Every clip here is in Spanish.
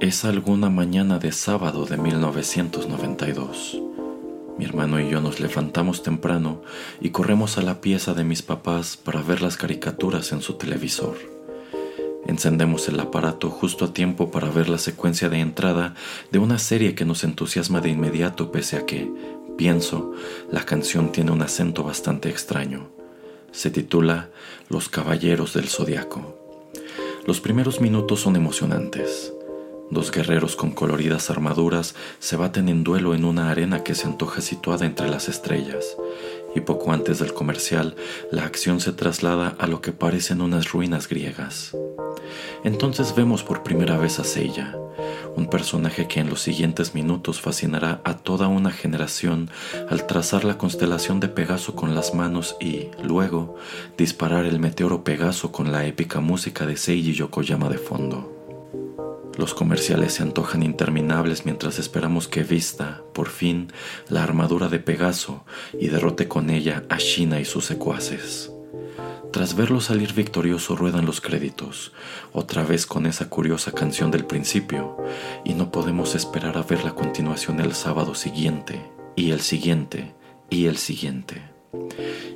Es alguna mañana de sábado de 1992. Mi hermano y yo nos levantamos temprano y corremos a la pieza de mis papás para ver las caricaturas en su televisor. Encendemos el aparato justo a tiempo para ver la secuencia de entrada de una serie que nos entusiasma de inmediato pese a que, pienso, la canción tiene un acento bastante extraño. Se titula Los Caballeros del Zodiaco. Los primeros minutos son emocionantes. Dos guerreros con coloridas armaduras se baten en duelo en una arena que se antoja situada entre las estrellas, y poco antes del comercial la acción se traslada a lo que parecen unas ruinas griegas. Entonces vemos por primera vez a Seiya, un personaje que en los siguientes minutos fascinará a toda una generación al trazar la constelación de Pegaso con las manos y, luego, disparar el meteoro Pegaso con la épica música de Seiji Yokoyama de fondo. Los comerciales se antojan interminables mientras esperamos que vista, por fin, la armadura de Pegaso y derrote con ella a Shina y sus secuaces. Tras verlo salir victorioso ruedan los créditos, otra vez con esa curiosa canción del principio, y no podemos esperar a ver la continuación el sábado siguiente, y el siguiente, y el siguiente.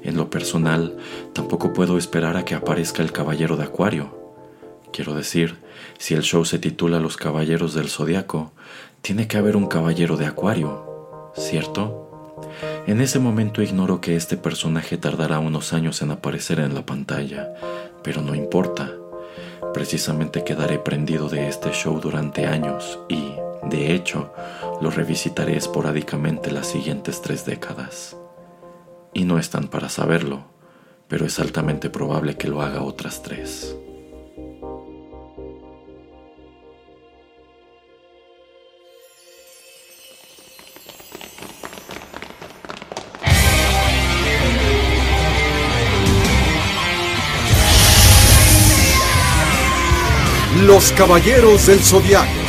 En lo personal, tampoco puedo esperar a que aparezca el caballero de Acuario, Quiero decir, si el show se titula Los Caballeros del Zodiaco, tiene que haber un caballero de Acuario, ¿cierto? En ese momento ignoro que este personaje tardará unos años en aparecer en la pantalla, pero no importa. Precisamente quedaré prendido de este show durante años y, de hecho, lo revisitaré esporádicamente las siguientes tres décadas. Y no están para saberlo, pero es altamente probable que lo haga otras tres. Los Caballeros del Zodiaco.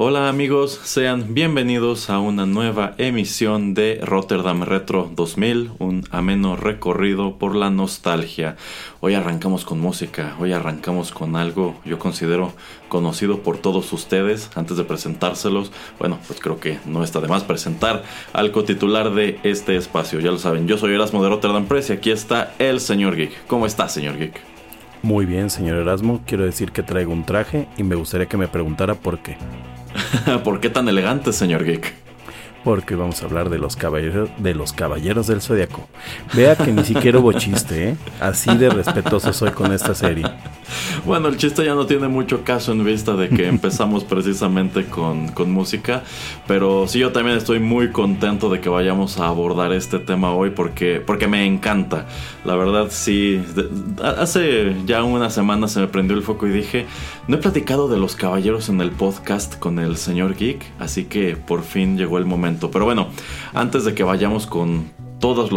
Hola amigos, sean bienvenidos a una nueva emisión de Rotterdam Retro 2000, un ameno recorrido por la nostalgia. Hoy arrancamos con música, hoy arrancamos con algo yo considero conocido por todos ustedes. Antes de presentárselos, bueno, pues creo que no está de más presentar al cotitular de este espacio. Ya lo saben, yo soy Erasmo de Rotterdam Press y aquí está el señor Geek. ¿Cómo está, señor Geek? Muy bien, señor Erasmo. Quiero decir que traigo un traje y me gustaría que me preguntara por qué. ¿Por qué tan elegante, señor Geek? Porque vamos a hablar de los caballeros, de los caballeros del zodiaco. Vea que ni siquiera hubo chiste, ¿eh? Así de respetuoso soy con esta serie. Bueno, el chiste ya no tiene mucho caso en vista de que empezamos precisamente con, con, música, pero sí yo también estoy muy contento de que vayamos a abordar este tema hoy porque, porque me encanta. La verdad sí, hace ya una semana se me prendió el foco y dije, no he platicado de los caballeros en el podcast con el señor Geek, así que por fin llegó el momento. Pero bueno, antes de que vayamos con todas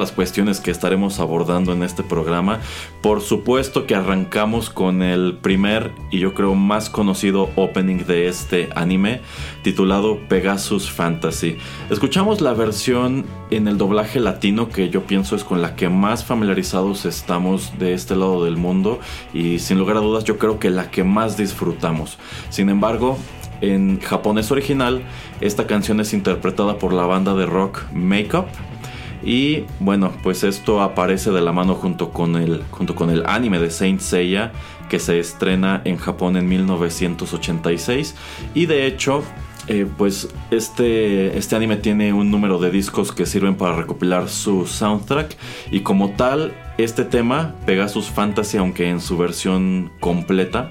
las cuestiones que estaremos abordando en este programa. Por supuesto que arrancamos con el primer y yo creo más conocido opening de este anime titulado Pegasus Fantasy. Escuchamos la versión en el doblaje latino que yo pienso es con la que más familiarizados estamos de este lado del mundo y sin lugar a dudas yo creo que la que más disfrutamos. Sin embargo, en japonés original, esta canción es interpretada por la banda de rock Makeup y bueno, pues esto aparece de la mano junto con el, junto con el anime de Saint Seiya que se estrena en Japón en 1986. Y de hecho, eh, pues este, este anime tiene un número de discos que sirven para recopilar su soundtrack. Y como tal, este tema, Pegasus Fantasy, aunque en su versión completa,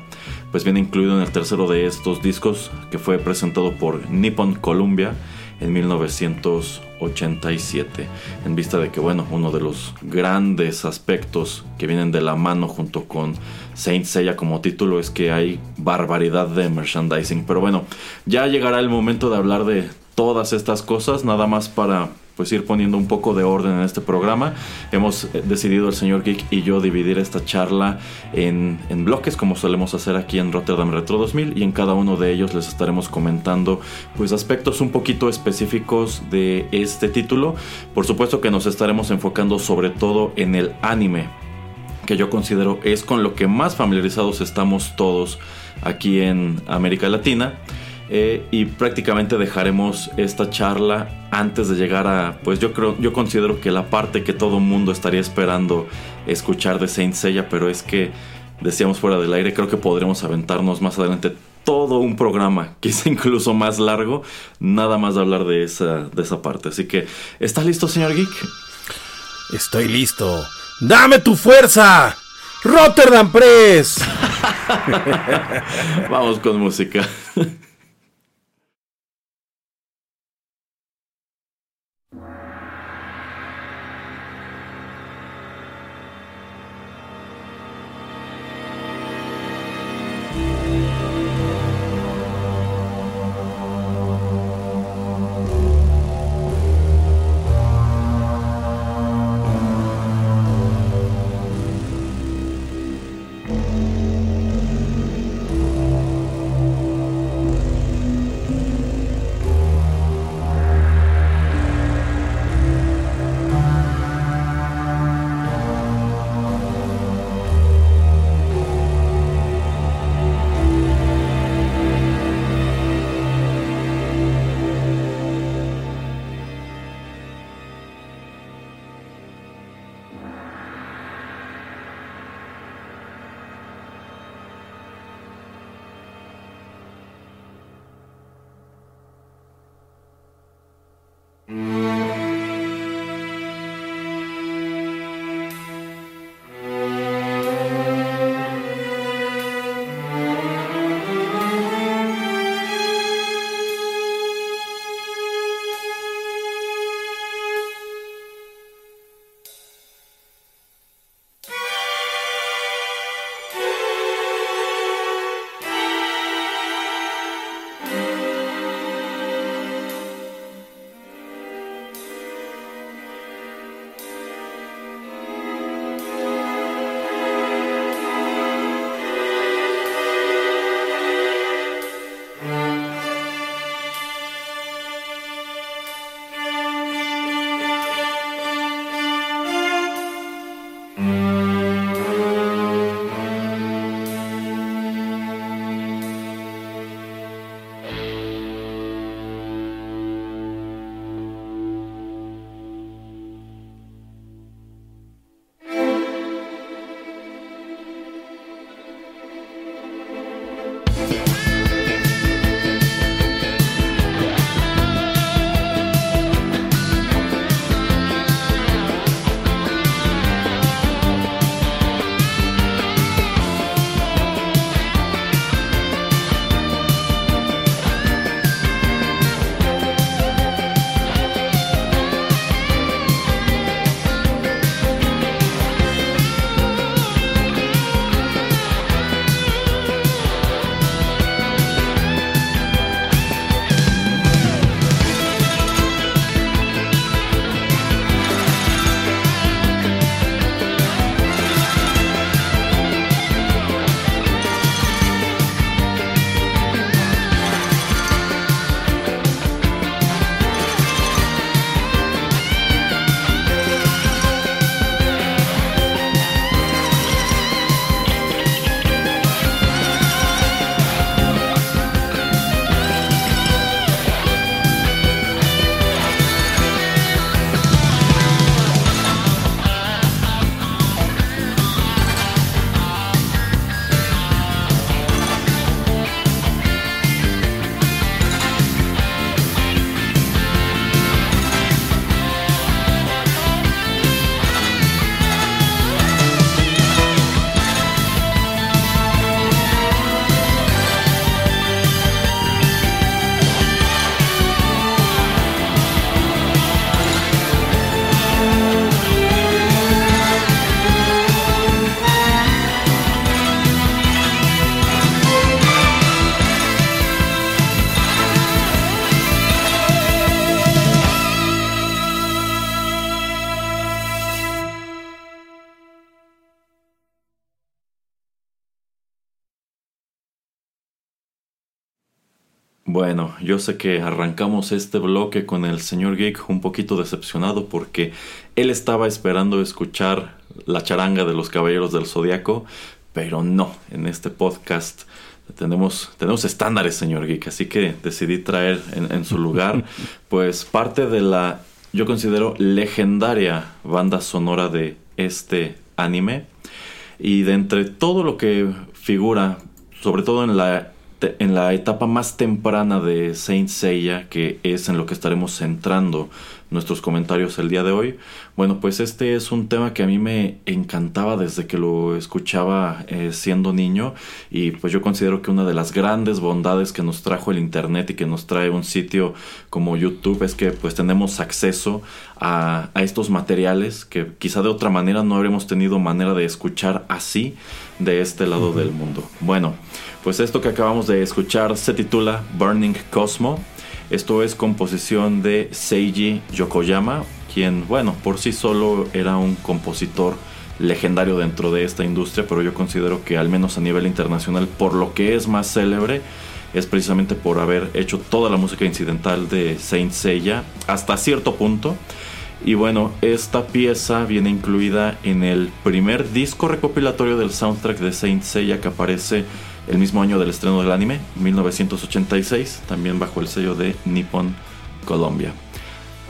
pues viene incluido en el tercero de estos discos que fue presentado por Nippon Columbia en 1987. En vista de que, bueno, uno de los grandes aspectos que vienen de la mano junto con Saint Seiya como título es que hay barbaridad de merchandising. Pero bueno, ya llegará el momento de hablar de todas estas cosas, nada más para pues ir poniendo un poco de orden en este programa. Hemos eh, decidido el señor Geek y yo dividir esta charla en, en, bloques como solemos hacer aquí en Rotterdam Retro 2000 y en cada uno de ellos les estaremos comentando pues aspectos un poquito específicos de este título. Por supuesto que nos estaremos enfocando sobre todo en el anime que yo considero es con lo que más familiarizados estamos todos aquí en América Latina. Eh, y prácticamente dejaremos esta charla antes de llegar a, pues yo creo, yo considero que la parte que todo mundo estaría esperando escuchar de Saint Seiya, pero es que decíamos fuera del aire, creo que podremos aventarnos más adelante todo un programa, quizá incluso más largo, nada más de hablar de esa, de esa parte. Así que, ¿está listo, señor Geek? Estoy listo. ¡Dame tu fuerza! ¡Rotterdam Press! Vamos con música. yo sé que arrancamos este bloque con el señor Geek un poquito decepcionado porque él estaba esperando escuchar la charanga de los Caballeros del Zodiaco, pero no, en este podcast tenemos, tenemos estándares, señor Geek, así que decidí traer en, en su lugar pues parte de la, yo considero, legendaria banda sonora de este anime. Y de entre todo lo que figura, sobre todo en la en la etapa más temprana de Saint Seiya, que es en lo que estaremos centrando nuestros comentarios el día de hoy. Bueno, pues este es un tema que a mí me encantaba desde que lo escuchaba eh, siendo niño y pues yo considero que una de las grandes bondades que nos trajo el internet y que nos trae un sitio como YouTube es que pues tenemos acceso a, a estos materiales que quizá de otra manera no habremos tenido manera de escuchar así de este lado del mundo. Bueno, pues esto que acabamos de escuchar se titula Burning Cosmo. Esto es composición de Seiji Yokoyama, quien, bueno, por sí solo era un compositor legendario dentro de esta industria, pero yo considero que al menos a nivel internacional, por lo que es más célebre, es precisamente por haber hecho toda la música incidental de Saint Seiya hasta cierto punto. Y bueno, esta pieza viene incluida en el primer disco recopilatorio del soundtrack de Saint Seiya que aparece el mismo año del estreno del anime, 1986, también bajo el sello de Nippon Colombia.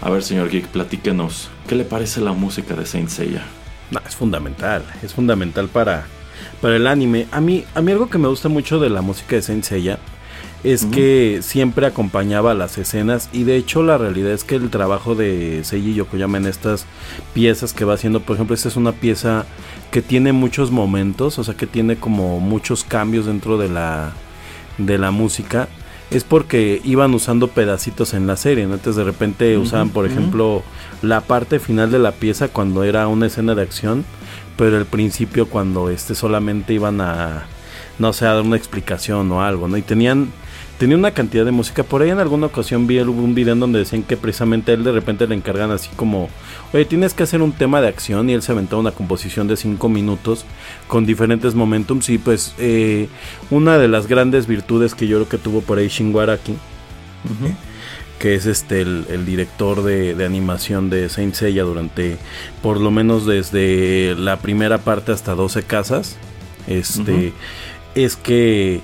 A ver, señor Geek, platíquenos, ¿qué le parece la música de Saint Seiya? No, es fundamental, es fundamental para, para el anime. A mí, a mí algo que me gusta mucho de la música de Saint Seiya es que siempre acompañaba las escenas y de hecho la realidad es que el trabajo de Seiji Yokoyama en estas piezas que va haciendo, por ejemplo, esta es una pieza que tiene muchos momentos, o sea, que tiene como muchos cambios dentro de la de la música es porque iban usando pedacitos en la serie, ¿no? Entonces de repente usaban, por ejemplo, la parte final de la pieza cuando era una escena de acción, pero el principio cuando este solamente iban a no sé, a dar una explicación o algo, ¿no? Y tenían tenía una cantidad de música. Por ahí en alguna ocasión vi un video en donde decían que precisamente él de repente le encargan así como, oye, tienes que hacer un tema de acción y él se aventó una composición de 5 minutos con diferentes momentums. Y pues eh, una de las grandes virtudes que yo creo que tuvo por ahí Shingo Araki, que es este el, director de, animación de Saint Seiya durante por lo menos desde la primera parte hasta 12 casas, este, es que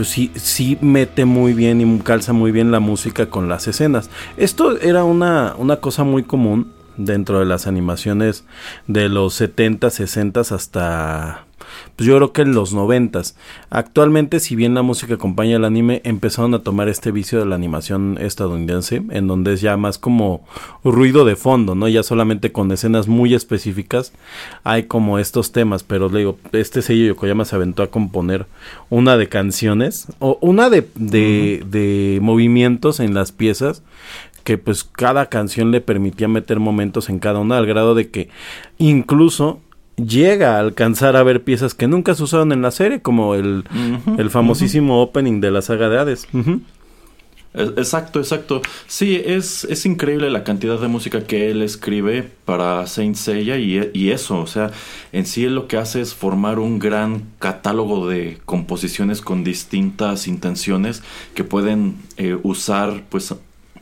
pues sí, sí mete muy bien y calza muy bien la música con las escenas. Esto era una, una cosa muy común dentro de las animaciones de los 70, 60 hasta pues yo creo que en los noventas. Actualmente, si bien la música acompaña el anime, empezaron a tomar este vicio de la animación estadounidense, en donde es ya más como ruido de fondo, ¿no? Ya solamente con escenas muy específicas hay como estos temas, pero le digo, este sello Yokoyama se aventó a componer una de canciones, o una de, de, de movimientos en las piezas que pues cada canción le permitía meter momentos en cada una al grado de que incluso llega a alcanzar a ver piezas que nunca se usaron en la serie, como el, el famosísimo opening de la saga de Hades. Exacto, exacto. Sí, es, es increíble la cantidad de música que él escribe para Saint Seiya y, y, eso, o sea, en sí él lo que hace es formar un gran catálogo de composiciones con distintas intenciones que pueden eh, usar pues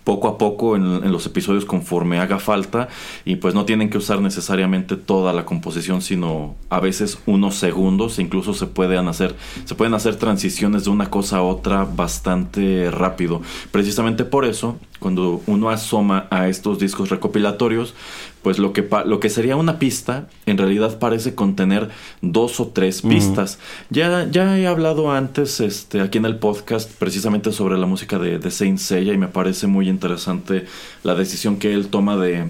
poco a poco en, los episodios conforme haga falta y pues no tienen que usar necesariamente toda la composición sino a veces unos segundos incluso se pueden hacer se pueden hacer transiciones de una cosa a otra bastante rápido. Precisamente por eso cuando uno asoma a estos discos recopilatorios pues lo que, lo que sería una pista en realidad parece contener dos o tres pistas. ya, ya he hablado antes este, aquí en el podcast precisamente sobre la música de, de Saint Seiya y me parece muy interesante la decisión que él toma de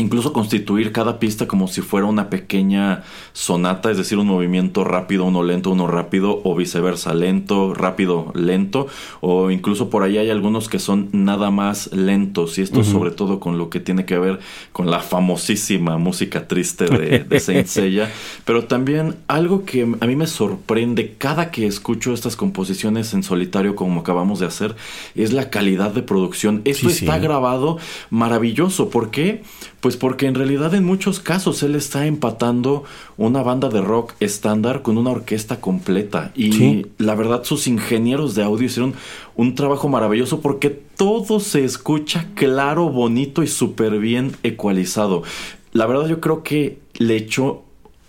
incluso constituir cada pista como si fuera una pequeña sonata, es decir, un movimiento rápido, uno lento, uno rápido, o viceversa, lento, rápido, lento, o incluso por ahí hay algunos que son nada más lentos, y esto sobre todo con lo que tiene que ver con la famosísima música triste de, de Saint Seiya, pero también algo que a mí me sorprende cada que escucho estas composiciones en solitario como acabamos de hacer, es la calidad de producción. Esto está grabado maravilloso, ¿por qué? Pues Pues porque en realidad en muchos casos él está empatando una banda de rock estándar con una orquesta completa. Y Sí. la verdad sus ingenieros de audio hicieron un trabajo maravilloso porque todo se escucha claro, bonito y súper bien ecualizado. La verdad yo creo que le echó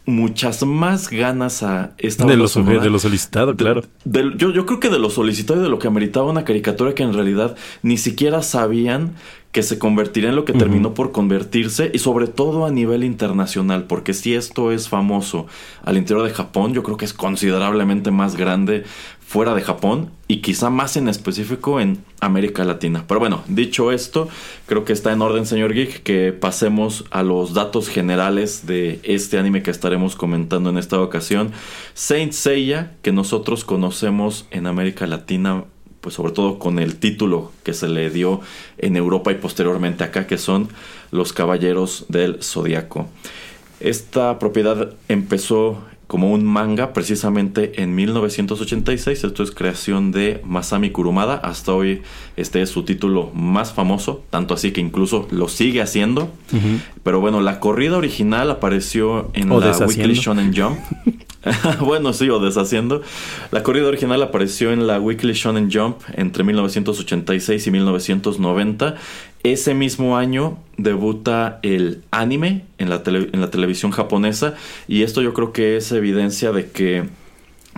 muchas más ganas a esta De banda lo, sonora. de lo solicitado, claro. Yo, yo creo que de lo solicitado y de lo que ameritaba una caricatura que en realidad ni siquiera sabían que se convertiría en lo que terminó por convertirse y sobre todo a nivel internacional, porque si esto es famoso al interior de Japón, yo creo que es considerablemente más grande fuera de Japón y quizá más en específico en América Latina. Pero bueno, dicho esto, creo que está en orden, señor Geek, que pasemos a los datos generales de este anime que estaremos comentando en esta ocasión. Saint Seiya, que nosotros conocemos en América Latina, pues sobre todo con el título que se le dio en Europa y posteriormente acá, que son Los Caballeros del Zodiaco. Esta propiedad empezó como un manga precisamente en 1986. Esto es creación de Masami Kurumada. Hasta hoy este es su título más famoso, tanto así que incluso lo sigue haciendo. Pero bueno, la corrida original apareció en O la. Weekly Shonen Jump. bueno, sí, o deshaciendo. La corrida original apareció en la Weekly Shonen Jump entre 1986 y 1990. Ese mismo año debuta el anime en la, tele- en la televisión japonesa y esto yo creo que es evidencia de que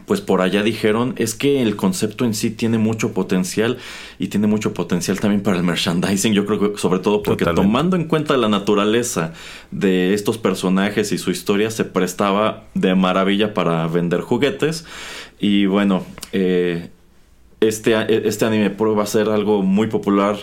pues por allá dijeron es que el concepto en sí tiene mucho potencial y tiene mucho potencial también para el merchandising yo creo que sobre todo porque Totalmente. tomando en cuenta la naturaleza de estos personajes y su historia se prestaba de maravilla para vender juguetes y bueno eh, este, a- este anime prueba a ser algo muy popular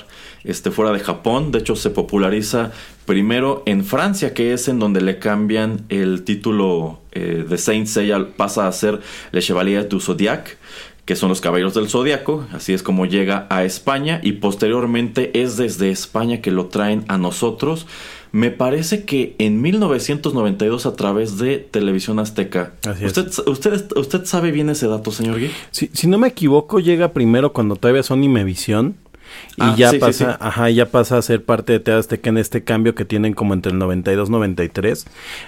este, fuera de Japón. De hecho, se populariza primero en Francia, que es en donde le cambian el título eh, de Saint Seiya, pasa a ser Le Chevalier du Zodiac, que son los Caballeros del Zodiaco. Así es como llega a España y posteriormente es desde España que lo traen a nosotros. Me parece que en 1992 a través de Televisión Azteca. Así es. ¿Usted, usted, ¿Usted sabe bien ese dato, señor Gui? Si, si no me equivoco, llega primero cuando todavía son Imevisión. Y Ah, ya sí, pasa, sí. ajá, ya pasa a ser parte de TV Azteca en este cambio que tienen como entre el 92 y 93.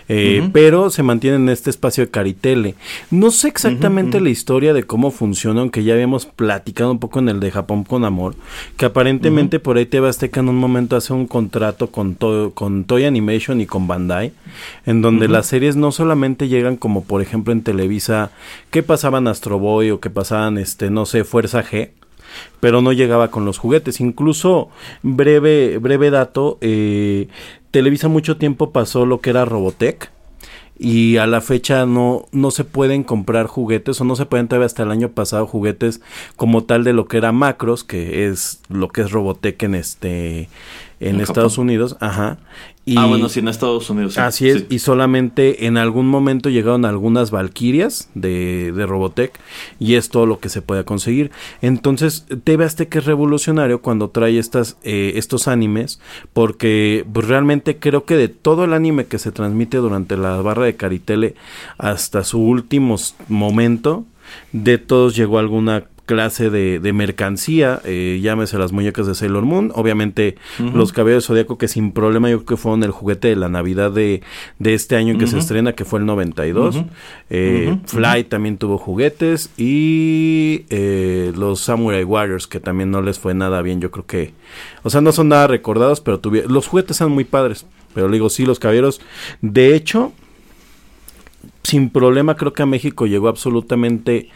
Eh, Ujú. Pero se mantienen en este espacio de Caritele. No sé exactamente la historia de cómo funciona, aunque ya habíamos platicado un poco en el de Japón con Amor. Que aparentemente por ahí TV Azteca en un momento hace un contrato con, To- con Toy Animation y con Bandai. En donde las series no solamente llegan como por ejemplo en Televisa, que pasaban Astro Boy o que pasaban, este, no sé, Fuerza G pero no llegaba con los juguetes. Incluso, breve, breve dato, eh, Televisa mucho tiempo pasó lo que era Robotech. Y a la fecha no, no se pueden comprar juguetes o no se pueden todavía hasta el año pasado juguetes como tal de lo que era Macros, que es lo que es Robotech en este en En Estados. Unidos, ajá. Y, ah, bueno, sí, en Estados Unidos. sí. Así es, Sí. y solamente en algún momento llegaron algunas Valquirias de, de Robotech y es todo lo que se puede conseguir. Entonces, TV Azteca es revolucionario cuando trae estas, eh, estos animes porque pues, realmente creo que de todo el anime que se transmite durante la barra de Caritele hasta su último momento, de todos llegó alguna clase de, de mercancía, eh, llámese las muñecas de Sailor Moon, obviamente los cabellos Zodíaco que sin problema yo creo que fueron el juguete de la Navidad de, de este año en que se estrena, que fue el 92. Ujú. Eh, Ujú, Fly también tuvo juguetes y eh, los Samurai Warriors que también no les fue nada bien, yo creo que, o sea, no son nada recordados, pero tuvieron, los juguetes son muy padres, pero le digo, sí, los caballeros, de hecho, sin problema creo que a México llegó absolutamente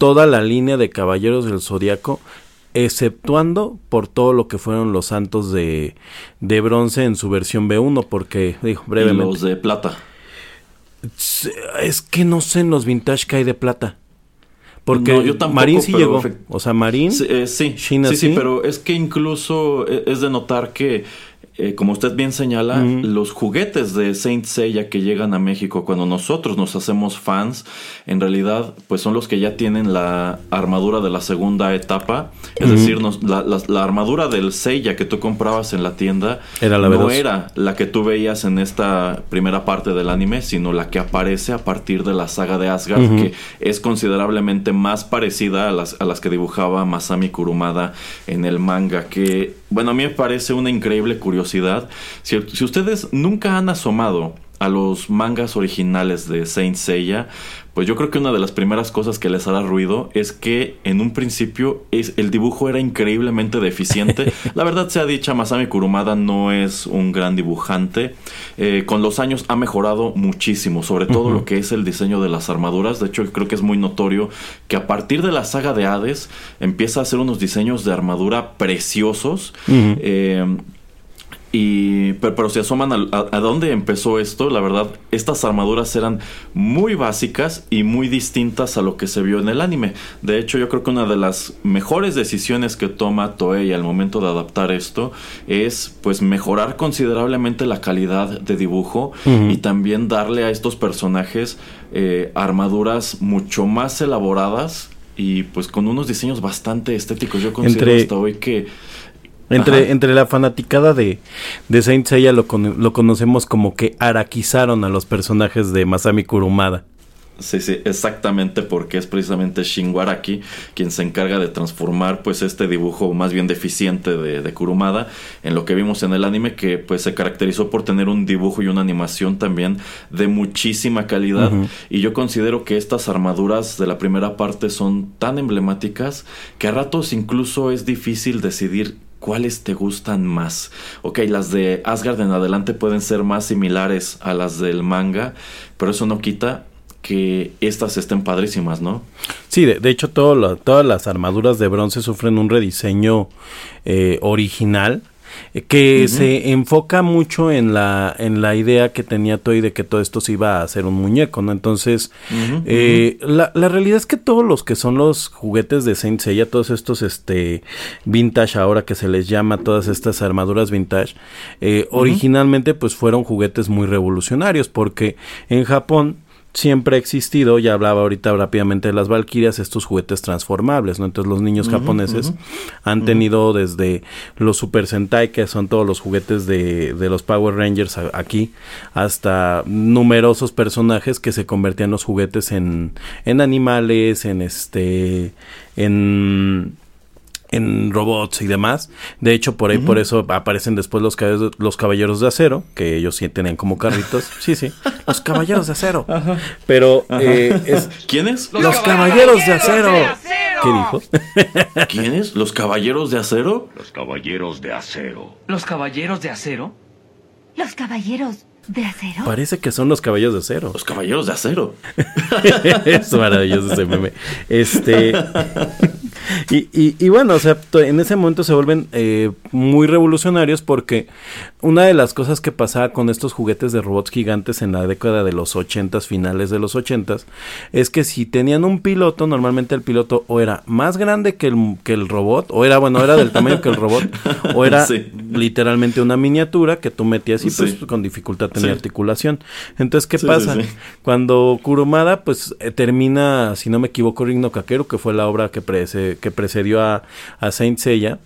toda la línea de Caballeros del Zodiaco, exceptuando por todo lo que fueron los santos de, de bronce en su versión B1, porque, digo, Y brevemente, los de plata. es que no sé en los vintage que hay de plata. Porque No, yo tampoco, Marín sí llegó. O sea, Marín. Sí, eh, sí, China sí, sí, sí. pero es que incluso eh, es de notar que, eh, como usted bien señala, los juguetes de Saint Seiya que llegan a México cuando nosotros nos hacemos fans, en realidad, pues son los que ya tienen la armadura de la segunda etapa. Es decir, nos- la, la- la armadura del Seiya que tú comprabas en la tienda Era la no B2. era la que tú veías en esta primera parte del anime, sino la que aparece a partir de la saga de Asgard, que es considerablemente más parecida a las, a las que dibujaba Masami Kurumada en el manga, que, bueno, a mí me parece una increíble curiosidad curiosidad. Si, si ustedes nunca han asomado a los mangas originales de Saint Seiya, pues yo creo que una de las primeras cosas que les hará ruido es que en un principio es, el dibujo era increíblemente deficiente. La verdad sea dicha, Masami Kurumada no es un gran dibujante. Eh, con los años ha mejorado muchísimo, sobre todo lo que es el diseño de las armaduras. De hecho, creo que es muy notorio que a partir de la saga de Hades empieza a hacer unos diseños de armadura preciosos. Y, pero, si asoman a, dónde empezó esto, la verdad, estas armaduras eran muy básicas y muy distintas a lo que se vio en el anime. De hecho, yo creo que una de las mejores decisiones que toma Toei al momento de adaptar esto es pues mejorar considerablemente la calidad de dibujo y también darle a estos personajes eh, armaduras mucho más elaboradas y pues con unos diseños bastante estéticos. Yo considero hasta hoy que entre, entre la fanaticada de, de Saint Seiya lo, lo conocemos como que araquizaron a los personajes de Masami Kurumada. Sí, sí, exactamente porque es precisamente Shinwaraki quien se encarga de transformar pues este dibujo más bien deficiente de, de, Kurumada en lo que vimos en el anime que pues se caracterizó por tener un dibujo y una animación también de muchísima calidad. Y yo considero que estas armaduras de la primera parte son tan emblemáticas que a ratos incluso es difícil decidir ¿Cuáles te gustan más? Ok, las de Asgard en adelante pueden ser más similares a las del manga, pero eso no quita que estas estén padrísimas, ¿no? Sí, de, hecho todas las armaduras de bronce sufren un rediseño eh, original que se enfoca mucho en la, en la idea que tenía Toy de que todo esto se iba a hacer un muñeco, ¿no? Entonces, eh, la, la, realidad es que todos los que son los juguetes de Saint Seiya, todos estos este, vintage ahora que se les llama, todas estas armaduras vintage, eh, originalmente pues fueron juguetes muy revolucionarios porque en Japón siempre ha existido, ya hablaba ahorita rápidamente de las Valkyrias, estos juguetes transformables, ¿no? Entonces los niños japoneses han tenido desde los Super Sentai, que son todos los juguetes de, de los Power Rangers aquí, hasta numerosos personajes que se convertían los juguetes en, en animales, en este, en en robots y demás. De hecho, por ahí por eso aparecen después los, caballeros, los caballeros de acero, que ellos sí tienen como carritos. Sí, sí, los caballeros de acero. Pero eh, es... ¿Quiénes? Los, caballeros, de, acero. ¿Qué dijo? ¿Quiénes? ¿Los caballeros de acero? Los caballeros de acero. ¿Los caballeros de acero? Los caballeros ¿De acero? Parece que son los caballeros de acero. Los caballeros de acero. es maravilloso ese meme. Este. Y, y, bueno, o sea, en ese momento se vuelven eh, muy revolucionarios porque una de las cosas que pasaba con estos juguetes de robots gigantes en la década de los ochentas, finales de los ochentas, es que si tenían un piloto, normalmente el piloto o era más grande que el, que el robot, o era, bueno, era del tamaño que el robot, o era literalmente una miniatura que tú metías y pues con dificultad tenía articulación. Entonces, ¿qué pasa? Cuando Kurumada, pues, eh, termina, si no me equivoco, Rigno Kakeru, que fue la obra que, que precedió a, a Saint Seiya,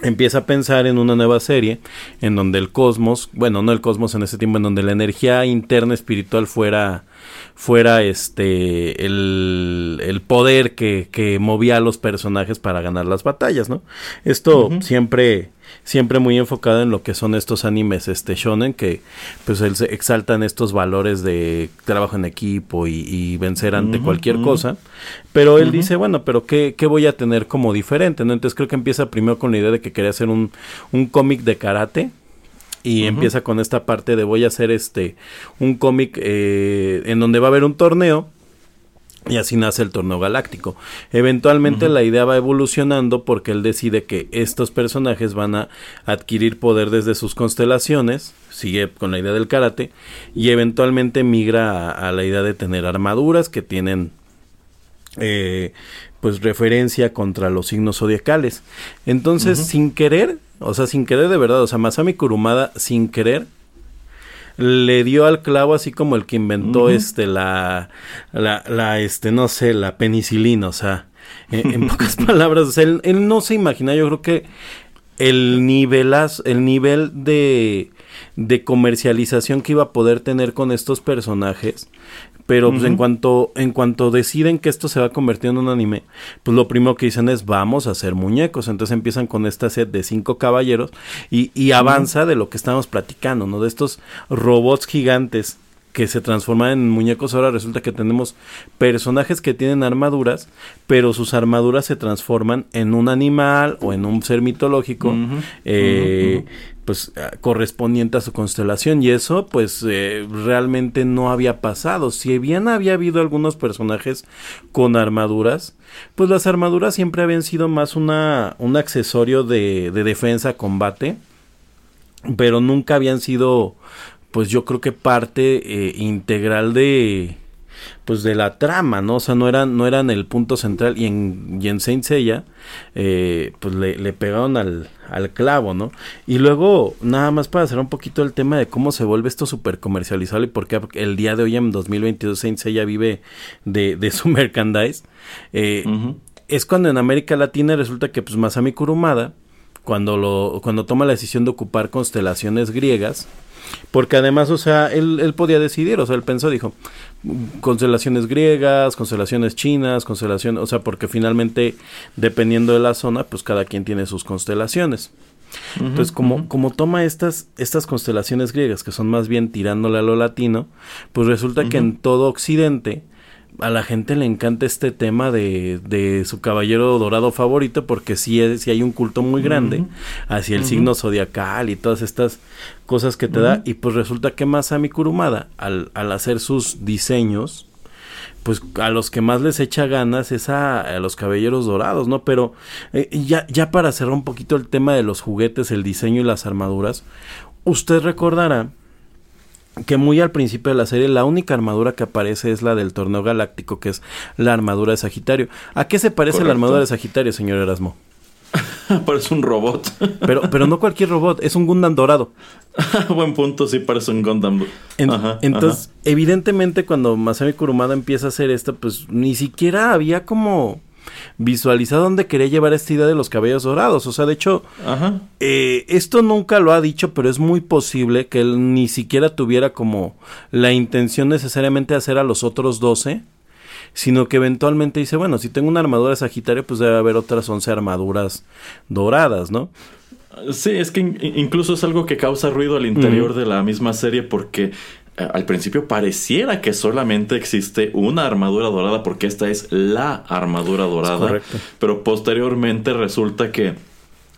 Empieza a pensar en una nueva serie en donde el cosmos, bueno, no el cosmos en ese tiempo, en donde la energía interna espiritual fuera, fuera este, el, el poder que, que, movía a los personajes para ganar las batallas, ¿no? Esto siempre siempre muy enfocado en lo que son estos animes este shonen que pues él se exaltan estos valores de trabajo en equipo y, vencer ante cualquier cosa. Pero él dice bueno pero ¿qué, ¿qué, voy a tener como diferente no entonces creo que empieza primero con la idea de que quería hacer un, un cómic de karate y empieza con esta parte de voy a hacer este un cómic eh, en donde va a haber un torneo y así nace el torneo galáctico. Eventualmente la idea va evolucionando porque él decide que estos personajes van a adquirir poder desde sus constelaciones, sigue con la idea del karate, y eventualmente migra a, la idea de tener armaduras que tienen eh, pues referencia contra los signos zodiacales. Entonces, sin querer, o sea, sin querer de verdad, o sea, Masami Kurumada, sin querer, le dio al clavo así como el que inventó este la, la, la, este, no sé, la penicilina, o sea, en, pocas palabras, él, él, no se imagina, yo creo que el nivelas, el nivel de, de comercialización que iba a poder tener con estos personajes. Pero pues, en cuanto en cuanto deciden que esto se va a convertir en un anime, pues lo primero que dicen es vamos a hacer muñecos. Entonces empiezan con esta set de cinco caballeros y, y avanza de lo que estamos platicando, ¿no? De estos robots gigantes que se transforman en muñecos, ahora resulta que tenemos personajes que tienen armaduras, pero sus armaduras se transforman en un animal o en un ser mitológico, eh, pues ah, correspondiente a su constelación. Y eso, pues, eh, realmente no había pasado. Si bien había habido algunos personajes con armaduras, pues las armaduras siempre habían sido más una, un accesorio de, de defensa, combate, pero nunca habían sido pues yo creo que parte eh, integral de pues de la trama, ¿no? O sea, no eran, no eran el punto central y en, y en Saint Seiya eh, pues le, le pegaron al, al, clavo, ¿no? Y luego, nada más para hacer un poquito el tema de cómo se vuelve esto súper comercializable y por qué el día de hoy en 2022 Saint Seiya vive de, de su merchandise, eh, es cuando en América Latina resulta que pues Masami Kurumada, cuando, lo, cuando toma la decisión de ocupar constelaciones griegas, porque además, o sea, él, él podía decidir, o sea, él pensó, dijo, constelaciones griegas, constelaciones chinas, constelaciones, o sea, porque finalmente, dependiendo de la zona, pues cada quien tiene sus constelaciones. Entonces, como, como toma estas, estas constelaciones griegas, que son más bien tirándole a lo latino, pues resulta que en todo Occidente a la gente le encanta este tema de, de su caballero dorado favorito porque sí, es, sí hay un culto muy grande hacia el signo zodiacal y todas estas cosas que te da. Y pues resulta que Masami Kurumada al, al hacer sus diseños pues a los que más les echa ganas es a, a los caballeros dorados, ¿no? Pero eh, ya, ya para cerrar un poquito el tema de los juguetes, el diseño y las armaduras, usted recordará que muy al principio de la serie la única armadura que aparece es la del torneo galáctico, que es la armadura de Sagitario. ¿A qué se parece Correcto. la armadura de Sagitario, señor Erasmo? parece un robot. Pero, pero no cualquier robot, es un Gundam dorado. Buen punto, sí parece un Gundam. En- Ajá, entonces, evidentemente, cuando Masami Kurumada empieza a hacer esto, pues ni siquiera había como visualizado dónde quería llevar esta idea de los cabellos dorados. O sea, de hecho, ajá. Eh, esto nunca lo ha dicho, pero es muy posible que él ni siquiera tuviera como la intención necesariamente de hacer a los otros 12, sino que eventualmente dice, bueno, si tengo una armadura de Sagitario, pues debe haber otras 11 armaduras doradas, ¿no? Sí, es que in- incluso es algo que causa ruido al interior de la misma serie porque al principio pareciera que solamente existe una armadura dorada porque esta es la armadura dorada. Pero posteriormente resulta que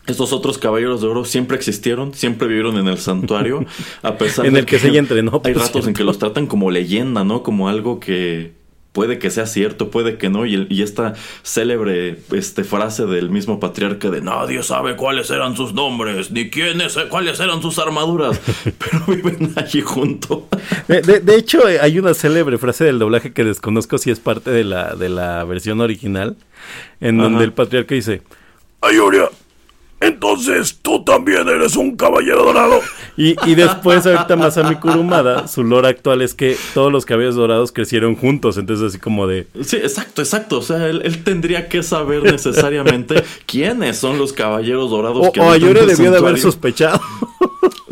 estos otros caballeros de oro siempre existieron, siempre vivieron en el santuario, a pesar En de el que se ella entrenó, Hay ratos en que los tratan como leyenda, ¿no? Como algo que puede que sea cierto, puede que no. Y, esta célebre este, frase del mismo patriarca de nadie sabe cuáles eran sus nombres, ni quiénes, cuáles eran sus armaduras, pero viven allí junto. De, de- de hecho, eh, hay una célebre frase del doblaje que desconozco si es parte de la, de la versión original, en Ajá. donde el patriarca dice, Ayuria, entonces tú también eres un caballero dorado. Y, y después ahorita Masami Kurumada, su lore actual es que todos los cabellos dorados crecieron juntos, entonces así como de... Sí, exacto, exacto. O sea, él, él tendría que saber necesariamente quiénes son los caballeros dorados O, que o Ayure debió de haber sospechado.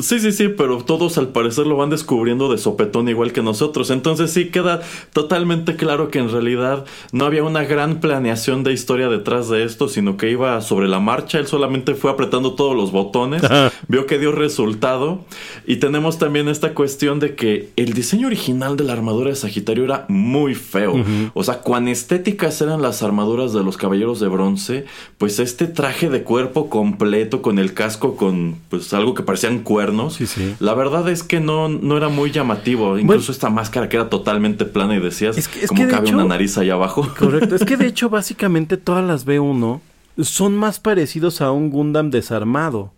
Sí, sí, sí, pero todos al parecer lo van descubriendo de sopetón igual que nosotros. Entonces sí queda totalmente claro que en realidad no había una gran planeación de historia detrás de esto, sino que iba sobre la marcha. Él solamente fue apretando todos los botones, vio que dio resultado. Y tenemos también esta cuestión de que el diseño original de la armadura de Sagitario era muy feo. O sea, cuán estéticas eran las armaduras de los caballeros de bronce, pues este traje de cuerpo completo con el casco con pues algo que parecían cuernos. Sí, sí. La verdad es que no, no era muy llamativo. Incluso esta máscara que era totalmente plana y decías Es que- es como que cabe hecho- una nariz ahí abajo. Correcto, es que de hecho básicamente todas las B1 son más parecidos a un Gundam desarmado.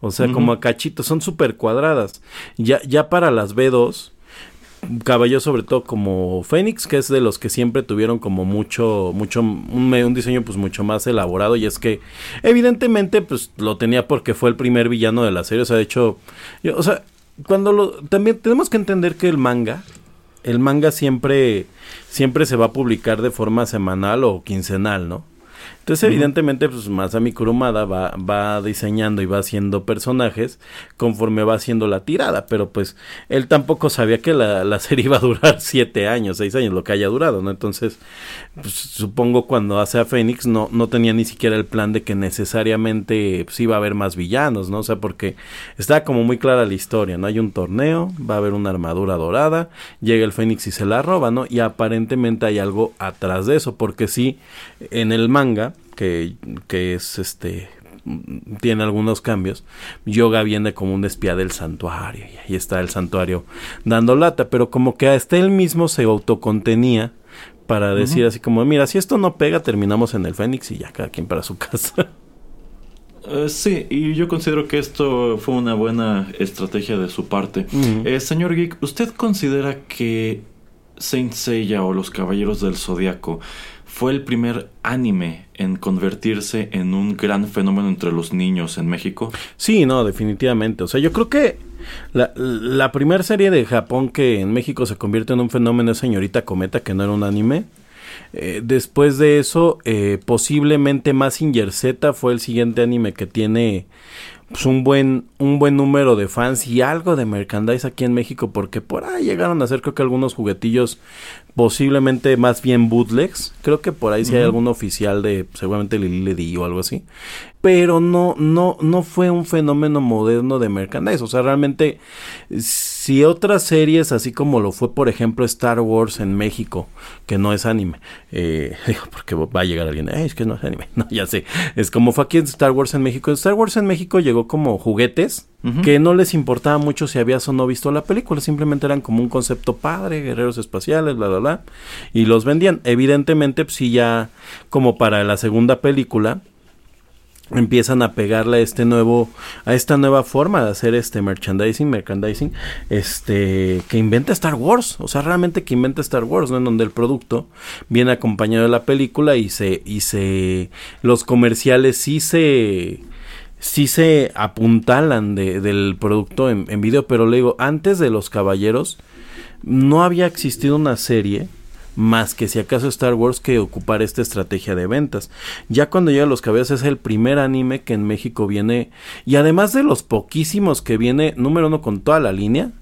O sea, como a cachitos, son súper cuadradas. Ya, ya para las B2, caballos sobre todo como Fénix, que es de los que siempre tuvieron como mucho, mucho, un, diseño pues mucho más elaborado y es que evidentemente pues lo tenía porque fue el primer villano de la serie, o sea, de hecho, o sea, cuando lo, también tenemos que entender que el manga, el manga siempre, siempre se va a publicar de forma semanal o quincenal, ¿no? Entonces, evidentemente, pues Masami Kurumada va, va diseñando y va haciendo personajes conforme va haciendo la tirada, pero pues él tampoco sabía que la, la serie iba a durar siete años, seis años, lo que haya durado, ¿no? Entonces, pues, supongo cuando hace a Fénix no, no tenía ni siquiera el plan de que necesariamente pues, iba a haber más villanos, ¿no? O sea, porque está como muy clara la historia, ¿no? Hay un torneo, va a haber una armadura dorada, llega el Fénix y se la roba, ¿no? Y aparentemente hay algo atrás de eso, porque sí, en el manga, que, que es este tiene algunos cambios. Yoga viene como un espía del santuario y ahí está el santuario dando lata, pero como que hasta él mismo se autocontenía para decir así como, mira, si esto no pega, terminamos en el Fénix y ya cada quien para su casa. Eh, sí, y yo considero que esto fue una buena estrategia de su parte. Eh, señor Geek, ¿usted considera que Saint Seiya o los Caballeros del Zodiaco fue el primer anime en convertirse en un gran fenómeno entre los niños en México? Sí, no, definitivamente. O sea, yo creo que la, primera serie de Japón que en México se convierte en un fenómeno es Señorita Cometa, que no era un anime. Eh, después de eso, eh, posiblemente Mazinger Z fue el siguiente anime que tiene pues, un buen un buen número de fans y algo de merchandise aquí en México porque por ahí llegaron a hacer creo que algunos juguetillos posiblemente más bien bootlegs. Creo que por ahí sí hay algún oficial de seguramente Lili Ledi o algo así. Pero no no no fue un fenómeno moderno de merchandise. O sea realmente si otras series así como lo fue por ejemplo Star Wars en México que no es anime eh, porque va a llegar alguien "Eh, es que no es anime no ya sé. Es como fue aquí en Star Wars en México. Star Wars en México llegó como juguetes que no les importaba mucho si habías o no visto la película, simplemente eran como un concepto padre, guerreros espaciales, bla, bla, bla, y los vendían. Evidentemente, pues sí, ya como para la segunda película, empiezan a pegarle a este nuevo a esta nueva forma de hacer este merchandising este que inventa Star Wars. O sea realmente que inventa Star Wars no en donde el producto viene acompañado de la película y se y se los comerciales sí se sí se apuntalan de, del producto en, en video. Pero le digo antes de los caballeros no había existido una serie más que si acaso Star Wars que ocupar esta estrategia de ventas. Ya cuando llega Los Caballeros es el primer anime que en México viene, y además de los poquísimos que viene, número uno con toda la línea,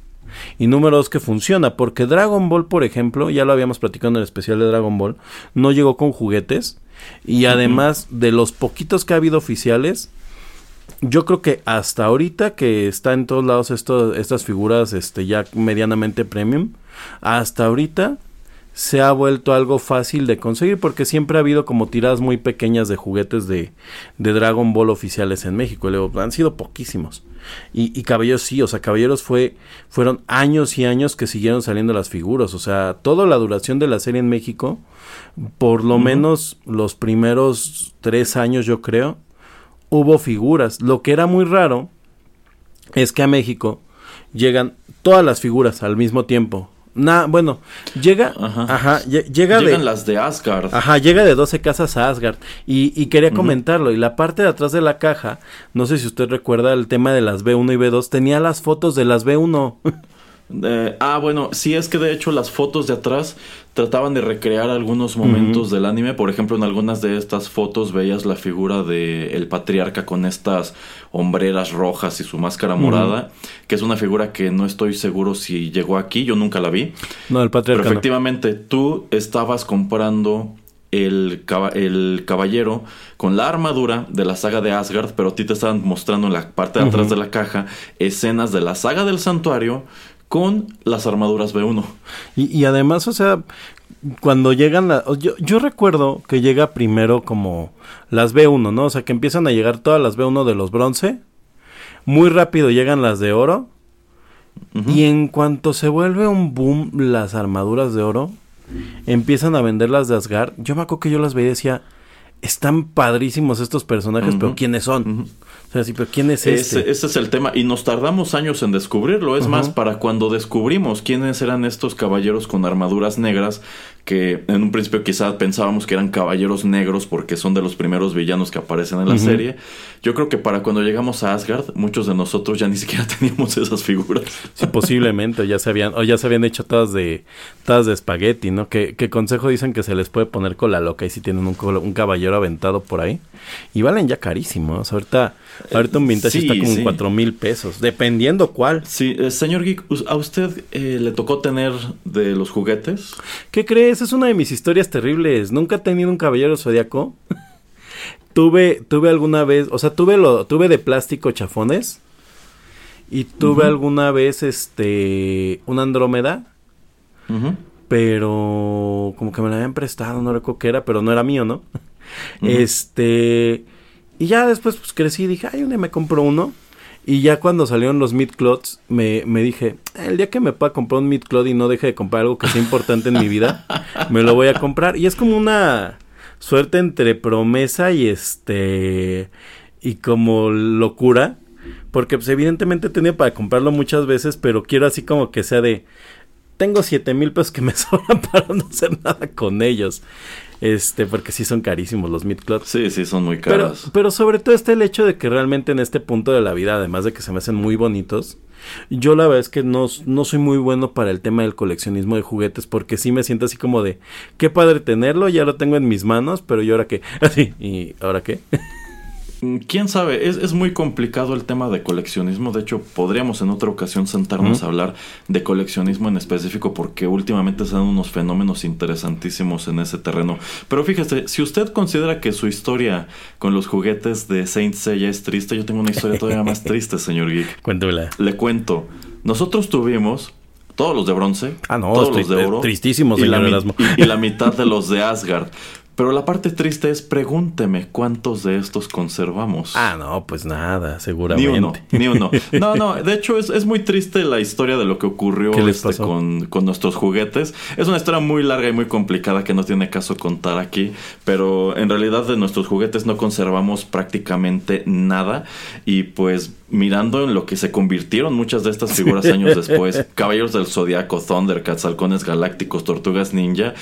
y número dos que funciona, porque Dragon Ball, por ejemplo, ya lo habíamos platicado en el especial de Dragon Ball, no llegó con juguetes, y además de los poquitos que ha habido oficiales, yo creo que hasta ahorita que está en todos lados esto, estas figuras este, ya medianamente premium, hasta ahorita se ha vuelto algo fácil de conseguir porque siempre ha habido como tiradas muy pequeñas de juguetes de, de Dragon Ball oficiales en México. Luego, han sido poquísimos. Y, y Caballeros sí, o sea, Caballeros fue, fueron años y años que siguieron saliendo las figuras. O sea, toda la duración de la serie en México, por lo menos los primeros tres años yo creo, hubo figuras. Lo que era muy raro es que a México llegan todas las figuras al mismo tiempo. Na, bueno, llega, Ajá. ajá, lle- llega Llegan de, las de Asgard. Ajá, llega de 12 casas a Asgard. Y, y quería comentarlo. Y la parte de atrás de la caja, no sé si usted recuerda el tema de las B1 y B2, tenía las fotos de las B1. Eh, ah, bueno, sí es que de hecho las fotos de atrás trataban de recrear algunos momentos del anime. Por ejemplo, en algunas de estas fotos veías la figura de el patriarca con estas hombreras rojas y su máscara morada, que es una figura que no estoy seguro si llegó aquí, yo nunca la vi. no, el Pero patriarca. no. efectivamente, tú estabas comprando el, el caballero con la armadura de la saga de Asgard, pero a ti te estaban mostrando en la parte de atrás de la caja escenas de la saga del santuario con las armaduras B1. Y, y además, o sea, cuando llegan la, yo, yo recuerdo que llega primero como las B1, ¿no? O sea, que empiezan a llegar todas las B1 de los bronce. Muy rápido llegan las de oro. Y en cuanto se vuelve un boom las armaduras de oro, empiezan a vender las de Asgard. Yo me acuerdo que yo las veía y decía, están padrísimos estos personajes, pero ¿quiénes son? O sea, sí, pero ¿quién es este? Ese, ese es el tema y nos tardamos años en descubrirlo. Es más, para cuando descubrimos quiénes eran estos caballeros con armaduras negras, que en un principio quizá pensábamos que eran caballeros negros porque son de los primeros villanos que aparecen en la serie. Yo creo que para cuando llegamos a Asgard, muchos de nosotros ya ni siquiera teníamos esas figuras. Sí, posiblemente, o ya se habían, o ya se habían hecho todas de, todas de espagueti, ¿no? Que, que consejo dicen que se les puede poner con la loca y si tienen un, un caballero aventado por ahí. Y valen ya carísimos. Ahorita, ahorita un vintage sí, está como sí. cuatro mil pesos, dependiendo cuál. Sí, eh, señor Geek, ¿a usted eh, le tocó tener de los juguetes? ¿Qué crees? Es una de mis historias terribles. Nunca he tenido un caballero zodiaco. tuve, tuve alguna vez, o sea, tuve lo, tuve de plástico chafones. Y tuve alguna vez este una Andrómeda, pero como que me la habían prestado, no recuerdo qué era, pero no era mío, ¿no? Este y ya después pues crecí y dije, ay, un día me compro uno. Y ya cuando salieron los Mid Clots, me, me dije, el día que me pueda comprar un Mid Clot y no deje de comprar algo que sea importante en mi vida, me lo voy a comprar. Y es como una suerte entre promesa y este y como locura. Porque pues evidentemente he tenido para comprarlo muchas veces, pero quiero así como que sea de tengo siete mil pesos que me sobran para no hacer nada con ellos. Este, porque sí son carísimos los Mid. Sí, sí, son muy Pero, caros. pero sobre todo está el hecho de que realmente en este punto de la vida, además de que se me hacen muy bonitos, yo la verdad es que no, no soy muy bueno para el tema del coleccionismo de juguetes porque sí me siento así como de, qué padre tenerlo, ya lo tengo en mis manos, pero ¿y ahora qué? Así, ¿y ahora qué? Mm, ¿Quién sabe? Es, es muy complicado el tema de coleccionismo. De hecho, podríamos en otra ocasión sentarnos a hablar de coleccionismo en específico porque últimamente se dan unos fenómenos interesantísimos en ese terreno. Pero fíjese, si usted considera que su historia con los juguetes de Saint Seiya es triste, yo tengo una historia todavía más triste, señor Geek. Cuéntamela. Le cuento. Nosotros tuvimos todos los de bronce, Ah, no, todos los de oro, tristísimos, la, y la mitad de los de Asgard. Pero la parte triste es, pregúnteme cuántos de estos conservamos. Ah, no, pues nada, Ni seguramente. uno, ni uno. No, no, de hecho es, es muy triste la historia de lo que ocurrió ¿Qué les este, con, con nuestros juguetes. Es una historia muy larga y muy complicada que no tiene caso contar aquí, pero en realidad de nuestros juguetes no conservamos prácticamente nada y pues mirando en lo que se convirtieron muchas de estas figuras años después, Caballeros del Zodiaco, Thundercats, Halcones Galácticos, Tortugas Ninja,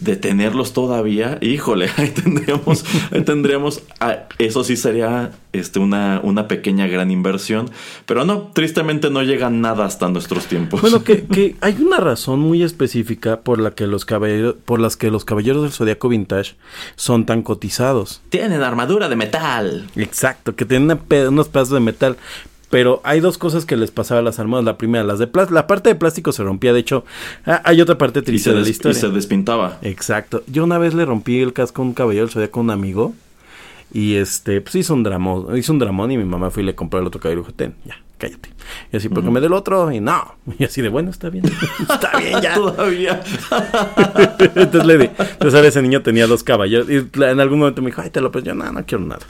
de tenerlos todavía, híjole, ahí tendríamos, ahí tendríamos, ah, eso sí sería este, una, una pequeña gran inversión, pero no, tristemente no llega nada hasta nuestros tiempos. Bueno, que, que hay una razón muy específica por la que los caballeros, por las que los caballeros del Zodiaco Vintage son tan cotizados. tienen armadura de metal. Exacto, que tienen una unos pedazos de metal. Pero hay dos cosas que les pasaba a las armadas. La primera, las de plástico. La parte de plástico se rompía. De hecho, ah, hay otra parte triste de la des- y historia. se despintaba. Exacto. Yo una vez le rompí el casco a un caballero del Zodiaco a un amigo. Y este, pues hizo un dramón. Hizo un dramón y mi mamá fue y le compró el otro caballero. ten, ya, cállate. Y así, porque me dé el otro. Y no. Y así de, bueno, está bien. está bien, ya. Todavía. entonces, le di, entonces ahora ese niño tenía dos caballeros. Y en algún momento me dijo, ay, te lo pues yo, no, no quiero nada.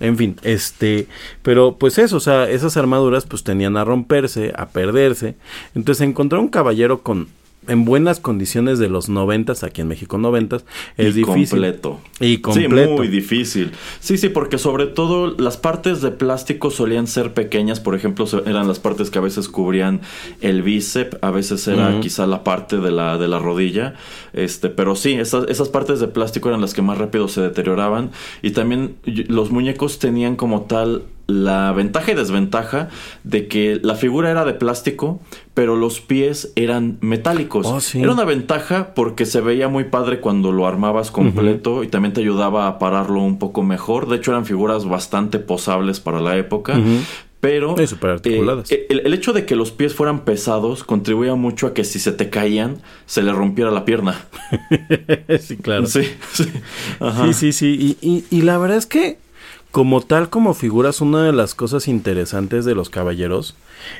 en fin, este, pero pues eso, o sea, esas armaduras pues tenían a romperse, a perderse. Entonces encontrar un caballero con en buenas condiciones de los noventas, aquí en México noventas, es y difícil. completo. Y completo. Sí, muy difícil. Sí, sí, porque sobre todo las partes de plástico solían ser pequeñas. Por ejemplo, eran las partes que a veces cubrían el bíceps, a veces era quizá la parte de la, de la rodilla. Este, pero sí, esas, esas partes de plástico eran las que más rápido se deterioraban. Y también los muñecos tenían como tal la ventaja y desventaja de que la figura era de plástico, pero los pies eran metálicos. Oh, sí. Era una ventaja porque se veía muy padre cuando lo armabas completo y también te ayudaba a pararlo un poco mejor. De hecho, eran figuras bastante posables para la época. Pero Y súper articuladas. eh, el, el hecho de que los pies fueran pesados contribuía mucho a que si se te caían, se le rompiera la pierna. sí, claro. Sí, sí. Ajá. Sí, sí, sí. Y, y, y la verdad es que, como tal, como figuras, una de las cosas interesantes de los caballeros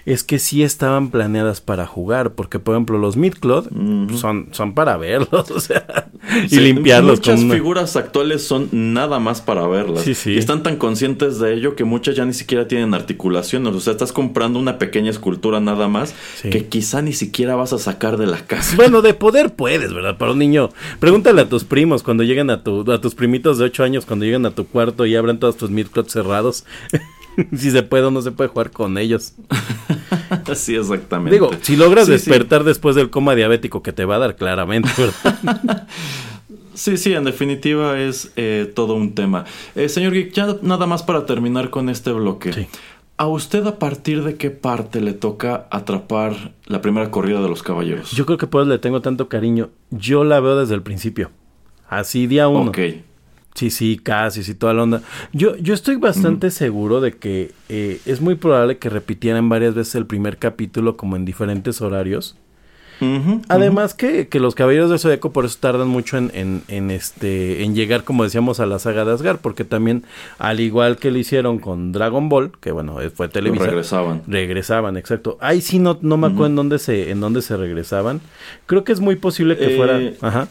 es que sí estaban planeadas para jugar. Porque, por ejemplo, los Midcloth son, son para verlos, o sea, y limpiarlos Muchas con una- figuras actuales son nada más para verlas. Sí, sí. Y están tan conscientes de ello que muchas ya ni siquiera tienen articulaciones. O sea, estás comprando una pequeña escultura nada más que quizá ni siquiera vas a sacar de la casa. Bueno, de poder puedes, ¿verdad? Para un niño. Pregúntale a tus primos cuando lleguen a tu, a tus primitos de 8 años, cuando lleguen a tu cuarto y abran todas tus midclots cerrados. si se puede o no se puede jugar con ellos. sí, exactamente. Digo, si logras Sí, sí. despertar después del coma diabético que te va a dar claramente, ¿verdad? Sí, sí, en definitiva es eh, todo un tema. Eh, señor Geek, ya nada más para terminar con este bloque. Sí. ¿A usted a partir de qué parte le toca atrapar la primera corrida de los caballeros? Yo creo que por eso le tengo tanto cariño. Yo la veo desde el principio. Así día uno. Ok. Sí, sí, casi, sí, toda la onda. Yo, yo estoy bastante seguro de que eh, es muy probable que repitieran varias veces el primer capítulo como en diferentes horarios. Además que, que los Caballeros del Zodíaco por eso tardan mucho en, en, en, este en llegar, como decíamos, a la saga de Asgard, porque también, al igual que lo hicieron con Dragon Ball, que bueno, eh, fue. Televisa, regresaban. regresaban, exacto. Ahí sí no, no me acuerdo en dónde se, en dónde se regresaban. Creo que es muy posible que Eh, fuera. Ajá.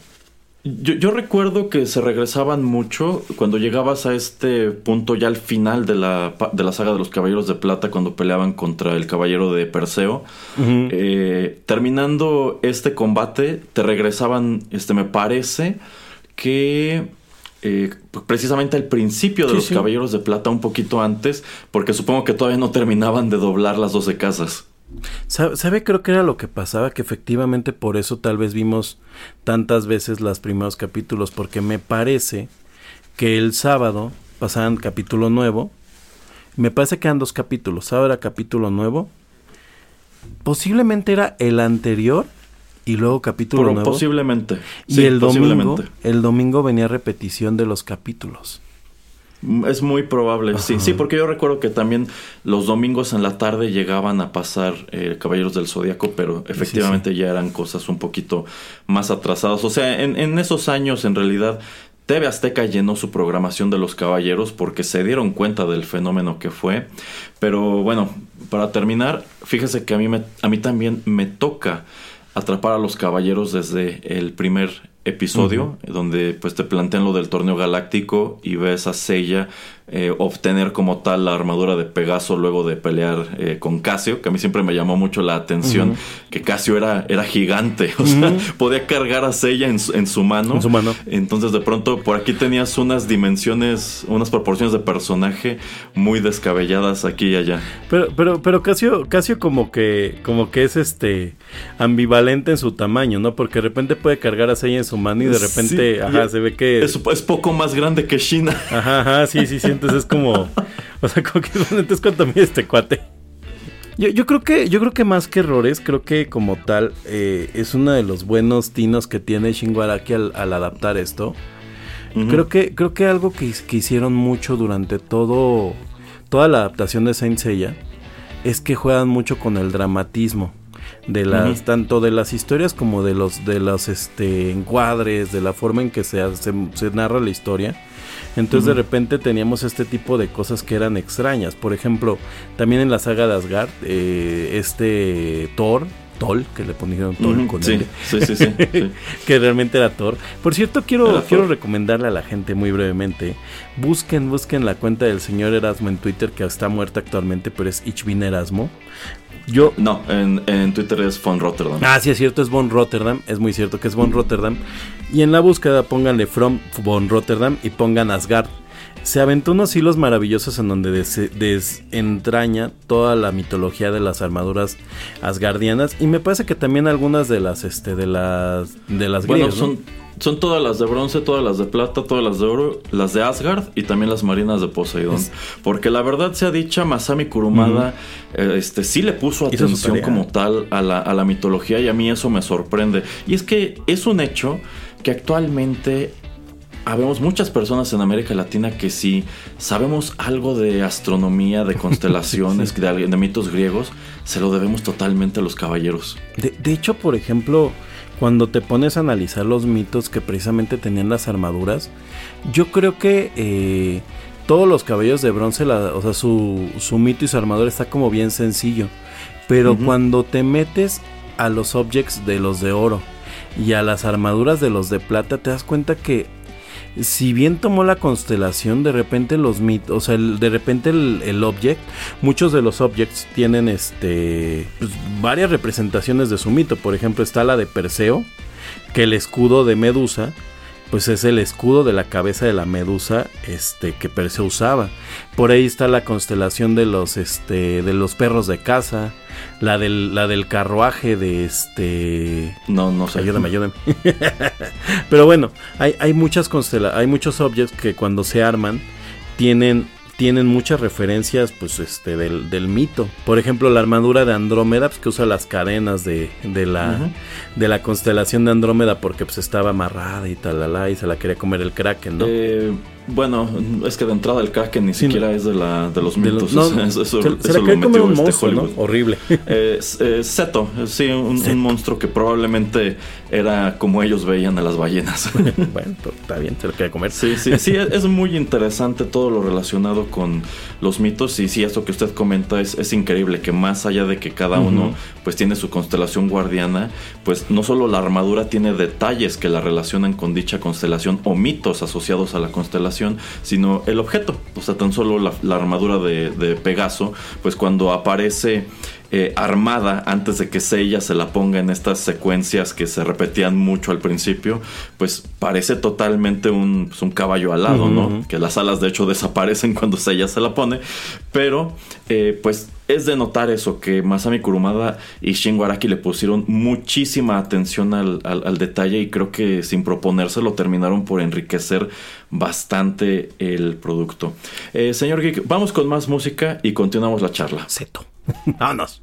Yo, yo recuerdo que se regresaban mucho cuando llegabas a este punto ya al final de la, de la saga de los Caballeros de Plata cuando peleaban contra el Caballero de Perseo. Eh, terminando este combate, te regresaban, este me parece que eh, precisamente al principio de Sí, los sí. Caballeros de Plata, un poquito antes, porque supongo que todavía no terminaban de doblar las 12 casas. ¿Sabe? Creo que era lo que pasaba, que efectivamente por eso tal vez vimos tantas veces los primeros capítulos, porque me parece que el sábado pasaban capítulo nuevo. Me parece que eran dos capítulos. Sábado era capítulo nuevo. Posiblemente era el anterior y luego capítulo Pero nuevo. posiblemente. y Sí, el domingo, el domingo venía repetición de los capítulos. Mm, Es muy probable, sí, sí, porque yo recuerdo que también los domingos en la tarde llegaban a pasar eh, Caballeros del Zodíaco, pero efectivamente ya eran cosas un poquito más atrasadas. O sea, en, en esos años en realidad TV Azteca llenó su programación de los Caballeros porque se dieron cuenta del fenómeno que fue. Pero bueno, para terminar, fíjese que a mí, me, a mí también me toca atrapar a los caballeros desde el primer episodio, donde pues te plantean lo del torneo galáctico y ves a Seiya eh, obtener como tal la armadura de Pegaso luego de pelear eh, con Casio, que a mí siempre me llamó mucho la atención, que Casio era, era gigante, o sea, podía cargar a Seiya en su, en su mano. En su mano. Entonces de pronto por aquí tenías unas dimensiones, unas proporciones de personaje muy descabelladas aquí y allá. Pero, pero, pero Casio, Casio como que, como que es este ambivalente en su tamaño, ¿no? Porque de repente puede cargar a Seiya en su mano y de repente, Sí, ajá, se ve que Es, es poco más grande que China. Ajá, ajá, sí, sí, sí, entonces es como, o sea, como que entonces cuánto mide este cuate. Yo, yo creo que, yo creo que más que errores, creo que como tal eh, es uno de los buenos tinos que tiene Shingo Araki al, al adaptar esto. Creo que, creo que algo que, que hicieron mucho durante todo, toda la adaptación de Saint Seiya es que juegan mucho con el dramatismo de las tanto de las historias como de los de los este encuadres de la forma en que se narra la historia entonces de repente teníamos este tipo de cosas que eran extrañas. Por ejemplo también en la saga de Asgard eh, este Thor Tol que le Thor Ujú, con sí, L, sí, sí, sí, sí. que realmente era Thor. Por cierto, quiero, quiero recomendarle a la gente muy brevemente. Busquen, busquen la cuenta del señor Erasmo en Twitter, que está muerta actualmente, pero es Ichbin Erasmo. Yo. No, en, en Twitter es Von Rotterdam. Ah, sí, es cierto, es Von Rotterdam. Es muy cierto que es Von Rotterdam. Y en la búsqueda pónganle From Von Rotterdam y pongan Asgard. Se aventó unos hilos maravillosos en donde des- desentraña toda la mitología de las armaduras asgardianas y me parece que también algunas de las este de las de las Bueno, griegas, ¿no? son, son todas las de bronce, todas las de plata, todas las de oro, las de Asgard y también las marinas de Poseidón. Porque la verdad sea dicha, Masami Kurumada eh, este, sí le puso atención como tal a la, a la mitología y a mí eso me sorprende. Y es que es un hecho que actualmente habemos muchas personas en América Latina que si sabemos algo de astronomía, de constelaciones, de, de mitos griegos, se lo debemos totalmente a los caballeros. De, de hecho, por ejemplo, cuando te pones a analizar los mitos que precisamente tenían las armaduras, yo creo que eh, todos los caballos de bronce, la- o sea, su, su mito y su armadura está como bien sencillo. Pero cuando te metes a los objects de los de oro y a las armaduras de los de plata, te das cuenta que si bien tomó la constelación, de repente los mitos, o sea, el- de repente el, object, muchos de los objects tienen este pues, varias representaciones de su mito. Por ejemplo, está la de Perseo, que el escudo de Medusa pues es el escudo de la cabeza de la medusa este que Perseo usaba. Por ahí está la constelación de los este de los perros de casa, la del la del carruaje de este No, no sé. Ayúdame, ayúdame. Pero bueno, hay, hay muchas constela hay muchos objetos que cuando se arman tienen tienen muchas referencias pues este del, del mito. Por ejemplo, la armadura de Andrómeda pues, que usa las cadenas de, de la de la constelación de Andrómeda porque pues estaba amarrada y tal y se la quería comer el Kraken, ¿no? Eh, bueno, es que de entrada el Kraken ni Sí, siquiera es de, la, de los mitos. no, eso eso- se, eso se lo quería comer metió un este monstruo, ¿no? Hollywood. Horrible. Eh, eh, Seto, sí, un, un monstruo que probablemente era como ellos veían a las ballenas. bueno, pero está bien, se la quería comer. Sí, sí, sí, es muy interesante todo lo relacionado con los mitos y sí, esto que usted comenta es, es increíble, que más allá de que cada uno pues tiene su constelación guardiana, pues no solo la armadura tiene detalles que la relacionan con dicha constelación o mitos asociados a la constelación, sino el objeto, o sea, tan solo la, la armadura de, de Pegaso, pues cuando aparece eh, armada antes de que Seiya se la ponga en estas secuencias que se repetían mucho al principio, pues parece totalmente un, pues, un caballo alado, ¿no? Que las alas de hecho desaparecen cuando Seiya se la pone, pero eh, pues es de notar eso, que Masami Kurumada y Shingo Araki le pusieron muchísima atención al, al- al detalle y creo que sin proponérselo terminaron por enriquecer bastante el producto. Eh, señor Geek, vamos con más música y continuamos la charla. Seto. Vámonos.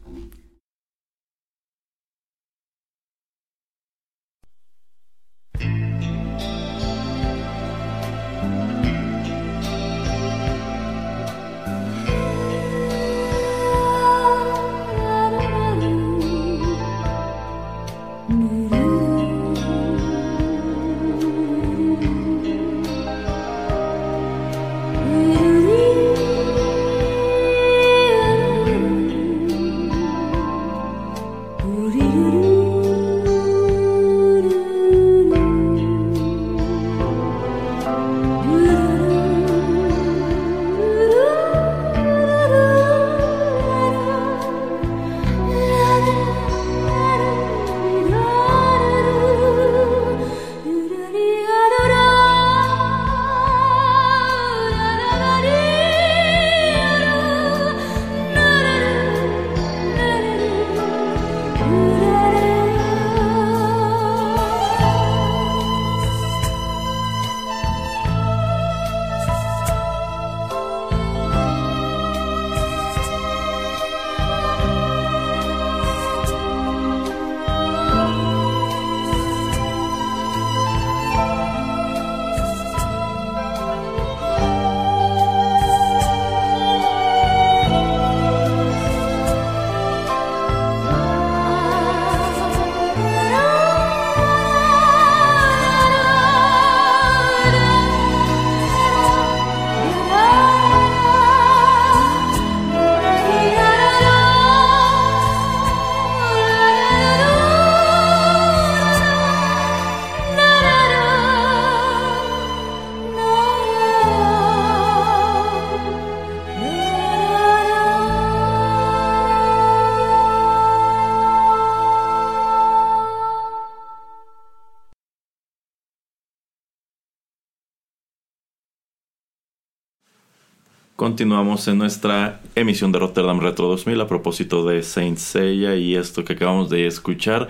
Continuamos en nuestra emisión de Rotterdam Retro 2000 a propósito de Saint Seiya y esto que acabamos de escuchar.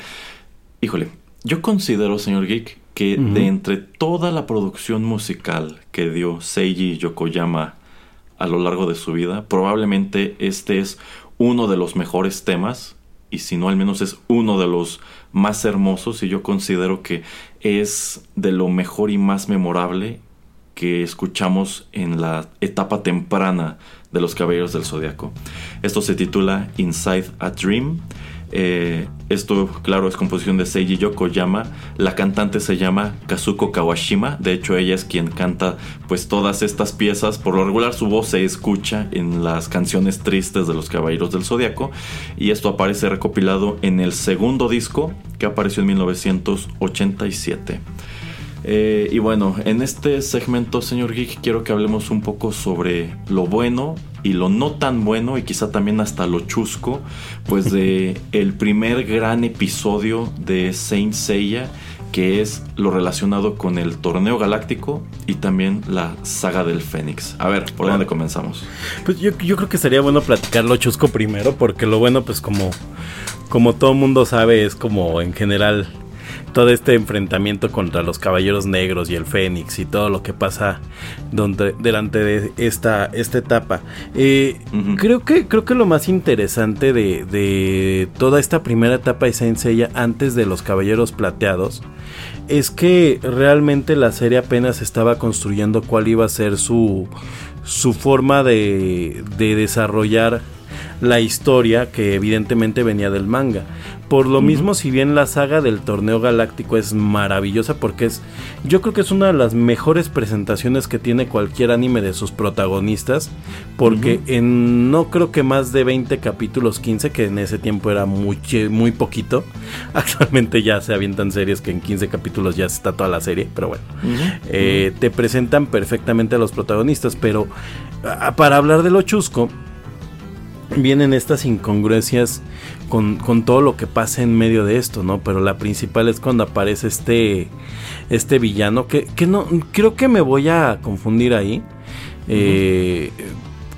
Híjole, yo considero, señor Geek, que de entre toda la producción musical que dio Seiji Yokoyama a lo largo de su vida, probablemente este es uno de los mejores temas y si no al menos es uno de los más hermosos y yo considero que es de lo mejor y más memorable que escuchamos en la etapa temprana de los Caballeros del Zodiaco. Esto se titula Inside a Dream. Eh, esto, claro, es composición de Seiji Yokoyama. La cantante se llama Kazuko Kawashima. De hecho, ella es quien canta pues todas estas piezas. Por lo regular, su voz se escucha en las canciones tristes de los Caballeros del Zodiaco. Y esto aparece recopilado en el segundo disco que apareció en 1987. Eh, y bueno, en este segmento, señor Geek, quiero que hablemos un poco sobre lo bueno y lo no tan bueno y quizá también hasta lo chusco, pues de el primer gran episodio de Saint Seiya que es lo relacionado con el torneo galáctico y también la saga del Fénix. A ver, ¿por dónde comenzamos? Pues yo, yo creo que sería bueno platicarlo chusco primero, porque lo bueno, pues como, como todo mundo sabe, es como en general todo este enfrentamiento contra los caballeros negros y el fénix y todo lo que pasa donde, delante de esta, esta etapa. Eh, creo, que, creo que lo más interesante de, de toda esta primera etapa de Saint Seiya antes de los caballeros plateados es que realmente la serie apenas estaba construyendo cuál iba a ser su, su forma de, de desarrollar la historia que evidentemente venía del manga. Por lo mismo, si bien la saga del torneo galáctico es maravillosa porque es, yo creo que es una de las mejores presentaciones que tiene cualquier anime de sus protagonistas, porque en no creo que más de 20 capítulos, 15, que en ese tiempo era muy, muy poquito, actualmente ya se avientan series que en 15 capítulos ya está toda la serie, pero bueno, eh, te presentan perfectamente a los protagonistas, pero ah, para hablar de lo chusco, vienen estas incongruencias con, con todo lo que pasa en medio de esto, ¿no? Pero la principal es cuando aparece este, este villano, que, que no, creo que me voy a confundir ahí. Eh,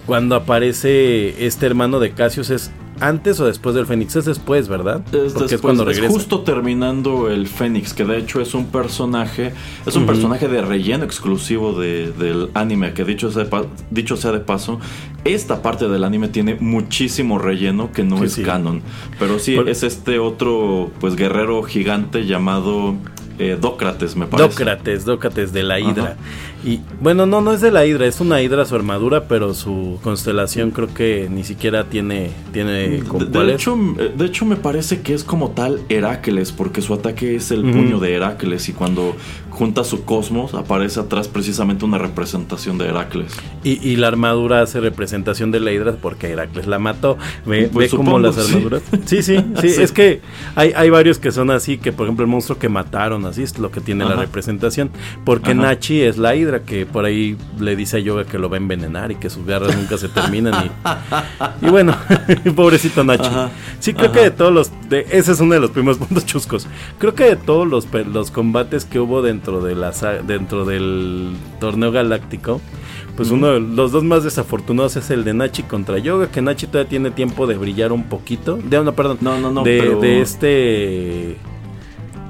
cuando aparece este hermano de Cassius es antes o después del Fénix, es después, ¿verdad? Es Porque es después, cuando es justo terminando el Fénix, que de hecho es un personaje, es un personaje de relleno exclusivo de- del anime, que dicho sea, de pa- dicho sea de paso, esta parte del anime tiene muchísimo relleno que no Sí, es sí. canon. Pero sí, Por- es este otro pues guerrero gigante llamado eh, Dócrates, me parece. Dócrates, Dócrates de la Hidra. Ajá. Y bueno, no, no es de la Hidra, es una Hidra su armadura, pero su constelación creo que ni siquiera tiene, tiene De, ¿con de hecho, eh, de hecho, me parece que es como tal Heracles, porque su ataque es el puño de Heracles y cuando junta su cosmos aparece atrás precisamente una representación de Heracles. Y, y la armadura hace representación de la Hidra porque Heracles la mató. Ve, Pues ve como las armaduras. Sí, sí, sí, Sí. Es que hay, hay varios que son así, que por ejemplo el monstruo que mataron, así es lo que tiene la representación. Porque Ajá. Nachi es la Hidra, que por ahí le dice a Yoga que lo va a envenenar y que sus garras nunca se terminan. Y, y bueno, pobrecito Nachi. Ajá. Sí, creo que de todos los. De, ese es uno de los primeros puntos chuscos. Creo que de todos los, los combates que hubo dentro, de la, sa- dentro del torneo galáctico, pues uno de los dos más desafortunados es el de Nachi contra Yoga, que Nachi todavía tiene tiempo de brillar un poquito. De, no, perdón. No, no, no, de, pero- de este.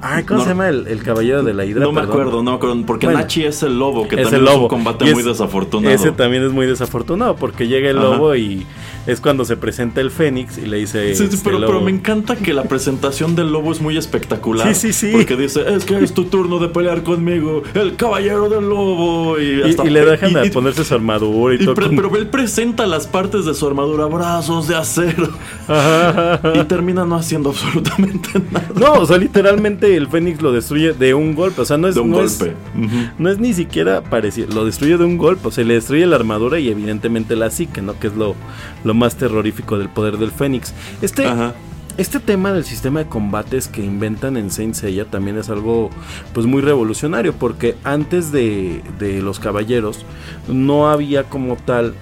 Ay, ¿cómo No. se llama el, el caballero de la hidra? no me Perdón. acuerdo, no me acuerdo, porque Bueno. Nachi es el lobo, que Es también el es un combate muy es- desafortunado. Ese también es muy desafortunado porque llega el Ajá. lobo y es cuando se presenta el Fénix y le dice. Sí, sí, este, pero, me encanta que la presentación del lobo es muy espectacular. Sí, sí, sí. Porque dice, es que es tu turno de pelear conmigo, el caballero del lobo. Y, Y, hasta- y le dejan y- de y- ponerse su armadura y, todo. pre- con- Pero él presenta las partes de su armadura, brazos de acero. Ajá, ajá. Y termina no haciendo absolutamente nada. No, o sea, literalmente el Fénix lo destruye de un golpe. O sea, no es, De un no es- golpe. Ujú. no es ni siquiera parecido. Lo destruye de un golpe. O sea, le destruye la armadura y evidentemente la psique, ¿no? Que es lo, lo más terrorífico del poder del Fénix. Este, Ajá. Este tema del sistema de combates que inventan en Saint Seiya también es algo pues muy revolucionario porque antes de, de los caballeros no había como tal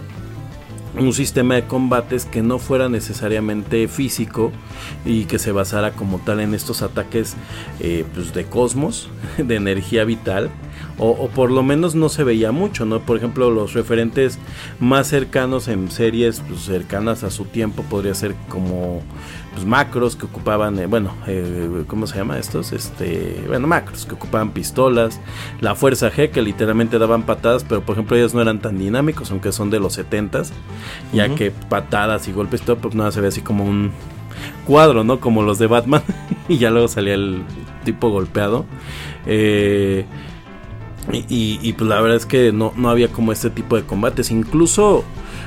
un sistema de combates que no fuera necesariamente físico y que se basara como tal en estos ataques eh, pues de cosmos, de energía vital, o, o por lo menos no se veía mucho, ¿no? Por ejemplo, los referentes más cercanos en series pues, cercanas a su tiempo podría ser como pues, macros que ocupaban, eh, bueno, eh, ¿cómo se llama estos? Este, bueno, macros que ocupaban pistolas, la fuerza G que literalmente daban patadas, pero por ejemplo ellos no eran tan dinámicos, aunque son de los 70s, ya que patadas y golpes, todo, pues nada, se ve así como un cuadro, ¿no? Como los de Batman, y ya luego salía el tipo golpeado. Eh, y, y- y, pues la verdad es que no, no había como este tipo de combates. Incluso,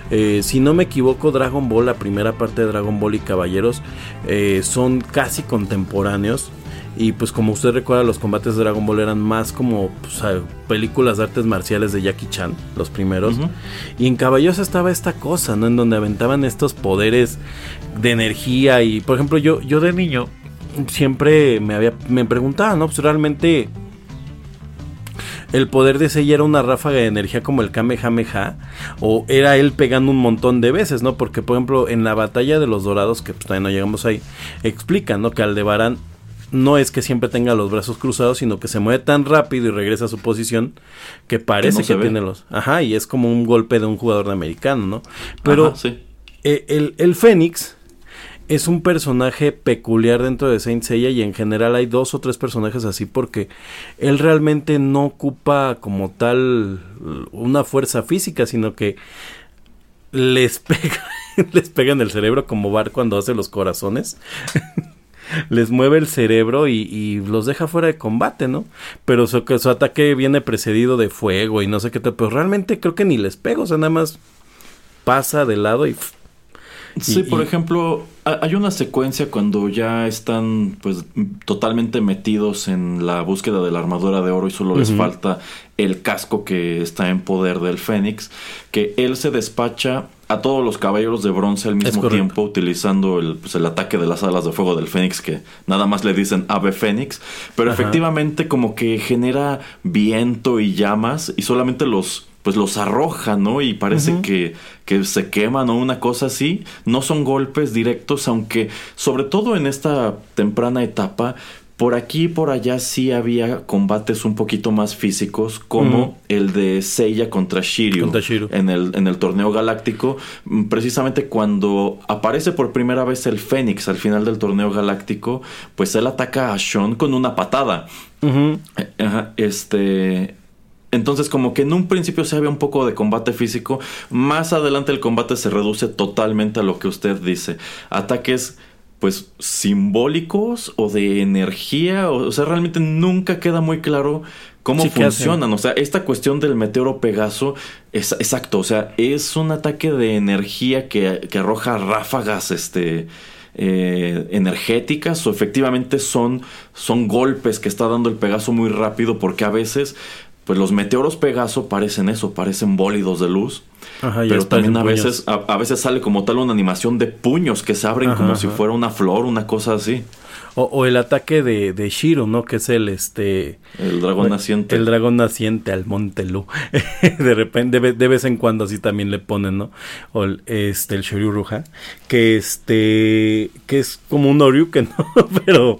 eh, si no me equivoco, Dragon Ball, la primera parte de Dragon Ball y Caballeros, eh, son casi contemporáneos. Y pues como usted recuerda, los combates de Dragon Ball eran más como pues, películas de artes marciales de Jackie Chan, los primeros. Y en Caballeros estaba esta cosa, ¿no? En donde aventaban estos poderes de energía. Y por ejemplo, yo, yo de niño siempre me había me preguntaba, ¿no? Pues realmente el poder de Seiya era una ráfaga de energía como el Kamehameha o era él pegando un montón de veces, ¿no? Porque por ejemplo en la batalla de los dorados, que pues todavía no llegamos ahí, explican, ¿no? Que Aldebarán no es que siempre tenga los brazos cruzados, sino que se mueve tan rápido y regresa a su posición que parece no que, tiene los... Ajá, y es como un golpe de un jugador de americano, ¿no? Pero Ajá, sí. eh, el, el Fénix es un personaje peculiar dentro de Saint Seiya y en general hay dos o tres personajes así porque él realmente no ocupa como tal una fuerza física, sino que les pega, les pega en el cerebro como Bar cuando hace los corazones. les mueve el cerebro y, y los deja fuera de combate, ¿no? Pero su, su ataque viene precedido de fuego y no sé qué tal, pero realmente creo que ni les pega, o sea, nada más pasa de lado y... Sí, por y- ejemplo, hay una secuencia cuando ya están pues totalmente metidos en la búsqueda de la armadura de oro y solo les falta el casco que está en poder del Fénix, que él se despacha a todos los caballeros de bronce al mismo tiempo utilizando el, pues, el ataque de las alas de fuego del Fénix que nada más le dicen ave Fénix, pero Ajá. efectivamente como que genera viento y llamas y solamente los pues los arroja, ¿no? Y parece que, que se queman o una cosa así. No son golpes directos, aunque sobre todo en esta temprana etapa, por aquí y por allá sí había combates un poquito más físicos, como el de Seiya contra Shiryu, Contra Shiryu. En, el, en el torneo galáctico, mm, precisamente cuando aparece por primera vez el Fénix al final del torneo galáctico, pues él ataca a Sean con una patada. Eh, Ajá, este. Entonces, como que en un principio se había un poco de combate físico. Más adelante el combate se reduce totalmente a lo que usted dice. Ataques, pues, simbólicos o de energía. O, o sea, realmente nunca queda muy claro cómo funcionan. O sea, esta cuestión del meteoro Pegaso es exacto. O sea, es un ataque de energía que, que arroja ráfagas, este eh, energéticas o efectivamente son, son golpes que está dando el Pegaso muy rápido porque a veces pues los meteoros Pegaso parecen eso, parecen bólidos de luz. Ajá, y pero es también a veces, a, a veces sale como tal una animación de puños que se abren Ajá, como si fuera una flor, una cosa así. O, o el ataque de, de Shiro, ¿no? Que es el este. El dragón naciente. El dragón naciente al Monte Lu. de repente, de, de vez en cuando así también le ponen, ¿no? O el, este, el Shoryuruja. Que este. Que es como un Oryuken, ¿no? pero.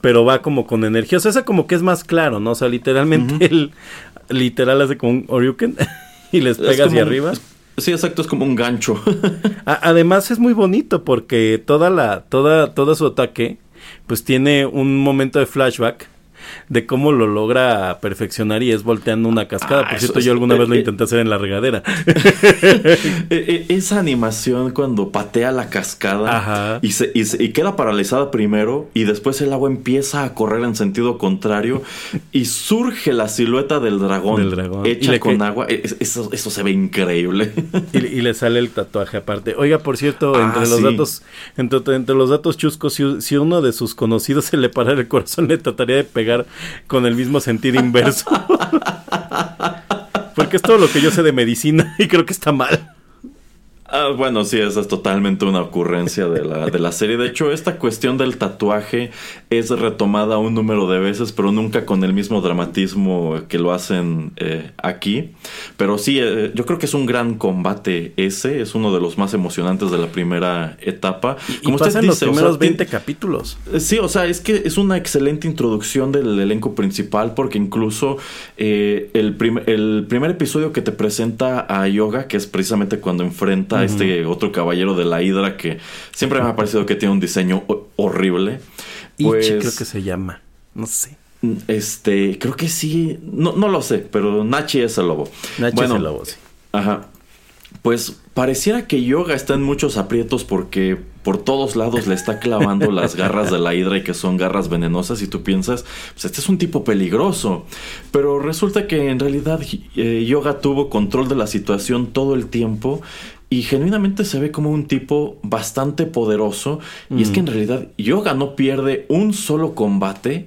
Pero va como con energía. O sea, ese como que es más claro, ¿no? O sea, literalmente él. Literal hace como un Oryuken. y les Es pega hacia un- arriba. Sí, exacto, es como un gancho. A- además es muy bonito porque toda la toda todo su ataque pues tiene un momento de flashback de cómo lo logra perfeccionar y es volteando una cascada. Ah, Por cierto, yo alguna vez lo intenté hacer en la regadera. E- e- Esa animación cuando patea la cascada y, se, y, se- y queda paralizada primero y después el agua empieza a correr en sentido contrario y surge la silueta del dragón, Del dragón. Hecha con que- agua. E- es- Eso, eso se ve increíble. Y, y le sale el tatuaje aparte. Oiga, por cierto, Ah, entre los sí. datos, entre, entre los datos chuscos, si, si uno de sus conocidos se le parara el corazón, le trataría de pegar con el mismo sentido inverso. Porque es todo lo que yo sé de medicina y creo que está mal. Ah, bueno, sí, esa es totalmente una ocurrencia de la, de la serie. De hecho, esta cuestión del tatuaje es retomada un número de veces, pero nunca con el mismo dramatismo que lo hacen eh, aquí. Pero sí, eh, yo creo que es un gran combate ese, es uno de los más emocionantes de la primera etapa. Y pasan los o sea, primeros ti- 20 capítulos. Eh, Sí, o sea, es que es una excelente introducción del elenco principal porque incluso eh, el, prim- el primer episodio que te presenta a Yoga, que es precisamente cuando enfrenta este otro caballero de la Hidra que siempre me ha parecido que tiene un diseño ho- horrible. Pues, Ichi creo que se llama. No sé. este, creo que sí, no, no lo sé, pero Nachi es el lobo. Nachi Bueno, es el lobo, sí. Ajá. Pues pareciera que Yoga está en muchos aprietos porque por todos lados le está clavando las garras de la hidra y que son garras venenosas y tú piensas, pues este es un tipo peligroso. Pero resulta que en realidad eh, Yoga tuvo control de la situación todo el tiempo y genuinamente se ve como un tipo bastante poderoso. Y es que en realidad Yoga no pierde un solo combate.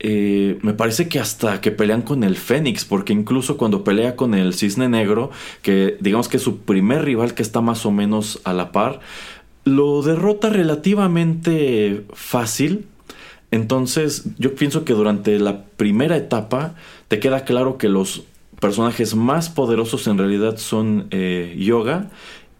Eh, me parece que hasta que pelean con el Fénix, porque incluso cuando pelea con el Cisne Negro, que digamos que es su primer rival que está más o menos a la par, lo derrota relativamente fácil. Entonces yo pienso que durante la primera etapa te queda claro que los personajes más poderosos en realidad son eh, Yoga.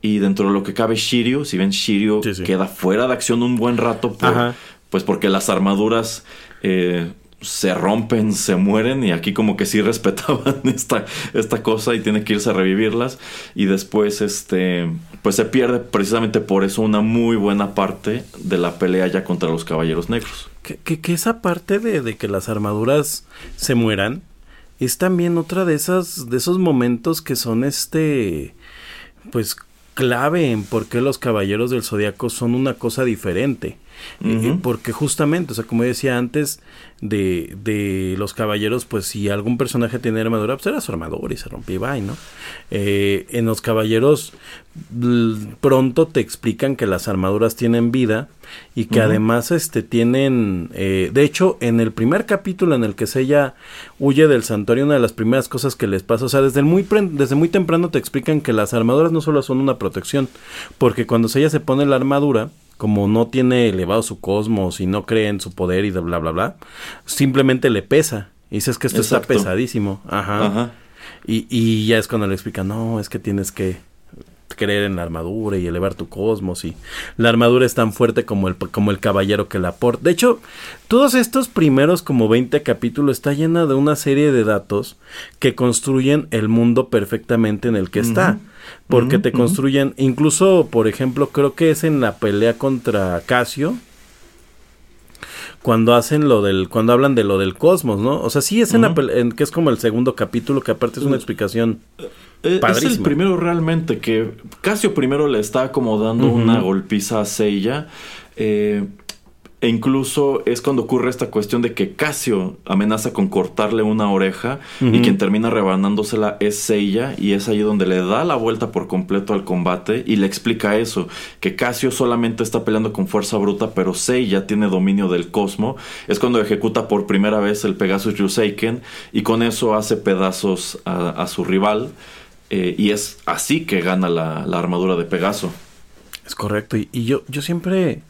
Y dentro de lo que cabe Shiryu, si bien Shiryu Sí, sí. queda fuera de acción un buen rato por, pues porque las armaduras eh, se rompen, se mueren y aquí como que sí respetaban esta, esta cosa y tiene que irse a revivirlas y después este pues se pierde precisamente por eso una muy buena parte de la pelea ya contra los caballeros negros. Que, que, que esa parte de, de que las armaduras se mueran es también otra de esas de esos momentos que son este pues clave en por qué los caballeros del zodiaco son una cosa diferente. Eh, porque justamente, o sea, como decía antes, de, de los caballeros, pues si algún personaje tiene armadura, pues era su armadura y se rompía y va, ¿no? Eh, en los caballeros pronto te explican que las armaduras tienen vida y que además este tienen eh, de hecho en el primer capítulo en el que ella huye del santuario una de las primeras cosas que les pasa o sea desde muy desde muy temprano te explican que las armaduras no solo son una protección porque cuando ella se pone la armadura como no tiene elevado su cosmos y no cree en su poder y bla bla bla, simplemente le pesa. Y dices que esto está pesadísimo. Ajá. Y, y ya es cuando le explica, no, es que tienes que creer en la armadura y elevar tu cosmos y la armadura es tan fuerte como el, como el caballero que la aporta. De hecho, todos estos primeros como 20 capítulos está llena de una serie de datos que construyen el mundo perfectamente en el que está. Porque te construyen, incluso, por ejemplo, creo que es en la pelea contra Casio, cuando hacen lo del cuando hablan de lo del cosmos, ¿no? O sea, sí es en, la en que es como el segundo capítulo que aparte es una explicación eh, es el primero realmente que Casio primero le está como dando una golpiza a Seiya. Eh, e incluso es cuando ocurre esta cuestión de que Casio amenaza con cortarle una oreja y quien termina rebanándosela es Seiya y es ahí donde le da la vuelta por completo al combate y le explica eso, que Casio solamente está peleando con fuerza bruta pero Seiya tiene dominio del cosmo. Es cuando ejecuta por primera vez el Pegasus Ryuseiken y con eso hace pedazos a su rival. Eh, y es así que gana la, armadura de Pegaso. Es correcto. Y, yo, yo siempre,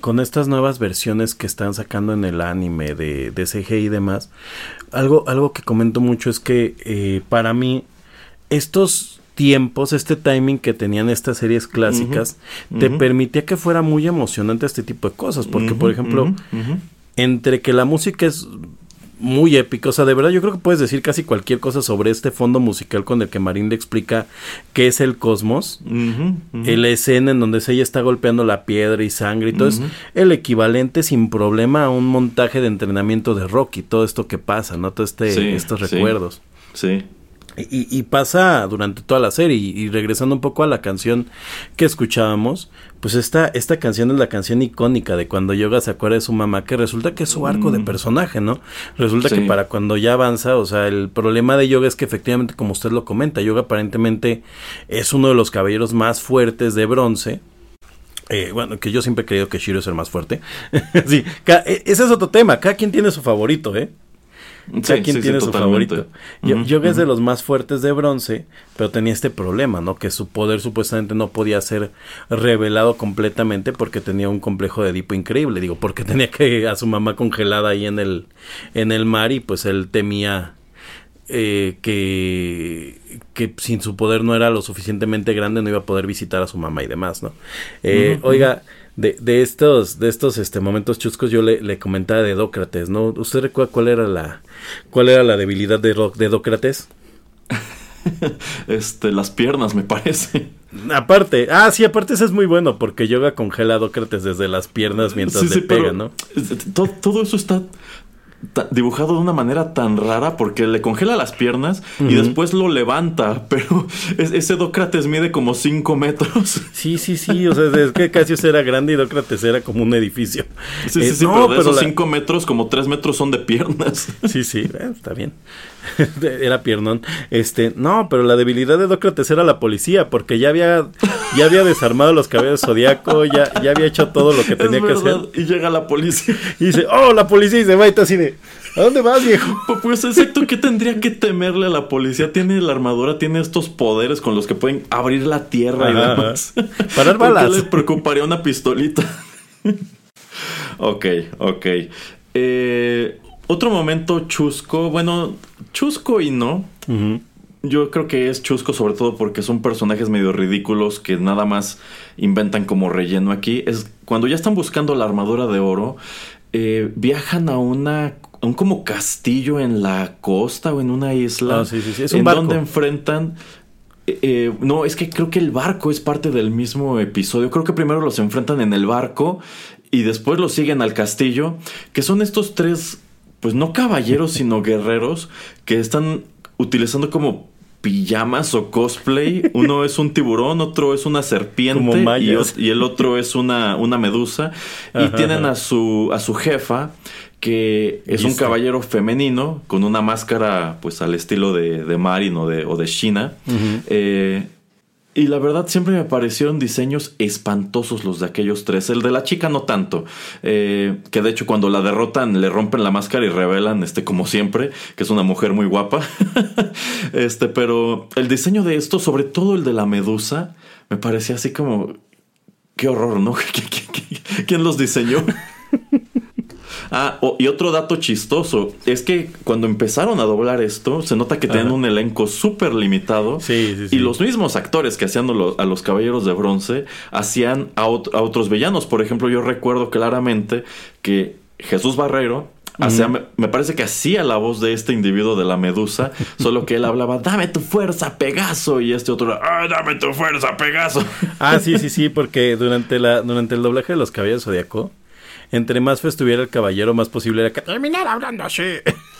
con estas nuevas versiones que están sacando en el anime de, de CG y demás, algo, algo que comento mucho es que eh, para mí estos tiempos, este timing que tenían estas series clásicas, te permitía que fuera muy emocionante este tipo de cosas. Porque, por ejemplo, entre que la música es muy épico. O sea, de verdad yo creo que puedes decir casi cualquier cosa sobre este fondo musical con el que Marín le explica qué es el cosmos. La escena en donde ella está golpeando la piedra y sangre y todo es el equivalente sin problema a un montaje de entrenamiento de Rocky. Todo esto que pasa, ¿no? Todo este, estos recuerdos. Sí. Y, pasa durante toda la serie. Y, regresando un poco a la canción que escuchábamos, pues esta, esta canción es la canción icónica de cuando Yoga se acuerda de su mamá, que resulta que es su arco de mm. personaje, ¿no? Resulta que para cuando ya avanza, o sea, el problema de Yoga es que efectivamente, como usted lo comenta, Yoga aparentemente es uno de los caballeros más fuertes de bronce. Eh, bueno, que yo siempre he creído que Shiro es el más fuerte. sí, e, ese es otro tema. Cada quien tiene su favorito, ¿eh? Sea, quién tiene su favorito. Yo es de los más fuertes de bronce, pero tenía este problema, ¿no? Que su poder supuestamente no podía ser revelado completamente porque tenía un complejo de Edipo increíble. Digo, porque tenía que a su mamá congelada ahí en el, en el mar y pues él temía eh, que, que sin su poder no era lo suficientemente grande, no iba a poder visitar a su mamá y demás, ¿no? Eh, oiga de, de estos, de estos este, momentos chuscos, yo le, le comentaba de Dócrates, ¿no? ¿Usted recuerda cuál era la, cuál era la debilidad de, de Dócrates? este, las piernas, me parece. Aparte, ah, sí, aparte eso es muy bueno, porque yoga congela a Dócrates desde las piernas mientras le pega, ¿no? Todo, todo, eso está dibujado de una manera tan rara porque le congela las piernas y después lo levanta, pero ese Dócrates mide como 5 metros. Sí, sí, sí, o sea, es que Casios era grande y Dócrates era como un edificio. Sí, sí, eh, sí, pero de esos 5 metros, como 3 metros son de piernas. Sí, sí, eh, está bien. era piernón. Este, no, pero la debilidad de Dócrates era la policía, porque ya había, ya había desarmado los cabellos zodiaco, ya, ya había hecho todo lo que tenía que hacer. Y llega la policía. Y dice, oh, la policía, y se va y está así de, ¿a dónde vas, viejo? Pues exacto, ¿qué tendría que temerle a la policía? Tiene la armadura, tiene estos poderes con los que pueden abrir la tierra y demás. Parar balas. ¿Por qué le preocuparía una pistolita? ok, ok. Eh, otro momento chusco, bueno, chusco y no. Yo creo que es chusco sobre todo porque son personajes medio ridículos que nada más inventan como relleno aquí. Es cuando ya están buscando la armadura de oro, eh, viajan a una a un como castillo en la costa o en una isla Ah, sí, sí, sí, es un en barco. donde enfrentan eh, eh, no, es que creo que el barco es parte del mismo episodio. Creo que primero los enfrentan en el barco y después los siguen al castillo, que son estos tres, pues no caballeros, sino guerreros, que están utilizando como pijamas o cosplay. Uno es un tiburón, otro es una serpiente y, el otro es una, una medusa. Y tienen a su, a su jefa, que es un Lista. caballero femenino con una máscara pues al estilo de, de Marin o de, o de Shina. Eh, y la verdad siempre me parecieron diseños espantosos los de aquellos tres. El de la chica no tanto. Eh, que de hecho cuando la derrotan le rompen la máscara y revelan, este, como siempre, que es una mujer muy guapa. este, pero el diseño de esto, sobre todo el de la medusa, me parecía así como... Qué horror, ¿no? ¿Qui- qui- qui- ¿Quién los diseñó? Ah, y otro dato chistoso es que cuando empezaron a doblar esto, se nota que tenían Ajá. un elenco súper limitado. Sí, sí, sí. Y los mismos actores que hacían a los caballeros de bronce hacían a, ot- a otros villanos. Por ejemplo, yo recuerdo claramente que Jesús Barrero. hacía- me, me parece que hacía la voz de este individuo de la medusa, solo que él hablaba, dame tu fuerza, Pegaso, y este otro, "Ah, dame tu fuerza, Pegaso. Ah, sí, sí, sí, porque durante la durante el doblaje de los caballeros zodiaco, entre más fe estuviera el caballero, más posible era que terminar hablando así.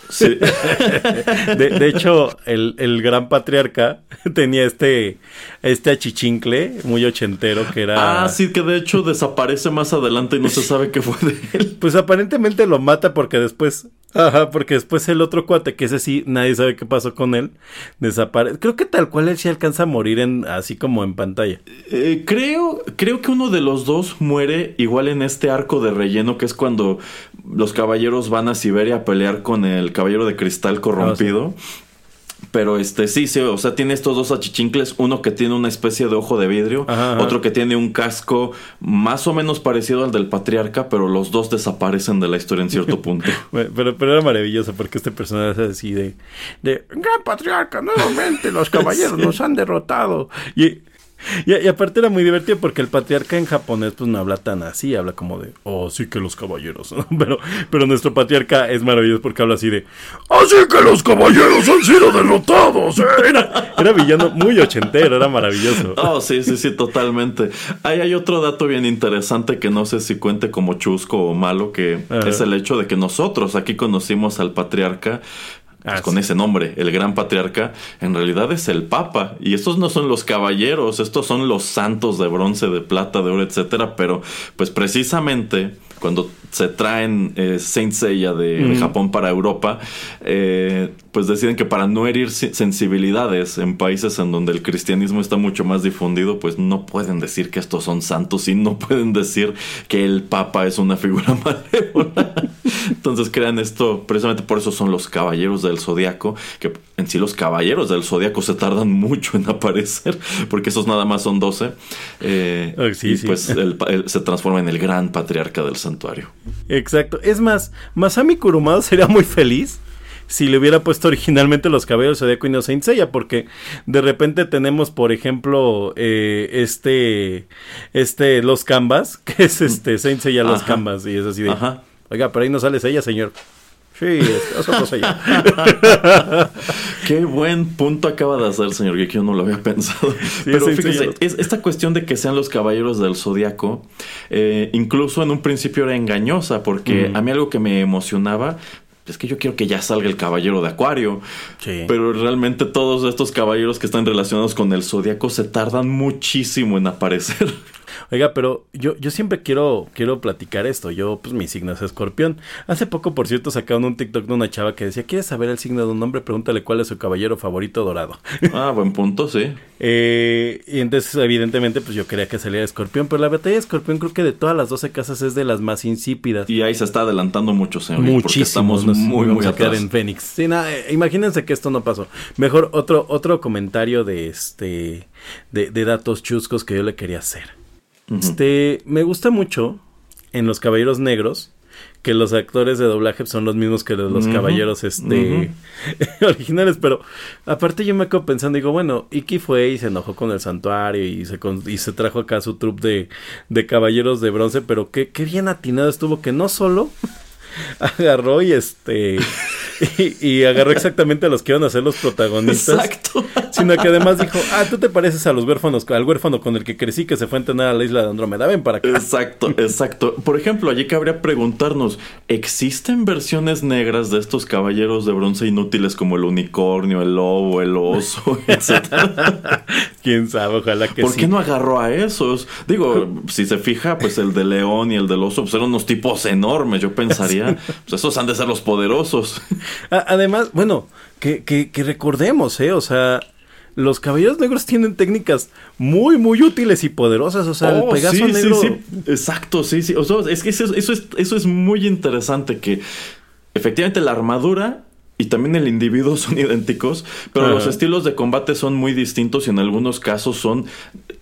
Sí. De, de hecho, el, el gran patriarca tenía este este achichincle muy ochentero que era Ah, sí, que de hecho desaparece más adelante y no se sabe qué fue de él. Pues aparentemente lo mata porque después, ajá, porque después el otro cuate, que ese sí, nadie sabe qué pasó con él, desaparece. Creo que tal cual él sí alcanza a morir en, así como en pantalla. Eh, creo, creo que uno de los dos muere igual en este arco de relleno, que es cuando los caballeros van a Siberia a pelear con el caballero de cristal corrompido. Pero este sí, sí, o sea, tiene estos dos achichincles, uno que tiene una especie de ojo de vidrio, Ajá, ajá. otro que tiene un casco más o menos parecido al del patriarca, pero los dos desaparecen de la historia en cierto punto. Pero, pero era maravilloso porque este personaje así de, de Gran Patriarca, nuevamente los caballeros nos han derrotado. Y, y, y aparte era muy divertido porque el patriarca en japonés pues no habla tan así, habla como de, oh, sí que los caballeros. ¿no? Pero, pero nuestro patriarca es maravilloso porque habla así de, Así que los caballeros han sido derrotados, ¿eh? era, era villano muy ochentero, era maravilloso. Oh, sí, sí, sí, totalmente. Ahí hay otro dato bien interesante que no sé si cuente como chusco o malo, que Ajá. es el hecho de que nosotros aquí conocimos al patriarca. Pues, Ah, con sí. ese nombre, el gran patriarca, en realidad es el papa. Y estos no son los caballeros, estos son los santos de bronce, de plata, de oro, etcétera. Pero, pues precisamente cuando se traen eh, Saint Seiya de, de Japón para Europa, eh, pues deciden que para no herir si- sensibilidades en países en donde el cristianismo está mucho más difundido, pues no pueden decir que estos son santos y no pueden decir que el Papa es una figura malévola. Entonces crean esto, precisamente por eso son los caballeros del zodiaco, que en sí los caballeros del zodiaco se tardan mucho en aparecer, porque esos nada más son 12. eh, Ah, sí, y sí. pues el se transforma en el gran patriarca del santuario. Exacto. Es más, Masami Kurumada sería muy feliz si le hubiera puesto originalmente los cabellos de Zodiaco y no Saint Seiya, porque de repente tenemos, por ejemplo, eh, este, este, Los Canvas, que es este, Saint Seiya Los Ajá. Canvas, y es así de, Ajá. oiga, pero ahí no sale Seiya, señor. Sí, es, es otro Seiya. Qué buen punto acaba de hacer, señor Geek. Yo no lo había pensado. Pero sí, fíjese, sí. es- esta cuestión de que sean los caballeros del zodiaco, eh, incluso en un principio era engañosa, porque a mí algo que me emocionaba. Es que yo quiero que ya salga el caballero de Acuario. Sí. Pero realmente todos estos caballeros que están relacionados con el zodiaco se tardan muchísimo en aparecer. Oiga, pero yo, yo siempre quiero, quiero platicar esto. Yo, pues mi signo es escorpión. Hace poco, por cierto, sacaron un TikTok de una chava que decía, ¿quieres saber el signo de un hombre? Pregúntale cuál es su caballero favorito dorado. ah, buen punto, sí. Eh, y entonces, evidentemente, pues yo quería que saliera escorpión. Pero la batalla de escorpión creo que de todas las 12 casas es de las más insípidas. Y ahí se está adelantando mucho, señor. Porque Muchísimo. Estamos muy, muy a quedar en Fénix. Sí, nada, eh, imagínense que esto no pasó. Mejor otro, otro comentario de este, de, de datos chuscos que yo le quería hacer. Este, me gusta mucho en los Caballeros Negros que los actores de doblaje son los mismos que los, caballeros este originales, pero aparte yo me quedo pensando, digo, bueno, Iki fue y se enojó con el santuario y se con- y se trajo acá su troupe de, de caballeros de bronce, pero qué, qué bien atinado estuvo que no solo agarró y este y, y agarró exactamente a los que iban a ser los protagonistas. Exacto. Sino que además dijo, ah, tú te pareces a los huérfanos, al huérfano con el que crecí que se fue a entrenar a la isla de Andrómeda, ven para acá. Exacto, exacto. Por ejemplo, allí cabría preguntarnos, ¿existen versiones negras de estos caballeros de bronce inútiles como el unicornio, el lobo, el oso, etcétera? Quién sabe, ojalá que ¿Por sí. qué no agarró a esos? Digo, si se fija, pues el de león y el del oso pues eran unos tipos enormes, yo pensaría. Pues esos han de ser los poderosos. Además, bueno, que, que, que recordemos, ¿eh? O sea, los caballeros negros tienen técnicas muy, muy útiles y poderosas. O sea, el Oh, Pegaso sí, sí, negro. sí. Exacto, sí, sí. O sea, es que eso, eso es, eso es muy interesante que efectivamente la armadura y también el individuo son idénticos, pero los estilos de combate son muy distintos y en algunos casos son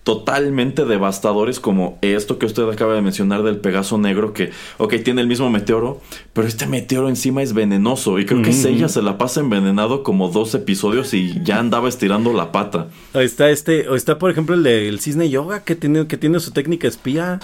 totalmente devastadores como esto que usted acaba de mencionar del Pegaso negro que, ok, tiene el mismo meteoro, pero este meteoro encima es venenoso y creo que Ujú. Seiya se la pasa envenenado como dos episodios y ya andaba estirando la pata. Ahí está este, o está por ejemplo el del cisne yoga que tiene, que tiene su técnica espía.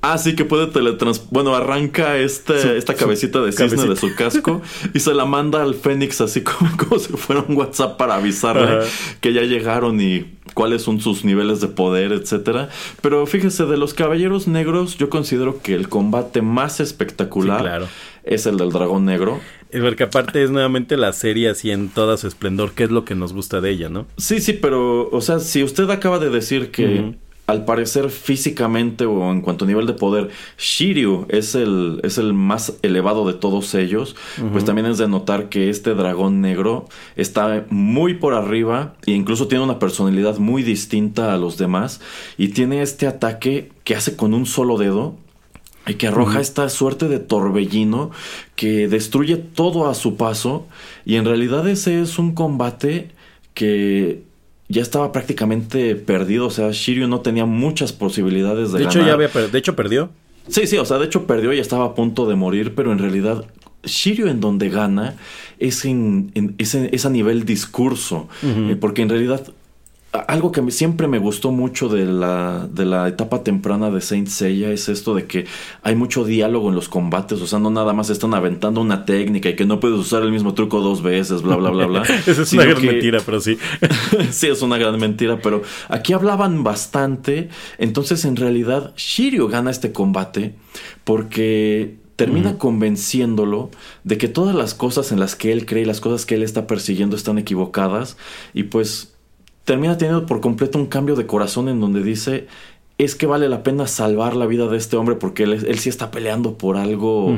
Ah, sí, que puede teletrans... Bueno, arranca este, Su- esta cabecita de cisne cabecita. de su casco y se la manda al Fénix así como, como si fuera un WhatsApp para avisarle que ya llegaron y cuáles son sus niveles de poder, etcétera. Pero fíjese, de los Caballeros Negros yo considero que el combate más espectacular Sí, claro. es el del Dragón Negro. Eh, Porque aparte es nuevamente la serie así en toda su esplendor, que es lo que nos gusta de ella, ¿no? Sí, sí, pero, o sea, si usted acaba de decir que. Al parecer físicamente o en cuanto a nivel de poder, Shiryu es el, es el más elevado de todos ellos, pues también es de notar que este dragón negro está muy por arriba e incluso tiene una personalidad muy distinta a los demás y tiene este ataque que hace con un solo dedo. Y que arroja esta suerte de torbellino que destruye todo a su paso. Y en realidad ese es un combate que ya estaba prácticamente perdido. O sea, Shiryu no tenía muchas posibilidades de, De hecho, ya había de hecho perdió. Sí, sí, o sea, de hecho perdió y estaba a punto de morir, pero en realidad Shiryu en donde gana es, en, en- es, en- es a nivel discurso. Eh, porque en realidad algo que siempre me gustó mucho de la, de la etapa temprana de Saint Seiya es esto de que hay mucho diálogo en los combates, o sea, no nada más están aventando una técnica y que no puedes usar el mismo truco dos veces, bla, bla, bla, bla. Esa es sino una gran que- mentira, pero sí. sí, es una gran mentira, pero aquí hablaban bastante. Entonces, en realidad, Shiryu gana este combate porque termina convenciéndolo de que todas las cosas en las que él cree y las cosas que él está persiguiendo están equivocadas. Y pues termina teniendo por completo un cambio de corazón en donde dice. Es que vale la pena salvar la vida de este hombre porque él, él sí está peleando por algo,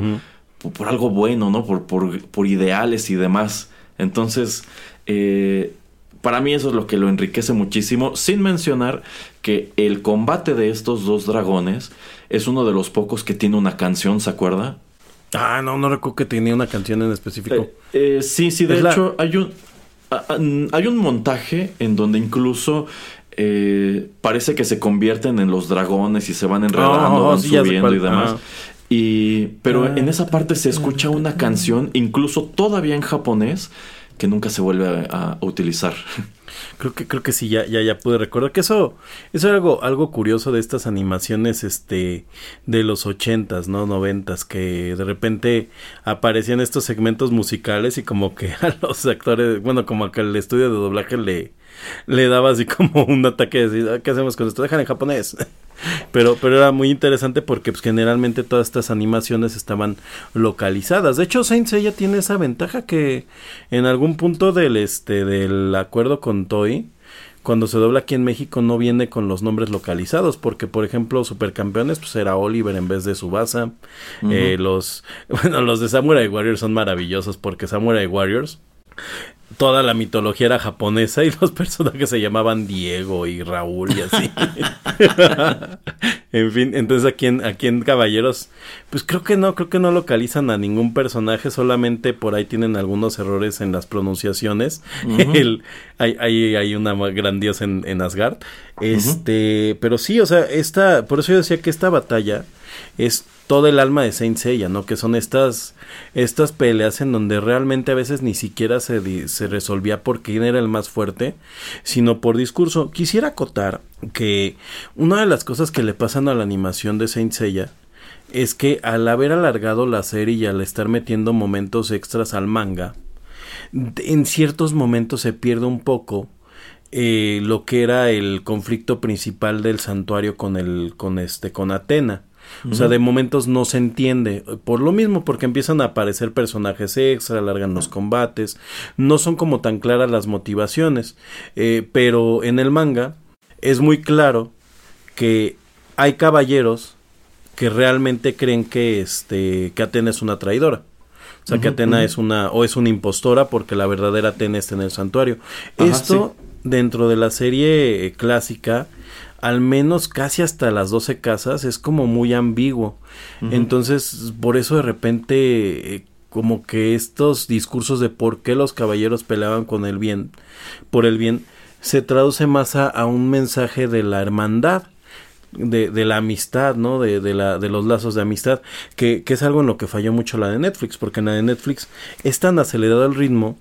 por, por algo bueno, ¿no? Por, por, por ideales y demás. Entonces, eh, para mí eso es lo que lo enriquece muchísimo, sin mencionar que el combate de estos dos dragones es uno de los pocos que tiene una canción, ¿se acuerda? Ah, no, no recuerdo que tenía una canción en específico. Eh, eh, sí, sí, de Es la- hecho hay un, hay un montaje en donde incluso eh, parece que se convierten en los dragones y se van enredando, Oh, van sí, subiendo y demás. Y, pero Ah. en esa parte se escucha una canción, incluso todavía en japonés, que nunca se vuelve a, a utilizar. Creo que, creo que sí, ya, ya, ya pude recordar que eso, eso era algo, algo curioso de estas animaciones, este, de los ochentas, ¿no? Noventas, que de repente aparecían estos segmentos musicales y como que a los actores, bueno, como que el estudio de doblaje le, le daba así como un ataque de decir, "Ah, ¿qué hacemos con esto? Dejan en japonés. Pero, pero era muy interesante porque pues, generalmente todas estas animaciones estaban localizadas. De hecho, Saint Seiya tiene esa ventaja que en algún punto del este del acuerdo con Toei, cuando se dobla aquí en México no viene con los nombres localizados, porque por ejemplo Supercampeones pues era Oliver en vez de Subasa. Eh, los bueno, los de Samurai Warriors son maravillosos porque Samurai Warriors toda la mitología era japonesa y los personajes se llamaban Diego y Raúl y así. en fin, entonces aquí en, aquí en Caballeros, pues creo que no, creo que no localizan a ningún personaje, solamente por ahí tienen algunos errores en las pronunciaciones. El- hay, hay, hay una gran diosa en, en Asgard. Este, pero sí, o sea, esta, por eso yo decía que esta batalla es todo el alma de Saint Seiya, ¿no? Que son estas, estas peleas en donde realmente a veces ni siquiera se, se resolvía por quién era el más fuerte, sino por discurso. Quisiera acotar que una de las cosas que le pasan a la animación de Saint Seiya es que al haber alargado la serie y al estar metiendo momentos extras al manga, en ciertos momentos se pierde un poco eh, lo que era el conflicto principal del santuario con el con este con Atena. O sea, de momentos no se entiende. Por lo mismo, porque empiezan a aparecer personajes extra, alargan los combates. No son como tan claras las motivaciones. Eh, pero en el manga es muy claro que hay caballeros que realmente creen que este que Atena es una traidora. O sea, que Atena es una o es una impostora porque la verdadera Atena está en el santuario. Ajá, Esto dentro de la serie eh, clásica al menos casi hasta las 12 casas es como muy ambiguo. Entonces, por eso de repente eh, como que estos discursos de por qué los caballeros peleaban con el bien, por el bien, se traduce más a, a un mensaje de la hermandad de, de la amistad, ¿no? De, de, la, de los lazos de amistad, que, que es algo en lo que falló mucho la de Netflix, porque en la de Netflix es tan acelerado el ritmo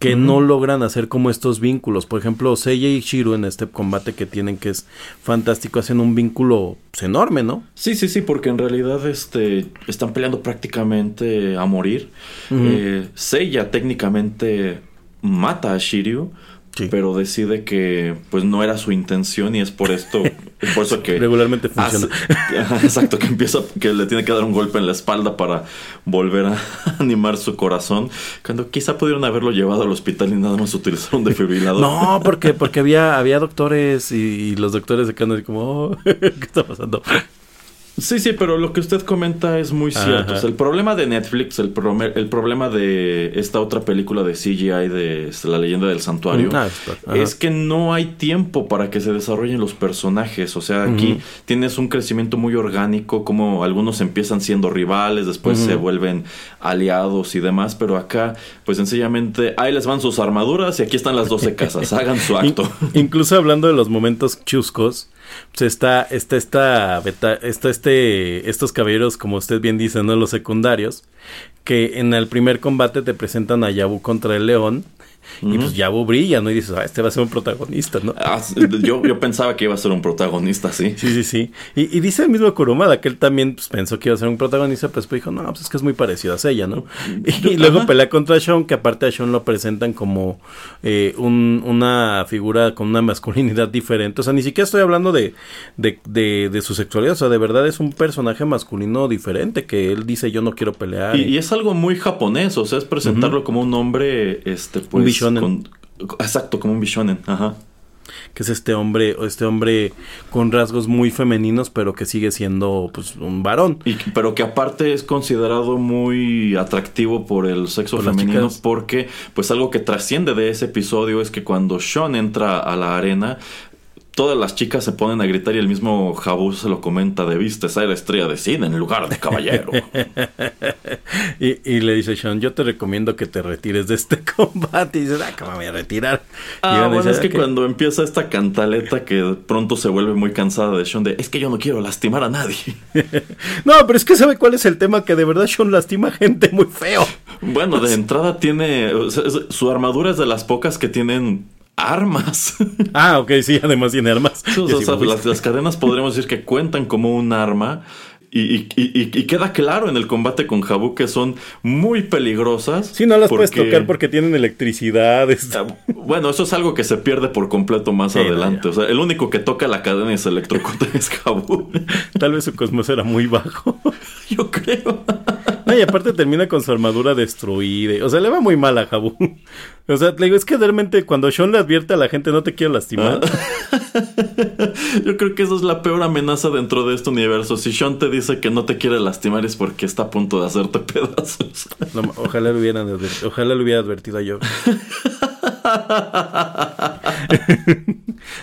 que no logran hacer como estos vínculos. Por ejemplo, Seiya y Shiro en este combate que tienen, que es fantástico, hacen un vínculo pues, enorme, ¿no? Sí, sí, sí, porque en realidad este, están peleando prácticamente a morir. Eh, Seiya técnicamente mata a Shiryu, Sí. pero decide que pues no era su intención y es por esto, es por eso que Regularmente funciona. hace- exacto, que empieza, que le tiene que dar un golpe en la espalda para volver a animar su corazón, cuando quizá pudieron haberlo llevado al hospital y nada más utilizar un desfibrilador. No, porque, porque había, había doctores y, y los doctores quedan así como, oh, ¿qué está pasando? Sí, sí, pero lo que usted comenta es muy cierto. Ajá. O sea, el problema de Netflix, el, el problema de esta otra película de CGI de este, La leyenda del santuario, Ah, está. Ajá. es que no hay tiempo para que se desarrollen los personajes. O sea, aquí tienes un crecimiento muy orgánico, como algunos empiezan siendo rivales, después se vuelven aliados y demás, pero acá, pues sencillamente, ahí les van sus armaduras y aquí están las 12 casas, hagan su acto. In- incluso hablando de los momentos chuscos, pues está, está esta, este, estos caballeros, como usted bien dice, ¿no? Los secundarios, que en el primer combate te presentan a Yabu contra el león, y pues Yabu brilla, ¿no? Y dices, ah, este va a ser un protagonista, ¿no? Ah, yo, yo pensaba que iba a ser un protagonista, sí. Sí, sí, sí. Y, y dice el mismo Kurumada que él también pues, pensó que iba a ser un protagonista, pero después dijo, no, pues es que es muy parecido a Seiya, ¿no? Y, luego pelea contra Sean, que aparte a Sean lo presentan como eh, un- una figura con una masculinidad diferente. O sea, ni siquiera estoy hablando de, de, de, de su sexualidad, o sea, de verdad es un personaje masculino diferente que él dice, yo no quiero pelear. Y, y es algo muy japonés, o sea, es presentarlo como un hombre, este, pues... bishonen. con- exacto, como un bishonen, ajá. que es este hombre, este hombre con rasgos muy femeninos, pero que sigue siendo pues un varón. Y, pero que aparte es considerado muy atractivo por el sexo Por femenino porque pues algo que trasciende de ese episodio es que cuando Sean entra a la arena todas las chicas se ponen a gritar y el mismo Jabu se lo comenta de vista esa la estrella de cine en lugar de caballero. Y, y le dice Sean, yo te recomiendo que te retires de este combate. Y dices, ah, ¿cómo me voy a retirar? Ah, bueno, es que cuando empieza esta cantaleta que pronto se vuelve muy cansada de Sean de es que yo no quiero lastimar a nadie. No, pero es que sabe cuál es el tema, que de verdad Sean lastima a gente muy feo. Bueno, de entrada tiene. su armadura es de las pocas que tienen armas. Ah, ok, sí, además tiene armas. Las, las cadenas podríamos decir que cuentan como un arma. Y, y- y- y queda claro en el combate con Jabu que son muy peligrosas. Sí, no las puedes tocar porque tienen electricidad. Ah, Bueno, eso es algo que se pierde por completo más Sí, adelante. o sea, el único que toca la cadena y se electrocuta es Jabu. Tal vez su cosmos era muy bajo. Yo creo. No, y aparte termina con su armadura destruida. O sea, le va muy mal a Jabu. O sea, le digo, es que realmente cuando Sean le advierte a la gente no te quiero lastimar. Yo creo que esa es la peor amenaza dentro de este universo. Si Sean te dice que no te quiere lastimar es porque está a punto de hacerte pedazos. No, ojalá lo hubieran ojalá lo hubiera advertido yo.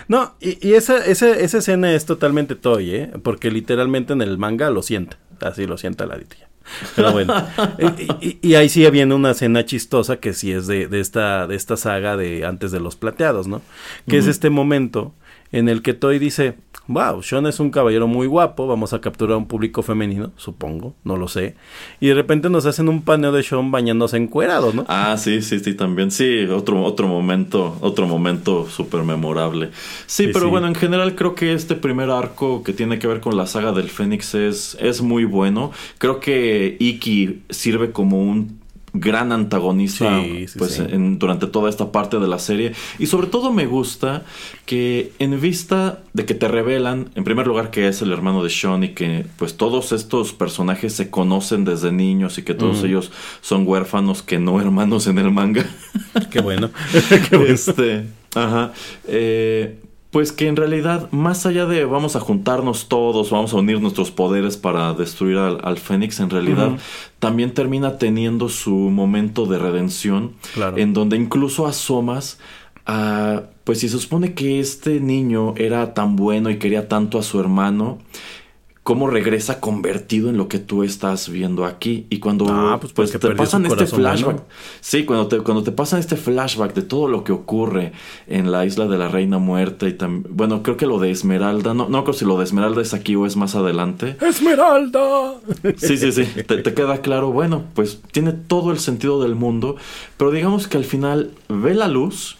no, y, y esa, esa, esa escena es totalmente toy, ¿eh? Porque literalmente en el manga lo sienta. Así lo sienta la ya. Pero bueno. y, ahí sí viene una escena chistosa que sí es de, de esta, de esta saga de antes de los plateados, ¿no? Que es este momento en el que Toy dice, wow, Sean es un caballero muy guapo, vamos a capturar a un público femenino, supongo, no lo sé. Y de repente nos hacen un paneo de Sean bañándose encuerado, ¿no? Ah, sí, sí, sí, también. Sí, otro, otro momento, otro momento súper memorable. Sí, Sí, pero sí. bueno, en general creo que este primer arco que tiene que ver con la saga del Fénix es, es muy bueno. Creo que Iki sirve como un gran antagonista Sí, sí, pues sí. en- durante toda esta parte de la serie y sobre todo me gusta que en vista de que te revelan en primer lugar que es el hermano de Sean y que pues todos estos personajes se conocen desde niños y que todos ellos son huérfanos que no hermanos en el manga Qué bueno. Qué bueno. este, ajá. eh, pues que en realidad, más allá de vamos a juntarnos todos, vamos a unir nuestros poderes para destruir al, al Fénix, en realidad también termina teniendo su momento de redención, Claro. en donde incluso asomas a, pues si se supone que este niño era tan bueno y quería tanto a su hermano, cómo regresa convertido en lo que tú estás viendo aquí. Y cuando Ah, pues pues, te pasan este flashback. Sí, cuando te, cuando te pasan este flashback de todo lo que ocurre en la isla de la Reina Muerta y también, bueno, creo que lo de Esmeralda, no, no creo si lo de Esmeralda es aquí o es más adelante. Esmeralda. Sí, sí, sí, te, te queda claro, bueno, pues tiene todo el sentido del mundo, pero digamos que al final ve la luz,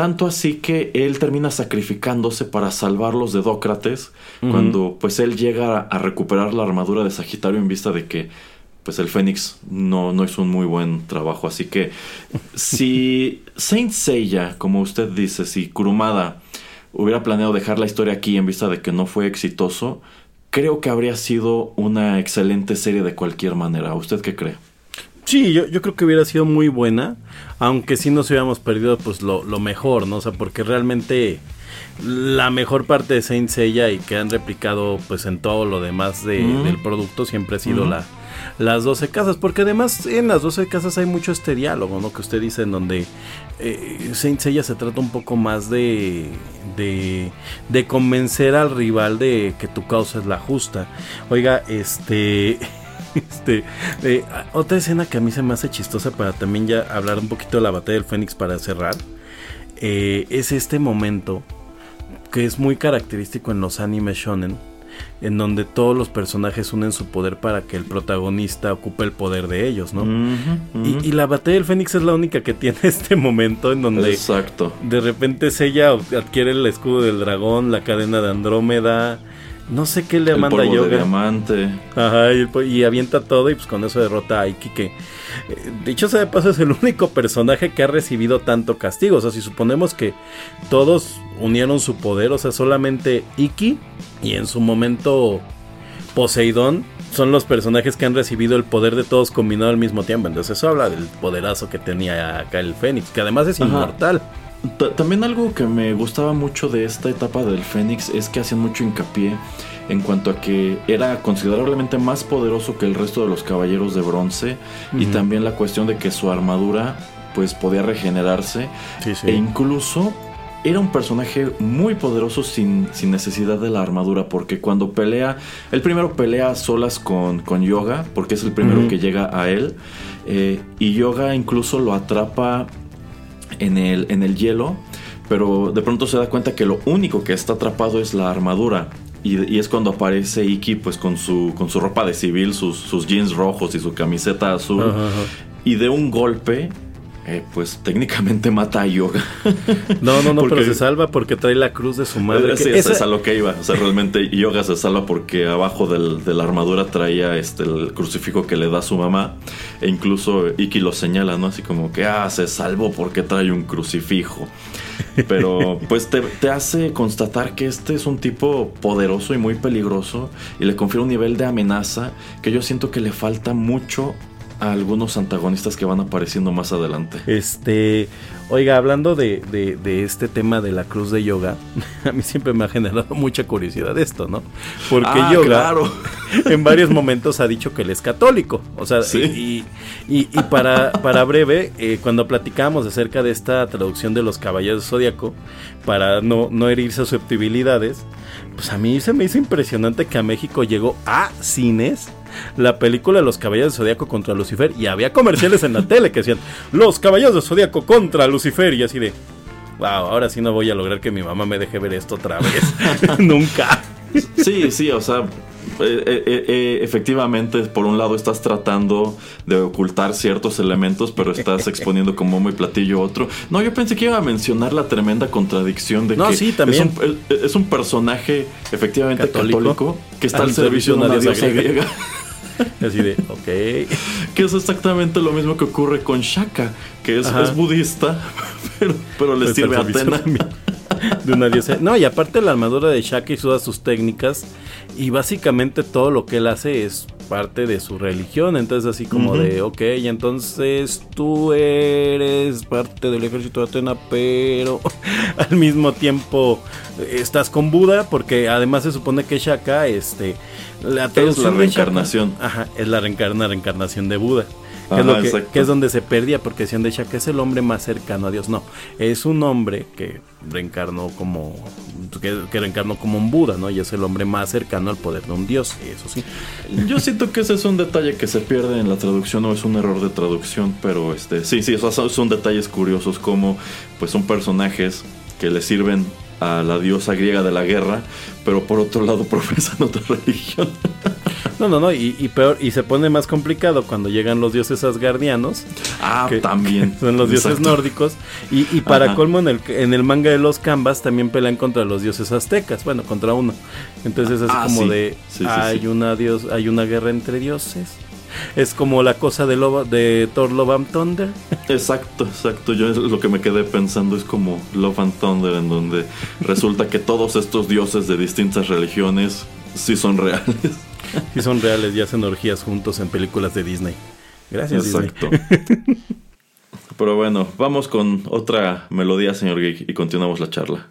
tanto así que él termina sacrificándose para salvarlos de Dócrates, cuando pues él llega a recuperar la armadura de Sagitario en vista de que pues el Fénix no, no hizo un muy buen trabajo, así que si Saint Seiya, como usted dice, si Kurumada hubiera planeado dejar la historia aquí en vista de que no fue exitoso, creo que habría sido una excelente serie de cualquier manera. ¿Usted qué cree? Sí, yo, yo creo que hubiera sido muy buena, aunque sí nos hubiéramos perdido pues lo, lo mejor, ¿no? O sea, porque realmente la mejor parte de Saint Seiya y que han replicado pues en todo lo demás de- del producto siempre ha sido la, las 12 casas, porque además en las 12 casas hay mucho este diálogo, ¿no? Que usted dice en donde eh, Saint Seiya se trata un poco más de, de, de convencer al rival de que tu causa es la justa. Oiga, este... Este, eh, otra escena que a mí se me hace chistosa para también ya hablar un poquito de la batalla del Fénix para cerrar, eh, es este momento que es muy característico en los animes shonen, en donde todos los personajes unen su poder para que el protagonista ocupe el poder de ellos, ¿no? Y, y la batalla del Fénix es la única que tiene este momento en donde Exacto. de repente ella adquiere el escudo del dragón, la cadena de Andrómeda, no sé qué le El manda polvo de Yoga. diamante. Ajá, y, avienta todo y pues con eso derrota a Iki que... eh, de hecho, sea de paso, es el único personaje que ha recibido tanto castigo. O sea, si suponemos que todos unieron su poder, o sea, solamente Iki y en su momento Poseidón son los personajes que han recibido el poder de todos combinado al mismo tiempo. Entonces eso habla del poderazo que tenía acá el Fénix, que además es Ajá. inmortal. Ta- También algo que me gustaba mucho de esta etapa del Fénix es que hacían mucho hincapié en cuanto a que era considerablemente más poderoso que el resto de los caballeros de bronce y también la cuestión de que su armadura pues podía regenerarse Sí, sí. e incluso era un personaje muy poderoso sin, sin necesidad de la armadura porque cuando pelea, él primero pelea a solas con, con Yoga porque es el primero que llega a él eh, y Yoga incluso lo atrapa en el, en el hielo, pero de pronto se da cuenta que lo único que está atrapado es la armadura. Y, y es cuando aparece Iki pues con su, con su ropa de civil, sus, sus jeans rojos y su camiseta azul. Ajá, ajá. Y de un golpe, eh, pues técnicamente mata a Yoga. No, no, no, Porque- pero se salva porque trae la cruz de su madre. Sí, esa- es a lo que iba. O sea, realmente Yoga se salva porque abajo del- de la armadura traía este, el crucifijo que le da su mamá. E incluso Iki lo señala, ¿no? Así como que, ah, se salvó porque trae un crucifijo. Pero pues te, te hace constatar que este es un tipo poderoso y muy peligroso. Y le confiere un nivel de amenaza que yo siento que le falta mucho a algunos antagonistas que van apareciendo más adelante. Este, oiga, hablando de, de- de este tema de la cruz de yoga, a mí siempre me ha generado mucha curiosidad esto, ¿no? Porque Ah, yoga claro. en varios momentos ha dicho que él es católico. O sea, Sí. y, y- y para, para breve, eh, cuando platicábamos acerca de esta traducción de los caballeros zodiaco, para no, no herir susceptibilidades, pues a mí se me hizo impresionante que a México llegó a cines la película de los caballeros del zodiaco contra Lucifer y había comerciales en la tele que decían los caballeros del zodiaco contra Lucifer y así de wow, ahora sí no voy a lograr que mi mamá me deje ver esto otra vez. Nunca. Sí, sí, o sea, eh, eh, eh, efectivamente, por un lado estás tratando de ocultar ciertos elementos, pero estás exponiendo como muy platillo otro. No, yo pensé que iba a mencionar la tremenda contradicción de No, que sí, también. Es, un, es un personaje efectivamente Católico. católico, que está al, servicio de una diosa griega. Así de, ok. que es exactamente lo mismo que ocurre con Shaka, que es, budista, pero, pero le sirve a Atena. de una diosa. No, y aparte la armadura de Shaka y todas sus técnicas. Y básicamente todo lo que él hace es parte de su religión. Entonces, así como Ujú. de, ok, entonces tú eres parte del ejército de Atena, pero al mismo tiempo estás con Buda, porque además se supone que Shaka, este, la de Shaka- reencarnación. ajá, es la reencarna, reencarnación de Buda. Que, Ajá, es lo que, exacto. que es donde se perdía, porque decían de Shaka es el hombre más cercano a Dios. No, es un hombre que reencarnó como que, que reencarnó como un Buda, ¿no? Y es el hombre más cercano al poder de un Dios, eso sí. Yo siento que ese es un detalle que se pierde en la traducción, no es un error de traducción, pero este, sí, sí, esos son, son detalles curiosos como pues son personajes que le sirven a la diosa griega de la guerra, pero por otro lado profesan otra religión. No, no, no, y, y peor, y se pone más complicado cuando llegan los dioses asgardianos, Ah, que también. son los dioses nórdicos, y, y para Ajá. colmo en el, en el manga de los Canvas también pelean contra los dioses aztecas, bueno, contra uno. Entonces es Ah, como sí. de Sí, sí, hay una dios, hay una guerra entre dioses. Es como la cosa de, Loba- de Thor Love and Thunder. Exacto, exacto. Yo lo que me quedé pensando es como Love and Thunder, en donde resulta que todos estos dioses de distintas religiones sí son reales. Si son reales y hacen orgías juntos en películas de Disney. Gracias, Disney. Exacto. Pero bueno, vamos con otra melodía, señor Geek, y continuamos la charla.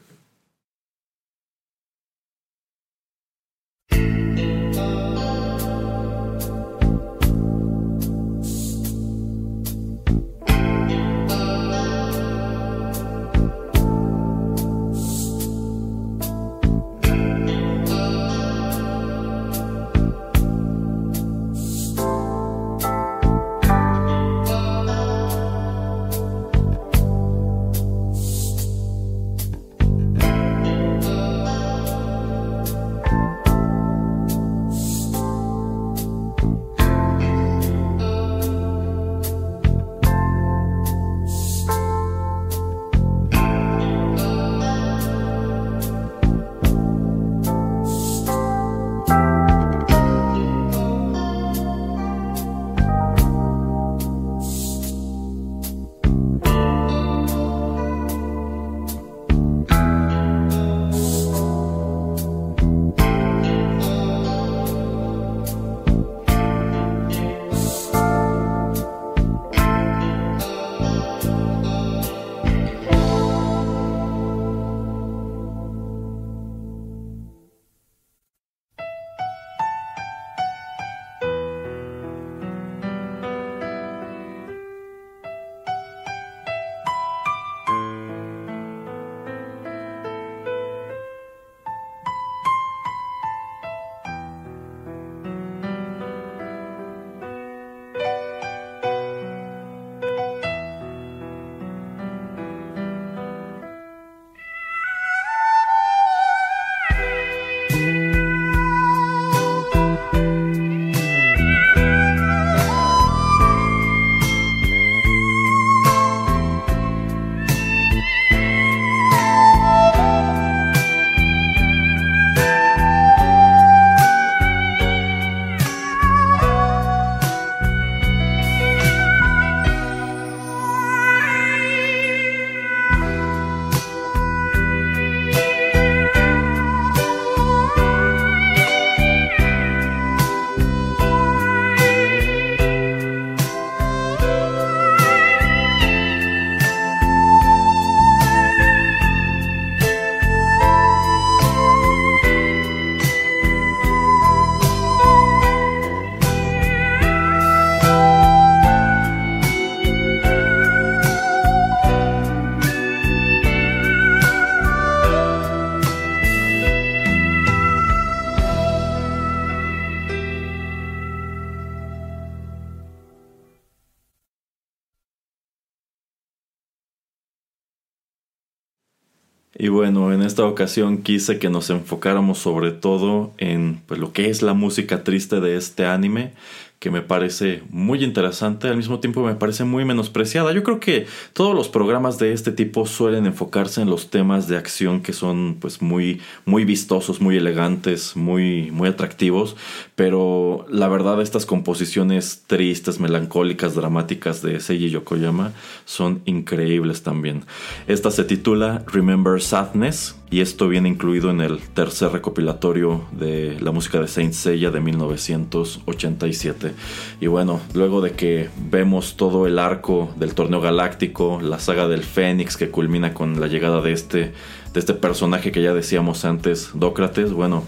Bueno, en esta ocasión quise que nos enfocáramos sobre todo en pues, lo que es la música triste de este anime, que me parece muy interesante, al mismo tiempo me parece muy menospreciada. Yo creo que todos los programas de este tipo suelen enfocarse en los temas de acción que son pues muy muy vistosos, muy elegantes, muy muy atractivos, pero la verdad estas composiciones tristes, melancólicas, dramáticas de Seiji Yokoyama son increíbles también. Esta se titula Remember Sadness y esto viene incluido en el tercer recopilatorio de la música de Saint Seiya de 1987. Y bueno, luego de que vemos todo el arco del torneo galáctico, la saga del Fénix que culmina con la llegada de este, de este personaje que ya decíamos antes, Dócrates, bueno,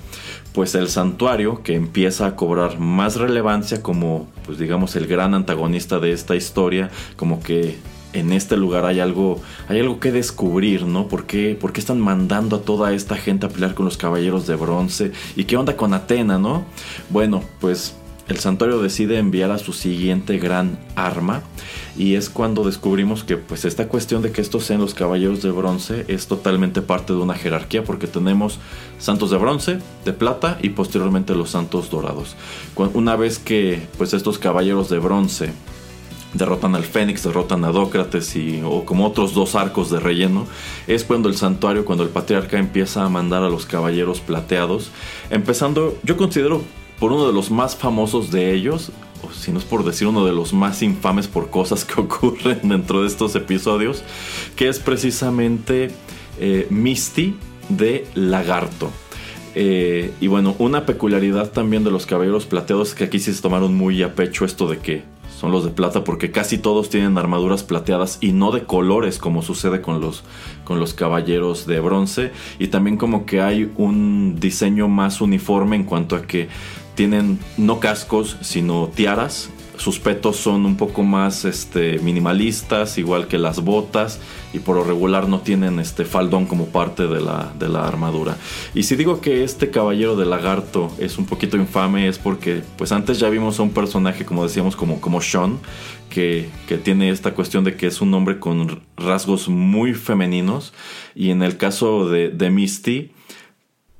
pues el santuario que empieza a cobrar más relevancia como, pues digamos, el gran antagonista de esta historia, como que en este lugar hay algo, hay algo que descubrir, ¿no? ¿Por qué, ¿Por qué están mandando a toda esta gente a pelear con los caballeros de bronce? ¿Y qué onda con Atena, no? Bueno, pues el santuario decide enviar a su siguiente gran arma y es cuando descubrimos que pues esta cuestión de que estos sean los caballeros de bronce es totalmente parte de una jerarquía porque tenemos santos de bronce, de plata y posteriormente los santos dorados. Una vez que pues estos caballeros de bronce derrotan al Fénix, derrotan a Dócrates y, o como otros dos arcos de relleno, es cuando el santuario, cuando el patriarca empieza a mandar a los caballeros plateados, empezando, yo considero por uno de los más famosos de ellos, o si no es por decir uno de los más infames por cosas que ocurren dentro de estos episodios, que es precisamente eh, Misty de Lagarto. Eh, y bueno, una peculiaridad también de los caballeros plateados es que aquí sí se tomaron muy a pecho esto de que son los de plata porque casi todos tienen armaduras plateadas y no de colores como sucede con los, con los caballeros de bronce. Y también como que hay un diseño más uniforme en cuanto a que tienen no cascos sino tiaras sus petos son un poco más este, minimalistas, igual que las botas, y por lo regular no tienen este faldón como parte de la, de la armadura. Y si digo que este caballero de lagarto es un poquito infame, es porque pues antes ya vimos a un personaje, como decíamos, como, como Sean, que, que, tiene esta cuestión de que es un hombre con rasgos muy femeninos, y en el caso de, de Misty,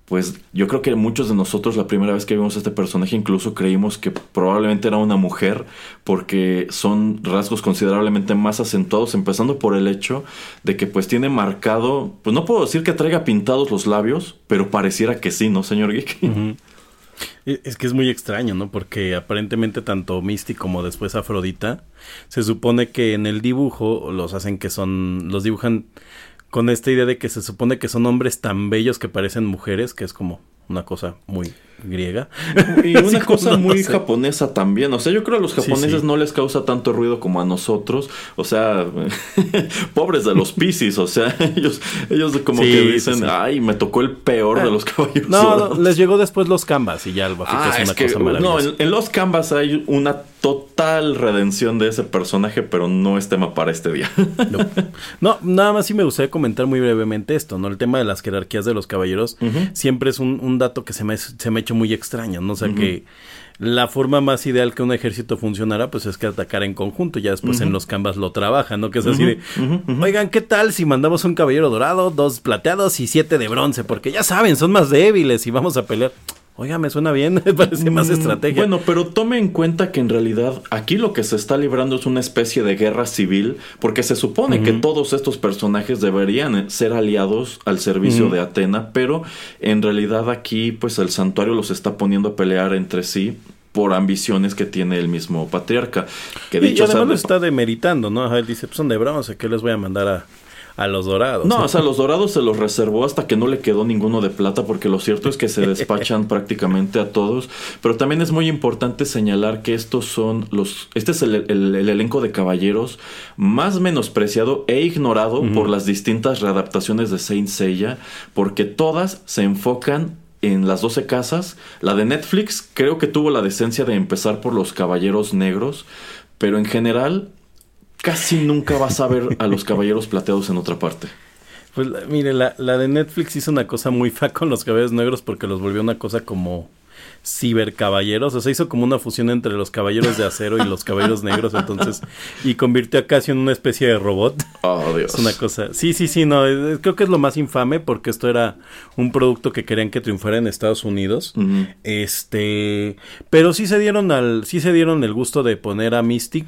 pues yo creo que muchos de nosotros la primera vez que vimos a este personaje incluso creímos que probablemente era una mujer porque son rasgos considerablemente más acentuados empezando por el hecho de que pues tiene marcado, pues no puedo decir que traiga pintados los labios, pero pareciera que sí, ¿no, señor Geek? Es que es muy extraño, ¿no? Porque aparentemente tanto Misty como después Afrodita se supone que en el dibujo los hacen que son, los dibujan con esta idea de que se supone que son hombres tan bellos que parecen mujeres, que es como una cosa muy griega. Y una cosa muy japonesa también. O sea, yo creo que a los japoneses no les causa tanto ruido como a nosotros. O sea, pobres de los piscis. O sea, ellos, ellos como que dicen, ay, me tocó el peor de los caballeros. No, les llegó después los canvas y ya el bajito ah, es una cosa maravillosa. No, en, los canvas hay una total redención de ese personaje, pero no es tema para este día. no. nada más sí me gustaría comentar muy brevemente esto, ¿no? El tema de las jerarquías de los caballeros siempre es un, un, dato que se me, se me muy extraño, ¿no? O sea que la forma más ideal que un ejército funcionara, pues es que atacara en conjunto. Ya después en los canvas lo trabajan, ¿no? Que es así de, oigan, ¿qué tal si mandamos un caballero dorado, dos plateados y siete de bronce? Porque ya saben, son más débiles y vamos a pelear. Oiga, me suena bien, me parece más mm, estrategia. Bueno, pero tome en cuenta que en realidad aquí lo que se está librando es una especie de guerra civil, porque se supone que todos estos personajes deberían ser aliados al servicio de Atena, pero en realidad aquí pues el santuario los está poniendo a pelear entre sí por ambiciones que tiene el mismo patriarca. Que dicho y además lo está demeritando, ¿no? Él dice, pues son de bronce, ¿qué les voy a mandar a, a los dorados. No, o sea, los dorados se los reservó hasta que no le quedó ninguno de plata, porque lo cierto es que se despachan prácticamente a todos. Pero también es muy importante señalar que estos son los. Este es el, elenco de caballeros más menospreciado e ignorado por las distintas readaptaciones de Saint Seiya, porque todas se enfocan en las 12 casas. La de Netflix creo que tuvo la decencia de empezar por los caballeros negros, pero en general casi nunca vas a ver a los caballeros plateados en otra parte. Pues mire, la, la de Netflix hizo una cosa muy fa con los caballeros negros porque los volvió una cosa como cibercaballeros, o sea, hizo como una fusión entre los caballeros de acero y los caballeros negros, entonces, y convirtió a casi en una especie de robot. Oh, Dios. Es una cosa. Sí, sí, sí, no. es- Creo que es lo más infame porque esto era un producto que querían que triunfara en Estados Unidos. Este. Pero sí se dieron al. Sí se dieron el gusto de poner a Misty.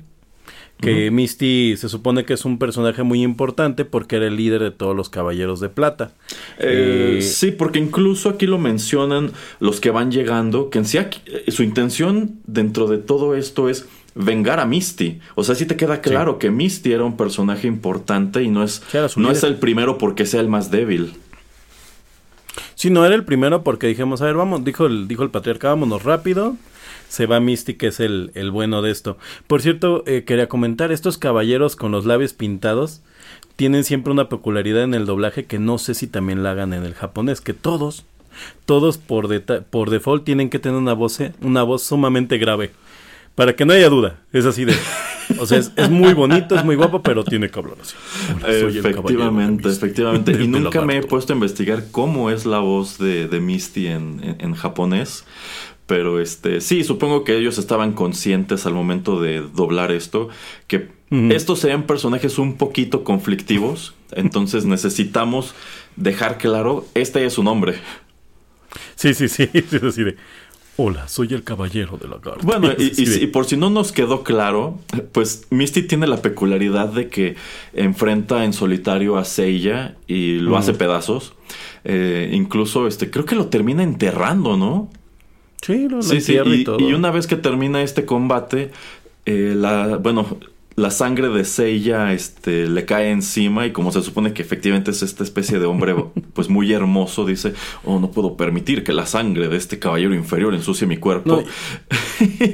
Que Misty se supone que es un personaje muy importante porque era el líder de todos los caballeros de plata. Eh, Eh, sí, porque incluso aquí lo mencionan los que van llegando, que en sí aquí- eh, su intención dentro de todo esto es vengar a Misty. O sea, sí te queda claro que Misty era un personaje importante y no es, Sí, no líder. es el primero porque sea el más débil. Sí, no era el primero porque dijimos, a ver, vamos, dijo el, dijo el patriarca, vámonos rápido. Se va Misty, que es el, el bueno de esto. Por cierto, eh, quería comentar, estos caballeros con los labios pintados tienen siempre una peculiaridad en el doblaje que no sé si también la hagan en el japonés, que todos, todos por, por default tienen que tener una voz, una voz sumamente grave. Para que no haya duda, es así de... O sea, es, es muy bonito, es muy guapo, pero tiene que hablar así. Efectivamente, efectivamente. Y nunca me he puesto a investigar cómo es la voz de, de Misty en, en- en japonés. Pero este, sí, supongo que ellos estaban conscientes al momento de doblar esto, que estos sean personajes un poquito conflictivos. Entonces necesitamos dejar claro, este es su nombre. Sí, sí, sí, es así de... Hola, soy el caballero de la garra. Bueno, y, por si no nos quedó claro, pues Misty tiene la peculiaridad de que enfrenta en solitario a Seiya y lo hace pedazos. Eh, incluso, este, creo que lo termina enterrando, ¿no? Sí, lo, Sí, sí. y, y una vez que termina este combate, eh, la, bueno, la sangre de Seiya este, le cae encima y como se supone que efectivamente es esta especie de hombre pues muy hermoso, dice, oh, no puedo permitir que la sangre de este caballero inferior ensucie mi cuerpo. No,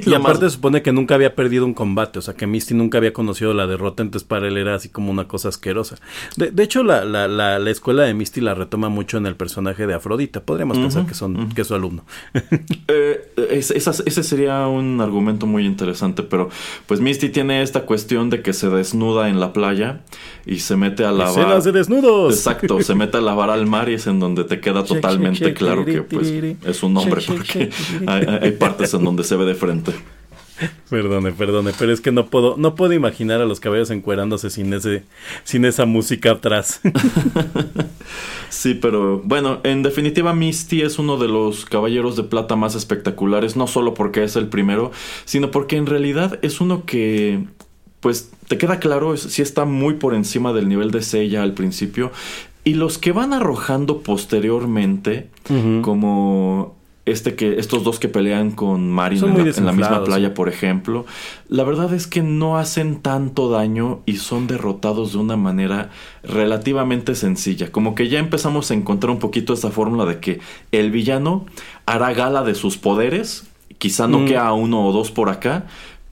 Y aparte se supone que nunca había perdido un combate, o sea que Misty nunca había conocido la derrota, entonces para él era así como una cosa asquerosa. De, de hecho, la, la, la, la escuela de Misty la retoma mucho en el personaje de Afrodita. Podríamos pensar que son que es su alumno. Eh, es- esas- ese sería un argumento muy interesante, pero pues Misty tiene esta cuestión de que se desnuda en la playa y se mete a lavar. Escenas de desnudos. Exacto, se mete a lavar al mar y es en donde te queda totalmente claro que pues es un hombre porque hay, hay partes en donde se ve de frente. Perdone, perdone, pero es que no puedo, no puedo imaginar a los caballeros encuerándose sin ese, sin esa música atrás. Sí, pero bueno, en definitiva Misty es uno de los caballeros de plata más espectaculares, no solo porque es el primero, sino porque en realidad es uno que, pues, te queda claro, sí está muy por encima del nivel de Seiya al principio, y los que van arrojando posteriormente, como este que, estos dos que pelean con Marin en la, en la misma playa, por ejemplo, la verdad es que no hacen tanto daño y son derrotados de una manera relativamente sencilla. Como que ya empezamos a encontrar un poquito esa fórmula de que el villano hará gala de sus poderes, quizá no Mm. queda uno o dos por acá,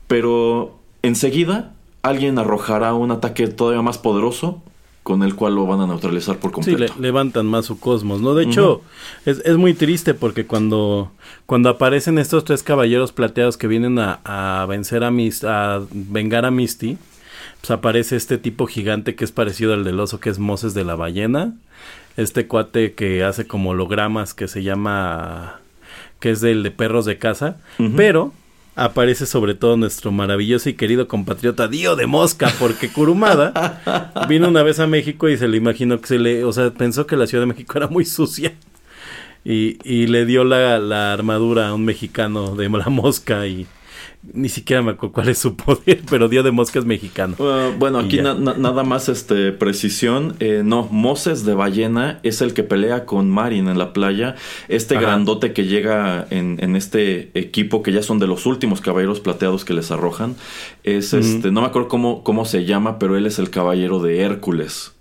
pero enseguida alguien arrojará un ataque todavía más poderoso con el cual lo van a neutralizar por Sí, completo. le- levantan más su cosmos, ¿no? De hecho, es, es muy triste porque cuando, cuando aparecen estos tres caballeros plateados que vienen a, a vencer a Mis, a vengar a Misty, pues aparece este tipo gigante que es parecido al del oso, que es Moses de la ballena. Este cuate que hace como hologramas que se llama, que es del de perros de casa, Ujú. pero aparece sobre todo nuestro maravilloso y querido compatriota Dio de Mosca, porque Kurumada vino una vez a México y se le imaginó que se le, o sea, pensó que la Ciudad de México era muy sucia. Y, y le dio la, la armadura a un mexicano de la mosca y ni siquiera me acuerdo cuál es su poder, pero Dio de Mosca es mexicano. Uh, bueno, aquí ya. na- na- nada más este precisión. Eh, no, Moses de Ballena es el que pelea con Marin en la playa. Este Ajá. grandote que llega en, en este equipo, que ya son de los últimos caballeros plateados que les arrojan. Es este, no me acuerdo cómo, cómo se llama, pero él es el caballero de Hércules.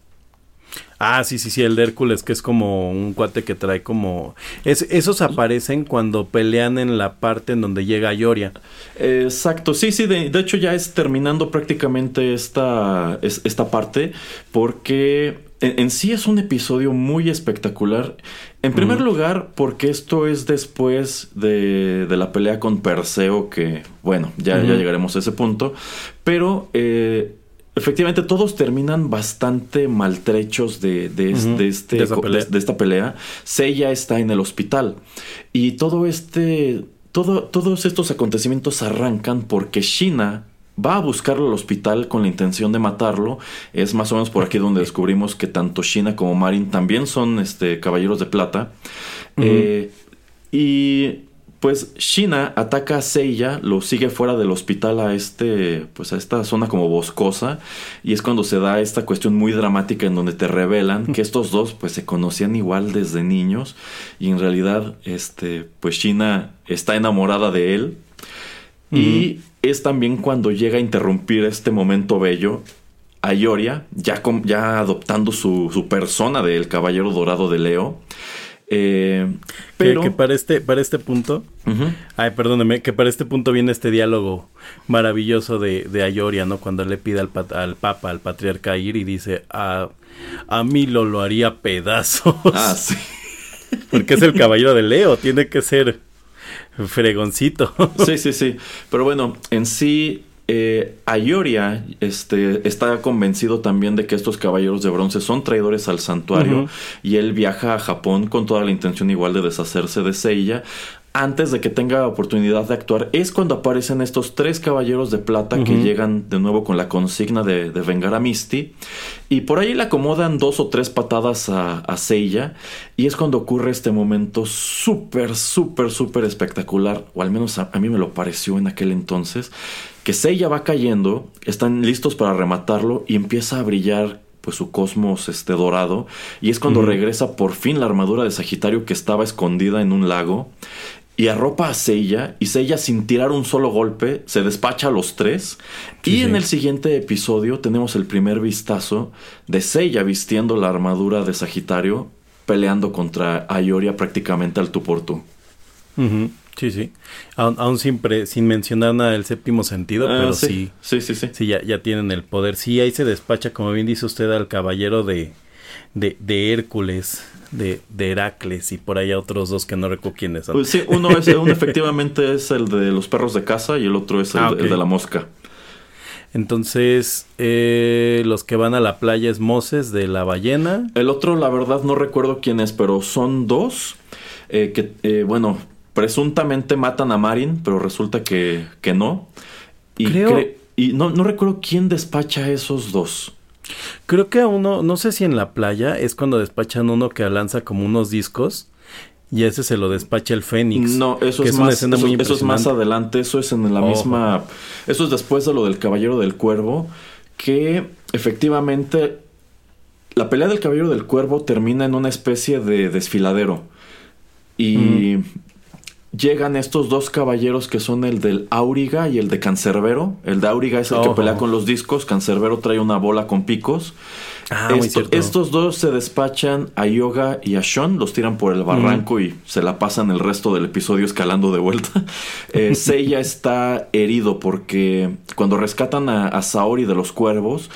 Ah, sí, sí, sí, el de Hércules, que es como un cuate que trae como... Es, esos aparecen cuando pelean en la parte en donde llega Yoria. Exacto, sí, sí, de, de hecho ya es terminando prácticamente esta, es- esta parte porque en, en sí es un episodio muy espectacular. En primer lugar, porque esto es después de, de la pelea con Perseo, que bueno, ya, llegaremos a ese punto, pero... eh, Efectivamente, todos terminan bastante maltrechos de, de, este, de esta pelea. Seiya está en el hospital. Y todo este todo, todos estos acontecimientos arrancan porque Shina va a buscarlo al hospital con la intención de matarlo. Es más o menos por aquí donde descubrimos que tanto Shina como Marin también son este, caballeros de plata. Eh, y pues Shina ataca a Seiya, lo sigue fuera del hospital a este, pues a esta zona como boscosa y es cuando se da esta cuestión muy dramática en donde te revelan que estos dos pues se conocían igual desde niños y en realidad este pues Shina está enamorada de él y es también cuando llega a interrumpir este momento bello a Ioria, ya, ya adoptando su, su persona del caballero dorado de Leo. Eh, Que- pero que, para este para este punto ay perdóneme que para este punto viene este diálogo maravilloso de, de Ayoria no cuando le pide al, pat- al papa al patriarca ir y dice a a mí lo lo haría pedazos Ah, sí. porque es el caballero de Leo tiene que ser fregoncito Sí, sí, sí. Pero bueno, en sí, eh, Ayoria este, está convencido también de que estos caballeros de bronce son traidores al santuario y él viaja a Japón con toda la intención igual de deshacerse de Seiya. Antes de que tenga oportunidad de actuar, es cuando aparecen estos tres caballeros de plata que llegan de nuevo con la consigna de, de vengar a Misty. Y por ahí le acomodan dos o tres patadas a, a Seiya. Y es cuando ocurre este momento súper, súper, súper espectacular. O al menos a, a mí me lo pareció en aquel entonces. Que Seiya va cayendo, están listos para rematarlo y empieza a brillar pues su cosmos este dorado y es cuando regresa por fin la armadura de Sagitario que estaba escondida en un lago y arropa a Seiya y Seiya sin tirar un solo golpe se despacha a los tres Sí, y sí. en el siguiente episodio tenemos el primer vistazo de Seiya vistiendo la armadura de Sagitario peleando contra Ayoria prácticamente al tú por tú. Sí sí aún, sin pre- sin mencionar nada del séptimo sentido Ah, pero sí sí, sí, sí. Sí, ya, ya tienen el poder. Sí, ahí se despacha, como bien dice usted, al caballero de, de, de Hércules, de, de Heracles y por allá otros dos que no recuerdo quiénes son. Pues sí, uno, es, uno efectivamente es el de los perros de casa y el otro es el, Ah, de- el de la mosca. Entonces, eh, los que van a la playa es Moses de la ballena. El otro, la verdad, no recuerdo quién es, pero son dos eh, que, eh, bueno, presuntamente matan a Marin, pero resulta que, que no. Y, Creo- cre- y no, no recuerdo quién despacha a esos dos. Creo que a uno, no sé si en la playa es cuando despachan uno que lanza como unos discos y ese se lo despacha el Fénix. No, eso es, más, eso, muy eso es más adelante, eso es en la Oh. misma... Eso es después de lo del Caballero del Cuervo, que efectivamente la pelea del Caballero del Cuervo termina en una especie de desfiladero. Y llegan estos dos caballeros que son el del Auriga y el de Cancerbero. El de Auriga es el que Ojo. pelea con los discos, Cancerbero trae una bola con picos. Ah, muy Esto- cierto. estos dos se despachan a Yoga y a Sean, los tiran por el barranco y se la pasan el resto del episodio escalando de vuelta. Eh, Seiya está herido porque cuando rescatan a, a Saori de los cuervos,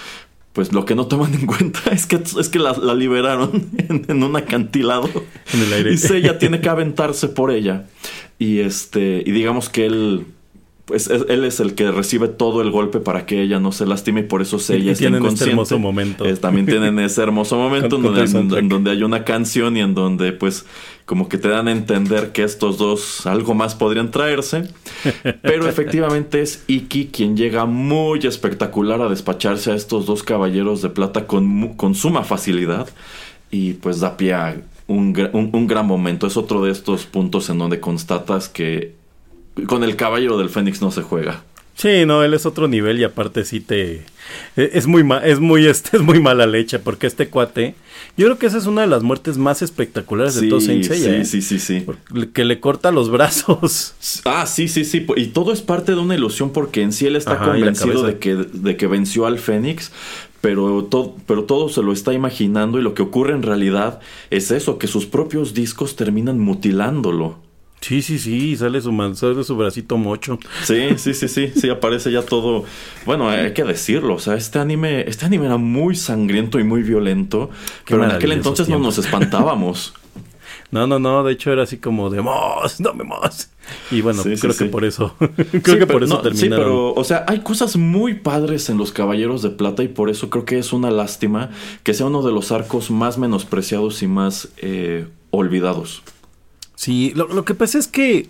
pues lo que no toman en cuenta es que, es que la, la liberaron en, en un acantilado. En el aire. Y Seiya tiene que aventarse por ella. Y este, y digamos que él. Pues es- él es el que recibe todo el golpe para que ella no se lastime y por eso Seiya Y está tienen este inconsciente. hermoso momento. También tienen ese hermoso momento en Con- donde, en hay una canción y en donde pues como que te dan a entender que estos dos algo más podrían traerse. Pero efectivamente es Iki quien llega muy espectacular a despacharse a estos dos caballeros de plata con, con suma facilidad y pues da pie a un, un- un gran momento. Es otro de estos puntos en donde constatas que con el caballero del Fénix no se juega. Sí, no, él es otro nivel y aparte sí te e- es muy ma- es muy este es muy mala leche porque este cuate yo creo que esa es una de las muertes más espectaculares de todo Saint Seiya, sí, ¿eh? sí, sí, que le corta los brazos. Ah, sí, sí, sí. Y todo es parte de una ilusión porque en sí él está Ajá, convencido de que, de que venció al Fénix. Pero, todo, pero todo se lo está imaginando y lo que ocurre en realidad es eso, que sus propios discos terminan mutilándolo. Sí, sí, sí, sale su man- sale su bracito mocho. Sí, sí, sí, sí, sí, aparece ya todo. Bueno, hay que decirlo, o sea, este anime, este anime era muy sangriento y muy violento, Qué pero en aquel entonces no nos espantábamos. No, no, no, de hecho era así como de Moss, dame más. Y bueno, Sí, creo sí. que por eso creo Sí, que por pero- eso no, terminaron. Sí, pero, o sea, hay cosas muy padres en los Caballeros de Plata y por eso creo que es una lástima que sea uno de los arcos más menospreciados y más eh, olvidados. Sí, lo, lo que pasa es que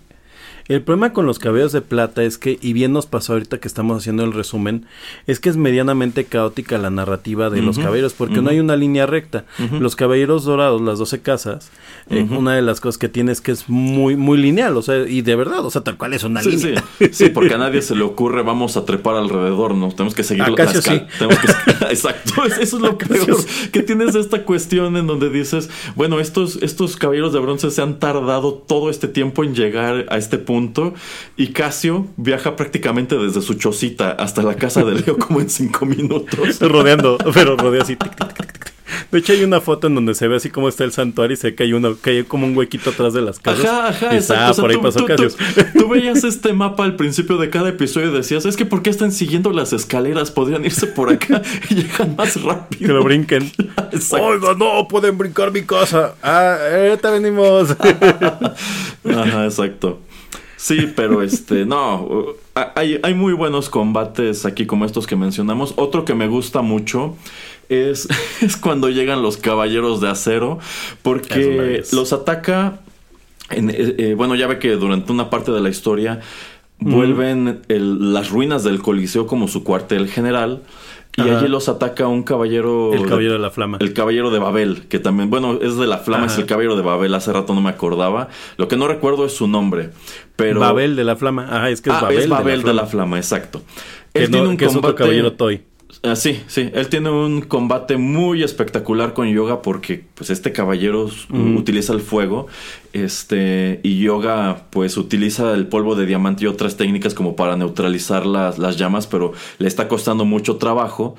El problema con los caballeros de plata es que, y bien nos pasó ahorita que estamos haciendo el resumen, es que es medianamente caótica la narrativa de los caballeros, porque no hay una línea recta. Los caballeros dorados, las 12 casas, eh, una de las cosas que tiene es que es muy, muy lineal, o sea, y de verdad, o sea, tal cual es una Sí, sí, línea. sí, porque a nadie se le ocurre vamos a trepar alrededor, ¿no? Tenemos que seguir sí. tenemos que- Exacto, eso es lo peor, que tienes esta cuestión en donde dices, bueno, estos, estos caballeros de bronce se han tardado todo este tiempo en llegar a este punto y Casio viaja prácticamente desde su chocita hasta la casa de Leo como en cinco minutos. Rodeando, pero rodea así. tic, tic, tic, tic, tic. De hecho, hay una foto en donde se ve así como está el santuario y se hay, uno, hay como un huequito atrás de las casas. Ajá, ajá, Y exacto. O sea, por ahí tú- pasó tú- Casios. tú- tú veías este mapa al principio de cada episodio y decías, es que ¿por qué están siguiendo las escaleras? Podrían irse por acá y llegan más rápido. Que lo brinquen. Oiga, no, pueden brincar mi casa. Ah, ahorita venimos. Ajá, exacto. Sí, pero este, no, hay, hay muy buenos combates aquí como estos que mencionamos. Otro que me gusta mucho es, es cuando llegan los caballeros de acero, porque los ataca, en, eh, eh, bueno, ya ve que durante una parte de la historia vuelven el- las ruinas del Coliseo como su cuartel general. Y Ajá. allí los ataca un caballero. El caballero de la flama. El caballero de Babel, que también, bueno, es de la flama, Ajá. es el caballero de Babel. Hace rato no me acordaba. Lo que no recuerdo es su nombre. Pero. Babel de la flama. Ah, es que es Ah, Babel, es Babel de la flama. exacto. Que, Él no- tiene un que es otro combate. caballero Toy. Ah, sí, sí. Él tiene un combate muy espectacular con Yoga porque pues este caballero utiliza el fuego. Este. Y Yoga, pues, utiliza el polvo de diamante y otras técnicas como para neutralizar las, las llamas, pero le está costando mucho trabajo.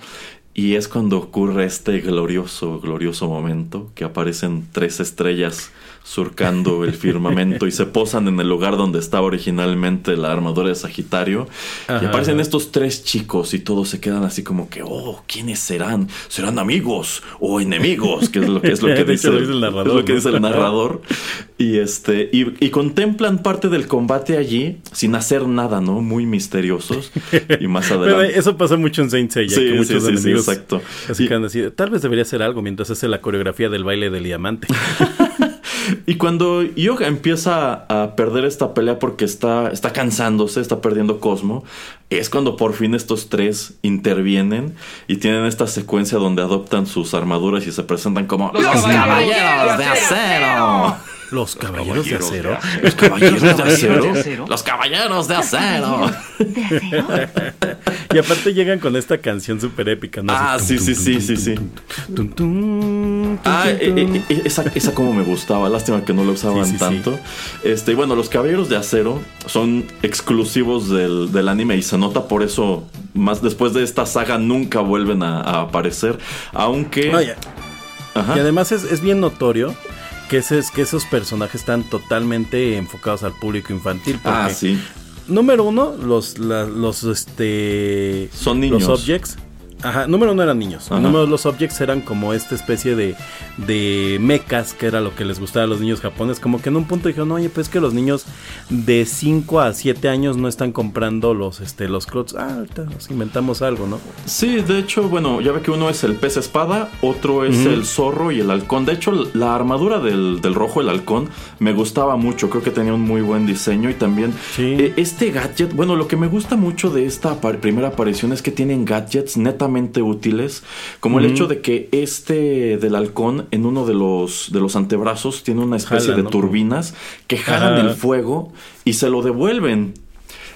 Y es cuando ocurre este glorioso, glorioso momento que aparecen tres estrellas surcando el firmamento y se posan en el lugar donde estaba originalmente la armadura de Sagitario. y aparecen ajá. estos tres chicos y todos se quedan así como que, oh, ¿quiénes serán? ¿Serán amigos o enemigos? Que es lo que, es lo que, dice, lo dice el narrador, es lo que dice el narrador. Y este, y, y contemplan parte del combate allí sin hacer nada, ¿no? Muy misteriosos. Y más Pero adelante. eso pasa mucho en Saint Seiya. Sí, que sí, muchos sí, sí, enemigos exacto. Así Y- que andan así, tal vez debería hacer algo mientras hace la coreografía del baile del diamante. Y cuando Yoga empieza a perder esta pelea porque está, está cansándose, está perdiendo Cosmo, es cuando por fin estos tres intervienen y tienen esta secuencia donde adoptan sus armaduras y se presentan como los caballeros de acero. Los caballeros de acero. Los caballeros de acero. de acero? Los caballeros de acero. ¿De acero? Y aparte llegan con esta canción súper épica, ¿no? Ah, sí, sí, sí, sí, sí. Ah, eh, eh, eh, esa, esa como me gustaba, lástima que no la usaban Sí, sí, sí. tanto. Este, y bueno, los caballeros de acero son exclusivos del, del anime y se nota por eso, más después de esta saga nunca vuelven a, a aparecer. Aunque. Ajá. Y además es, es bien notorio que, ese, que esos personajes están totalmente enfocados al público infantil. Porque, ah, sí. Número uno, los, la- los, este... Son niños. Los objects. Ajá, número uno eran niños. Ajá. Número dos, los objects eran como esta especie de, de mechas, que era lo que les gustaba a los niños japoneses. Como que en un punto dijeron, oye, pues es que los niños de 5 a 7 años no están comprando los, este, los clots. Ah, ahorita nos inventamos algo, ¿no? Sí, de hecho, bueno, ya ve que uno es el pez espada, otro es el zorro y el halcón. De hecho, la armadura del, del rojo, el halcón, me gustaba mucho. Creo que tenía un muy buen diseño y también Sí. eh, este gadget. Bueno, lo que me gusta mucho de esta primera aparición es que tienen gadgets netamente útiles, como el hecho de que este del halcón en uno de los de los antebrazos tiene una especie Jala, de ¿no? turbinas que jalan el fuego y se lo devuelven.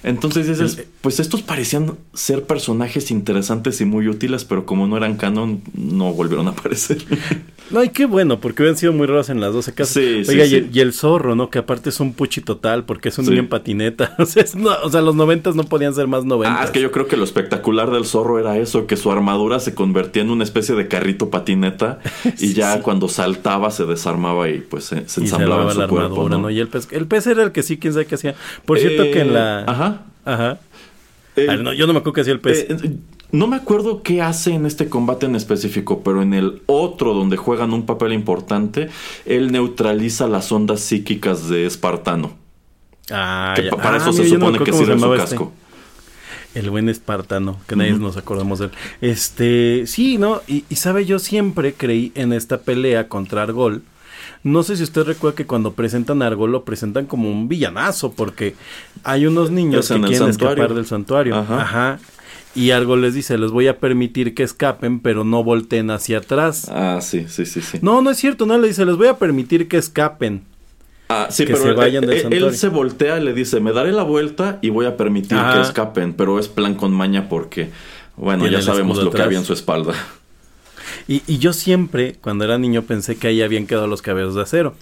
Entonces dices, pues estos parecían ser personajes interesantes y muy útiles, pero como no eran canon, no volvieron a aparecer. No, y qué bueno, porque hubieran sido muy raros en las 12 casas. Sí, sí, Oiga, y, sí. el- y el zorro, ¿no? Que aparte es un puchi total, porque es un niño en patineta. O sea, es- no, o sea, los noventas no podían ser más noventas. Ah, es que yo creo que lo espectacular del zorro era eso, que su armadura se convertía en una especie de carrito patineta y ya cuando saltaba se desarmaba y pues se, se y se ensamblaba en su la cuerpo. armadura, ¿no? ¿no? Y el pez, el pez era el que sí, quién sabe qué hacía. Por cierto Eh, que en la... Ajá. Ajá. Eh, Ah, no, yo no me acuerdo qué hacía el pez. Eh, no me acuerdo qué hace en este combate en específico, pero en el otro donde juegan un papel importante, él neutraliza las ondas psíquicas de Espartano. ah, que ya. para Ah, eso se yo no supone que sirve su este. casco. El buen espartano, que nadie nos acordamos de él. Este, sí, ¿no? Y, y sabe, yo siempre creí en esta pelea contra Argol. No sé si usted recuerda que cuando presentan a lo presentan como un villanazo, porque hay unos niños que quieren santuario. escapar del santuario. Ajá. Ajá. Y Argol les dice, les voy a permitir que escapen, pero no volteen hacia atrás. Ah, sí, sí, sí, sí. No, no es cierto, no, le dice, les voy a permitir que escapen. Ah, sí, que pero se vayan él- del él, se voltea y le dice, me daré la vuelta y voy a permitir Ajá. que escapen, pero es plan con maña porque, bueno, Tiene ya sabemos lo que había en su espalda. Y, y yo siempre, cuando era niño, pensé que ahí habían quedado los caballeros de acero.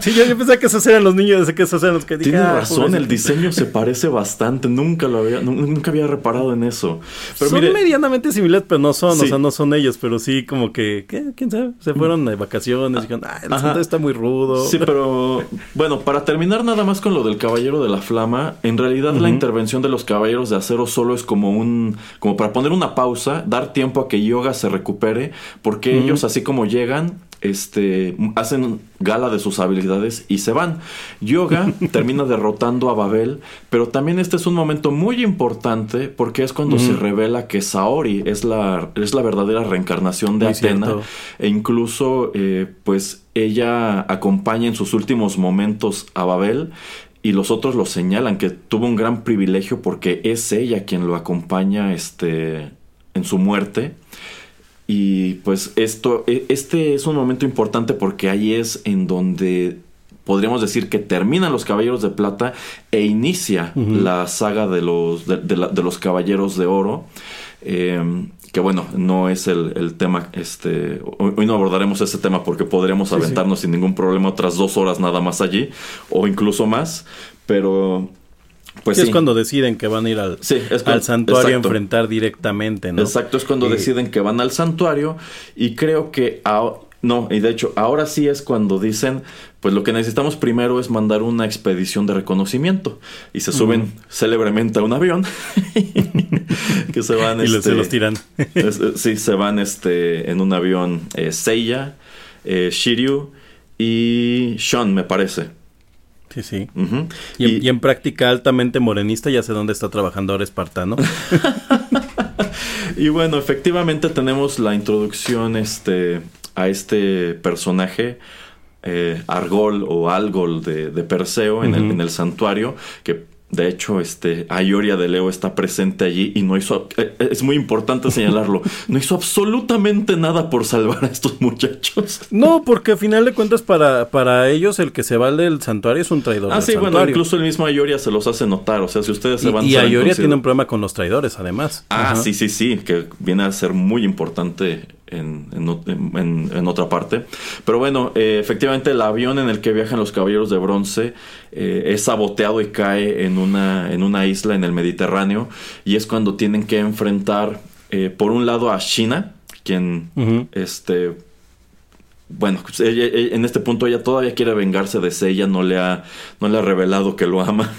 sí, yo, yo pensé que esos eran los niños, pensé que esos eran los que Tienes "Ah, razón, el pobrecito". diseño se parece bastante, nunca lo había, nu- nunca había reparado en eso. Pero son mire, medianamente similares, pero no son, Sí. o sea, no son ellos, pero sí como que, ¿qué? ¿quién sabe? Se fueron de vacaciones y dijeron, ah, el santuario está muy rudo. Sí, pero bueno, para terminar nada más con lo del Caballero de la Flama, en realidad la intervención de los Caballeros de Acero solo es como un, como para poner una pausa, dar tiempo a que Yoga se recupere, porque ellos así como llegan, este, hacen gala de sus habilidades y se van. Yoga termina derrotando a Babel, pero también este es un momento muy importante porque es cuando se revela que Saori es la, es la verdadera reencarnación de Muy Atena cierto. e incluso eh, pues ella acompaña en sus últimos momentos a Babel y los otros lo señalan que tuvo un gran privilegio porque es ella quien lo acompaña este en su muerte. Y pues esto e- este es un momento importante porque ahí es en donde podríamos decir que terminan los Caballeros de Plata e inicia la saga de los de, de la- de los Caballeros de Oro eh, que bueno, no es el, el tema, este, hoy, hoy no abordaremos ese tema porque podremos aventarnos sin ningún problema otras dos horas nada más allí, o incluso más, pero pues sí. es cuando deciden que van a ir al, Sí, es cuando- al santuario a exacto. enfrentar directamente, ¿no? Exacto, es cuando Eh, deciden que van al santuario y creo que a- no, y de hecho ahora sí es cuando dicen, pues lo que necesitamos primero es mandar una expedición de reconocimiento y se suben célebremente a un avión que se van Y los- este, se los tiran. es- sí, se van este en un avión eh, Seiya, eh, Shiryu y Sean me parece. Sí, sí. Y, en- Y- y en práctica altamente morenista, ya sé dónde está trabajando ahora Espartano. Y bueno, efectivamente tenemos la introducción este, a este personaje, eh, Argol o Algol de, de Perseo en, el, en el santuario, que de hecho este, Ayoria de Leo está presente allí y no hizo, eh, es muy importante señalarlo, no hizo absolutamente nada por salvar a estos muchachos. No, porque a final de cuentas para, para ellos el que se va del santuario es un traidor. Ah, sí, bueno, incluso el mismo Ayoria se los hace notar, o sea, si ustedes se van... Y, y Ayoria tiene un problema con los traidores, además. Ah, Ajá. sí, sí, sí, que viene a ser muy importante en, en otra parte. Pero bueno, eh, efectivamente el avión en el que viajan los caballeros de bronce eh, es saboteado y cae en una, en una isla en el Mediterráneo y es cuando tienen que enfrentar eh, por un lado a China, quien este bueno, pues ella- ella- en este punto ella todavía quiere vengarse de Seiya, no le ha, no le ha revelado que lo ama.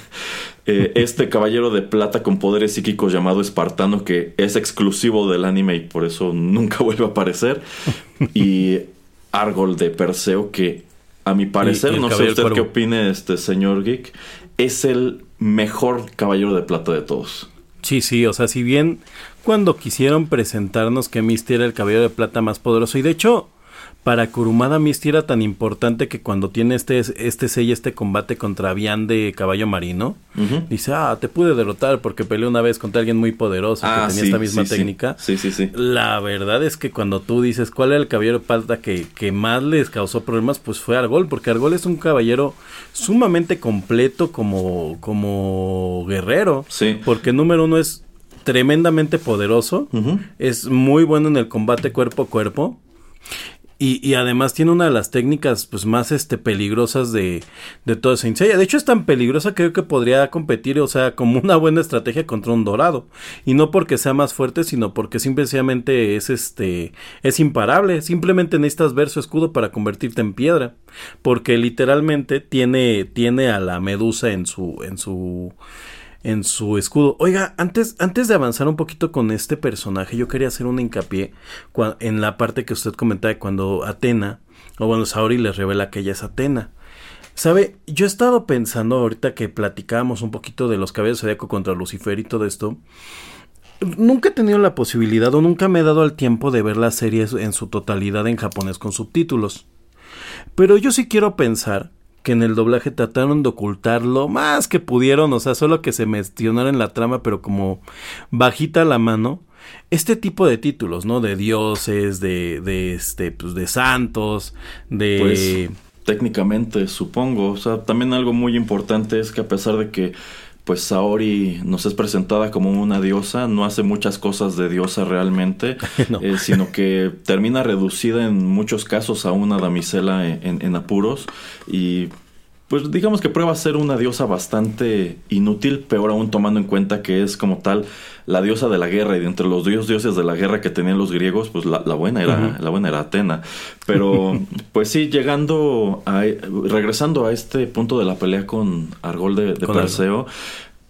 Eh, este caballero de plata con poderes psíquicos llamado Espartano, que es exclusivo del anime y por eso nunca vuelve a aparecer. Y Argol de Perseo, que a mi parecer, y no sé usted qué opine, este señor Geek, es el mejor caballero de plata de todos. Sí, sí, o sea, si bien cuando quisieron presentarnos que Misty era el caballero de plata más poderoso, y de hecho, para Kurumada Misty era tan importante que cuando tiene este, este sello, este combate contra Bian de caballo marino, dice, ah, te pude derrotar porque peleé una vez contra alguien muy poderoso Ah, que tenía sí, esta misma sí, técnica. Sí, sí, sí. La verdad es que cuando tú dices cuál era el caballero de plata que, que más les causó problemas, pues fue Argol, porque Argol es un caballero sumamente completo como, como guerrero. Sí. Porque número uno es tremendamente poderoso, es muy bueno en el combate cuerpo a cuerpo. Y, y además tiene una de las técnicas pues más este peligrosas de, de todo Saint Seiya. De hecho es tan peligrosa que creo que podría competir, o sea, como una buena estrategia contra un dorado. Y no porque sea más fuerte, sino porque simplemente es este es imparable. Simplemente necesitas ver su escudo para convertirte en piedra. Porque literalmente tiene, tiene a la medusa en su, en su en su escudo. Oiga, antes, antes de avanzar un poquito con este personaje, yo quería hacer un hincapié en la parte que usted comentaba de cuando Atena, o bueno, Saori les revela que ella es Atena. Sabe, yo he estado pensando ahorita que platicábamos un poquito de los caballeros zodiaco contra Lucifer y todo esto. Nunca he tenido la posibilidad o nunca me he dado el tiempo de ver las series en su totalidad en japonés con subtítulos. Pero yo sí quiero pensar que en el doblaje trataron de ocultar lo más que pudieron, o sea, solo que se mencionara en la trama, pero como bajita la mano, este tipo de títulos, ¿no? De dioses, de, de este, pues de santos, de... Pues técnicamente, supongo. O sea, también algo muy importante es que a pesar de que pues Saori nos es presentada como una diosa, no hace muchas cosas de diosa realmente, No. eh, sino que termina reducida en muchos casos a una damisela en, en- en apuros y pues digamos que prueba a ser una diosa bastante inútil, peor aún tomando en cuenta que es como tal la diosa de la guerra y de entre los dios dioses de la guerra que tenían los griegos, pues la, la buena era la buena era Atena. Pero pues sí, llegando a regresando a este punto de la pelea con Argol de, de Perseo,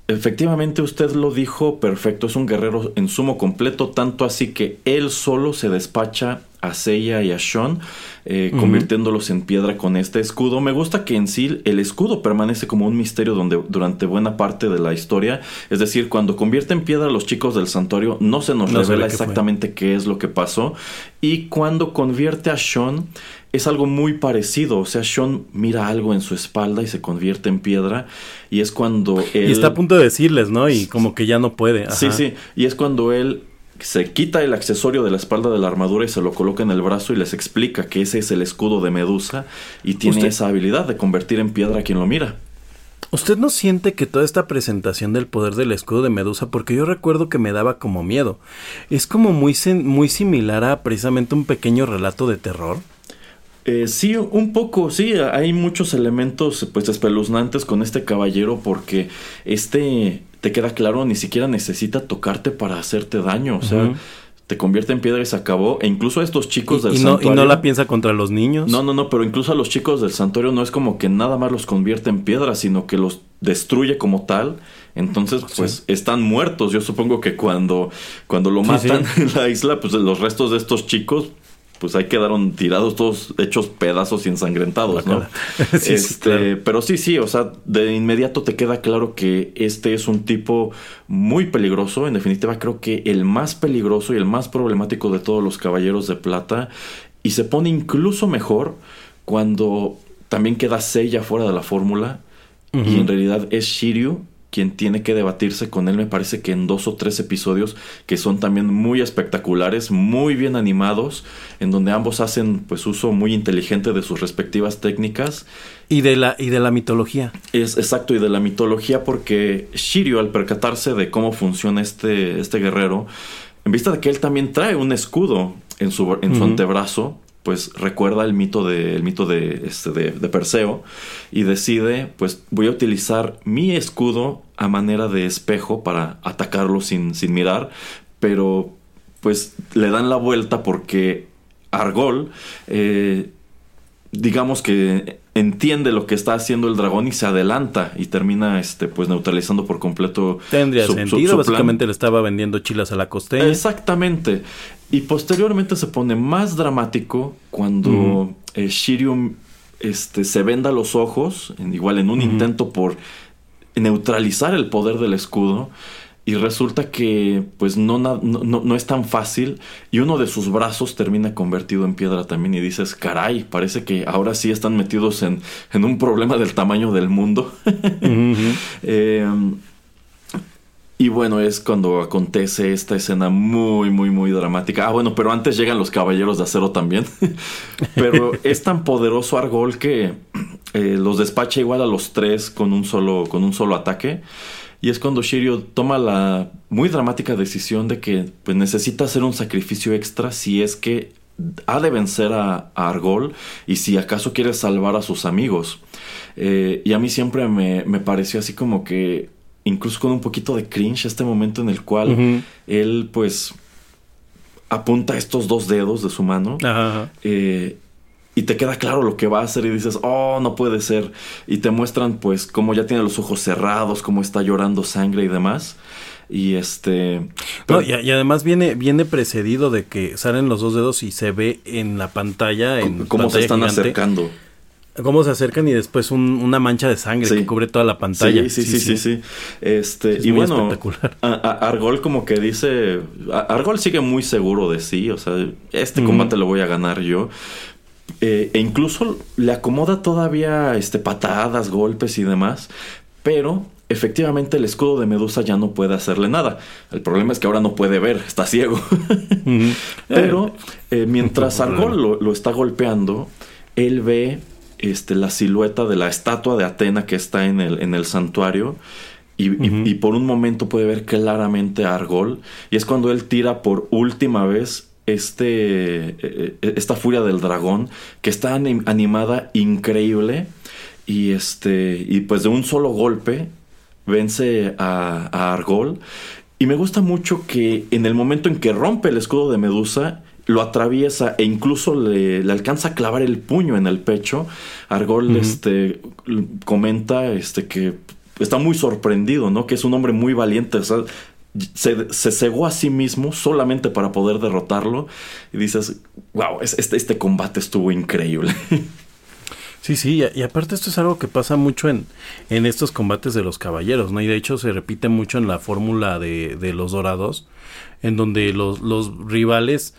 Efectivamente, usted lo dijo perfecto. Es un guerrero en sumo completo, tanto así que él solo se despacha a Seiya y a Sean, eh, convirtiéndolos en piedra con este escudo. Me gusta que en sí el escudo permanece como un misterio donde, durante buena parte de la historia. Es decir, cuando convierte en piedra a los chicos del santuario, no se nos No revela fue. exactamente qué es lo que pasó. Y cuando convierte a Sean, es algo muy parecido. O sea, Sean mira algo en su espalda y se convierte en piedra. Y es cuando él. Y está a punto de decirles, ¿no? Y como que ya no puede. Sí, sí. Y es cuando él se quita el accesorio de la espalda de la armadura y se lo coloca en el brazo y les explica que ese es el escudo de Medusa y tiene Usted- esa habilidad de convertir en piedra a quien lo mira. ¿Usted no siente que toda esta presentación del poder del escudo de Medusa, porque yo recuerdo que me daba como miedo, es como muy, muy similar a precisamente un pequeño relato de terror? Eh, sí, un poco, sí, hay muchos elementos pues espeluznantes con este caballero porque este, te queda claro, ni siquiera necesita tocarte para hacerte daño, o sea, te convierte en piedra y se acabó, e incluso a estos chicos Y, del y no, y santuario... no la piensa contra los niños. No, no, no, pero incluso a los chicos del santuario no es como que nada más los convierte en piedra, sino que los destruye como tal. Entonces, pues están muertos. Yo supongo que cuando, cuando lo Sí, matan sí. en la isla, pues los restos de estos chicos, pues ahí quedaron tirados todos hechos pedazos y ensangrentados, ¿no? Sí, este, claro. Pero sí, sí, o sea, de inmediato te queda claro que este es un tipo muy peligroso. En definitiva, creo que el más peligroso y el más problemático de todos los caballeros de plata. Y se pone incluso mejor cuando también queda Seiya fuera de la fórmula. Y en realidad es Shiryu quien tiene que debatirse con él, me parece que en dos o tres episodios que son también muy espectaculares, muy bien animados, en donde ambos hacen pues uso muy inteligente de sus respectivas técnicas. Y de la, y de la mitología. Es exacto, y de la mitología, porque Shiryu, al percatarse de cómo funciona este, este guerrero, en vista de que él también trae un escudo en su, en su antebrazo, pues recuerda el mito de, el mito de, este, de, de Perseo y decide, pues voy a utilizar mi escudo a manera de espejo para atacarlo sin, sin mirar, pero pues le dan la vuelta porque Argol, eh, digamos que entiende lo que está haciendo el dragón y se adelanta y termina este pues neutralizando por completo Tendría su- sentido. su. Básicamente le estaba vendiendo chilas a la costeña. Exactamente. Y posteriormente se pone más dramático cuando eh, Shiryu este, se venda los ojos, en- igual en un intento por neutralizar el poder del escudo. Y resulta que pues no, no, no- no es tan fácil y uno de sus brazos termina convertido en piedra también y dices, caray, parece que ahora sí están metidos en, en un problema del tamaño del mundo. Eh, y bueno, es cuando acontece esta escena muy, muy, muy dramática. Ah, bueno, pero antes llegan los caballeros de acero también. pero es tan poderoso Argol que eh, los despacha igual a los tres con un solo, con un solo ataque. Y es cuando Shiryu toma la muy dramática decisión de que pues, necesita hacer un sacrificio extra si es que ha de vencer a, a Argol y si acaso quiere salvar a sus amigos. Eh, y a mí siempre me, me pareció así como que, incluso con un poquito de cringe, este momento en el cual él pues apunta estos dos dedos de su mano Ajá, ajá. eh, y te queda claro lo que va a hacer y dices, oh, no puede ser. Y te muestran pues cómo ya tiene los ojos cerrados, cómo está llorando sangre y demás. Y este... No, y, y además viene, viene precedido de que salen los dos dedos y se ve en la pantalla, en cómo se están gigante, acercando. Cómo se acercan y después un- una mancha de sangre Sí. que cubre toda la pantalla. Sí, sí, sí, sí, sí. Este, Es y muy bueno, espectacular. a- a- Argol como que dice, a- Argol sigue muy seguro de sí, o sea, este combate lo voy a ganar yo. Eh, e incluso le acomoda todavía este, patadas, golpes y demás, pero efectivamente el escudo de Medusa ya no puede hacerle nada. El problema es que ahora no puede ver, está ciego. pero eh, mientras Argol lo, lo está golpeando, él ve este, la silueta de la estatua de Atena que está en el, en el santuario. Y, y- y por un momento puede ver claramente a Argol. Y es cuando él tira por última vez este, eh, eh, esta furia del dragón, que está anim- animada increíble. Y, este, y pues de un solo golpe vence a, a Argol. Y me gusta mucho que en el momento en que rompe el escudo de Medusa, lo atraviesa e incluso le, le alcanza a clavar el puño en el pecho. Argol este, comenta este, que está muy sorprendido, ¿no? Que es un hombre muy valiente. o sea, se, se cegó a sí mismo solamente para poder derrotarlo. Y dices, wow, este, este combate estuvo increíble. Sí, sí, y, aparte esto es algo que pasa mucho en, en estos combates de los caballeros, ¿no? Y de hecho se repite mucho en la fórmula de, de los dorados, en donde los, los rivales,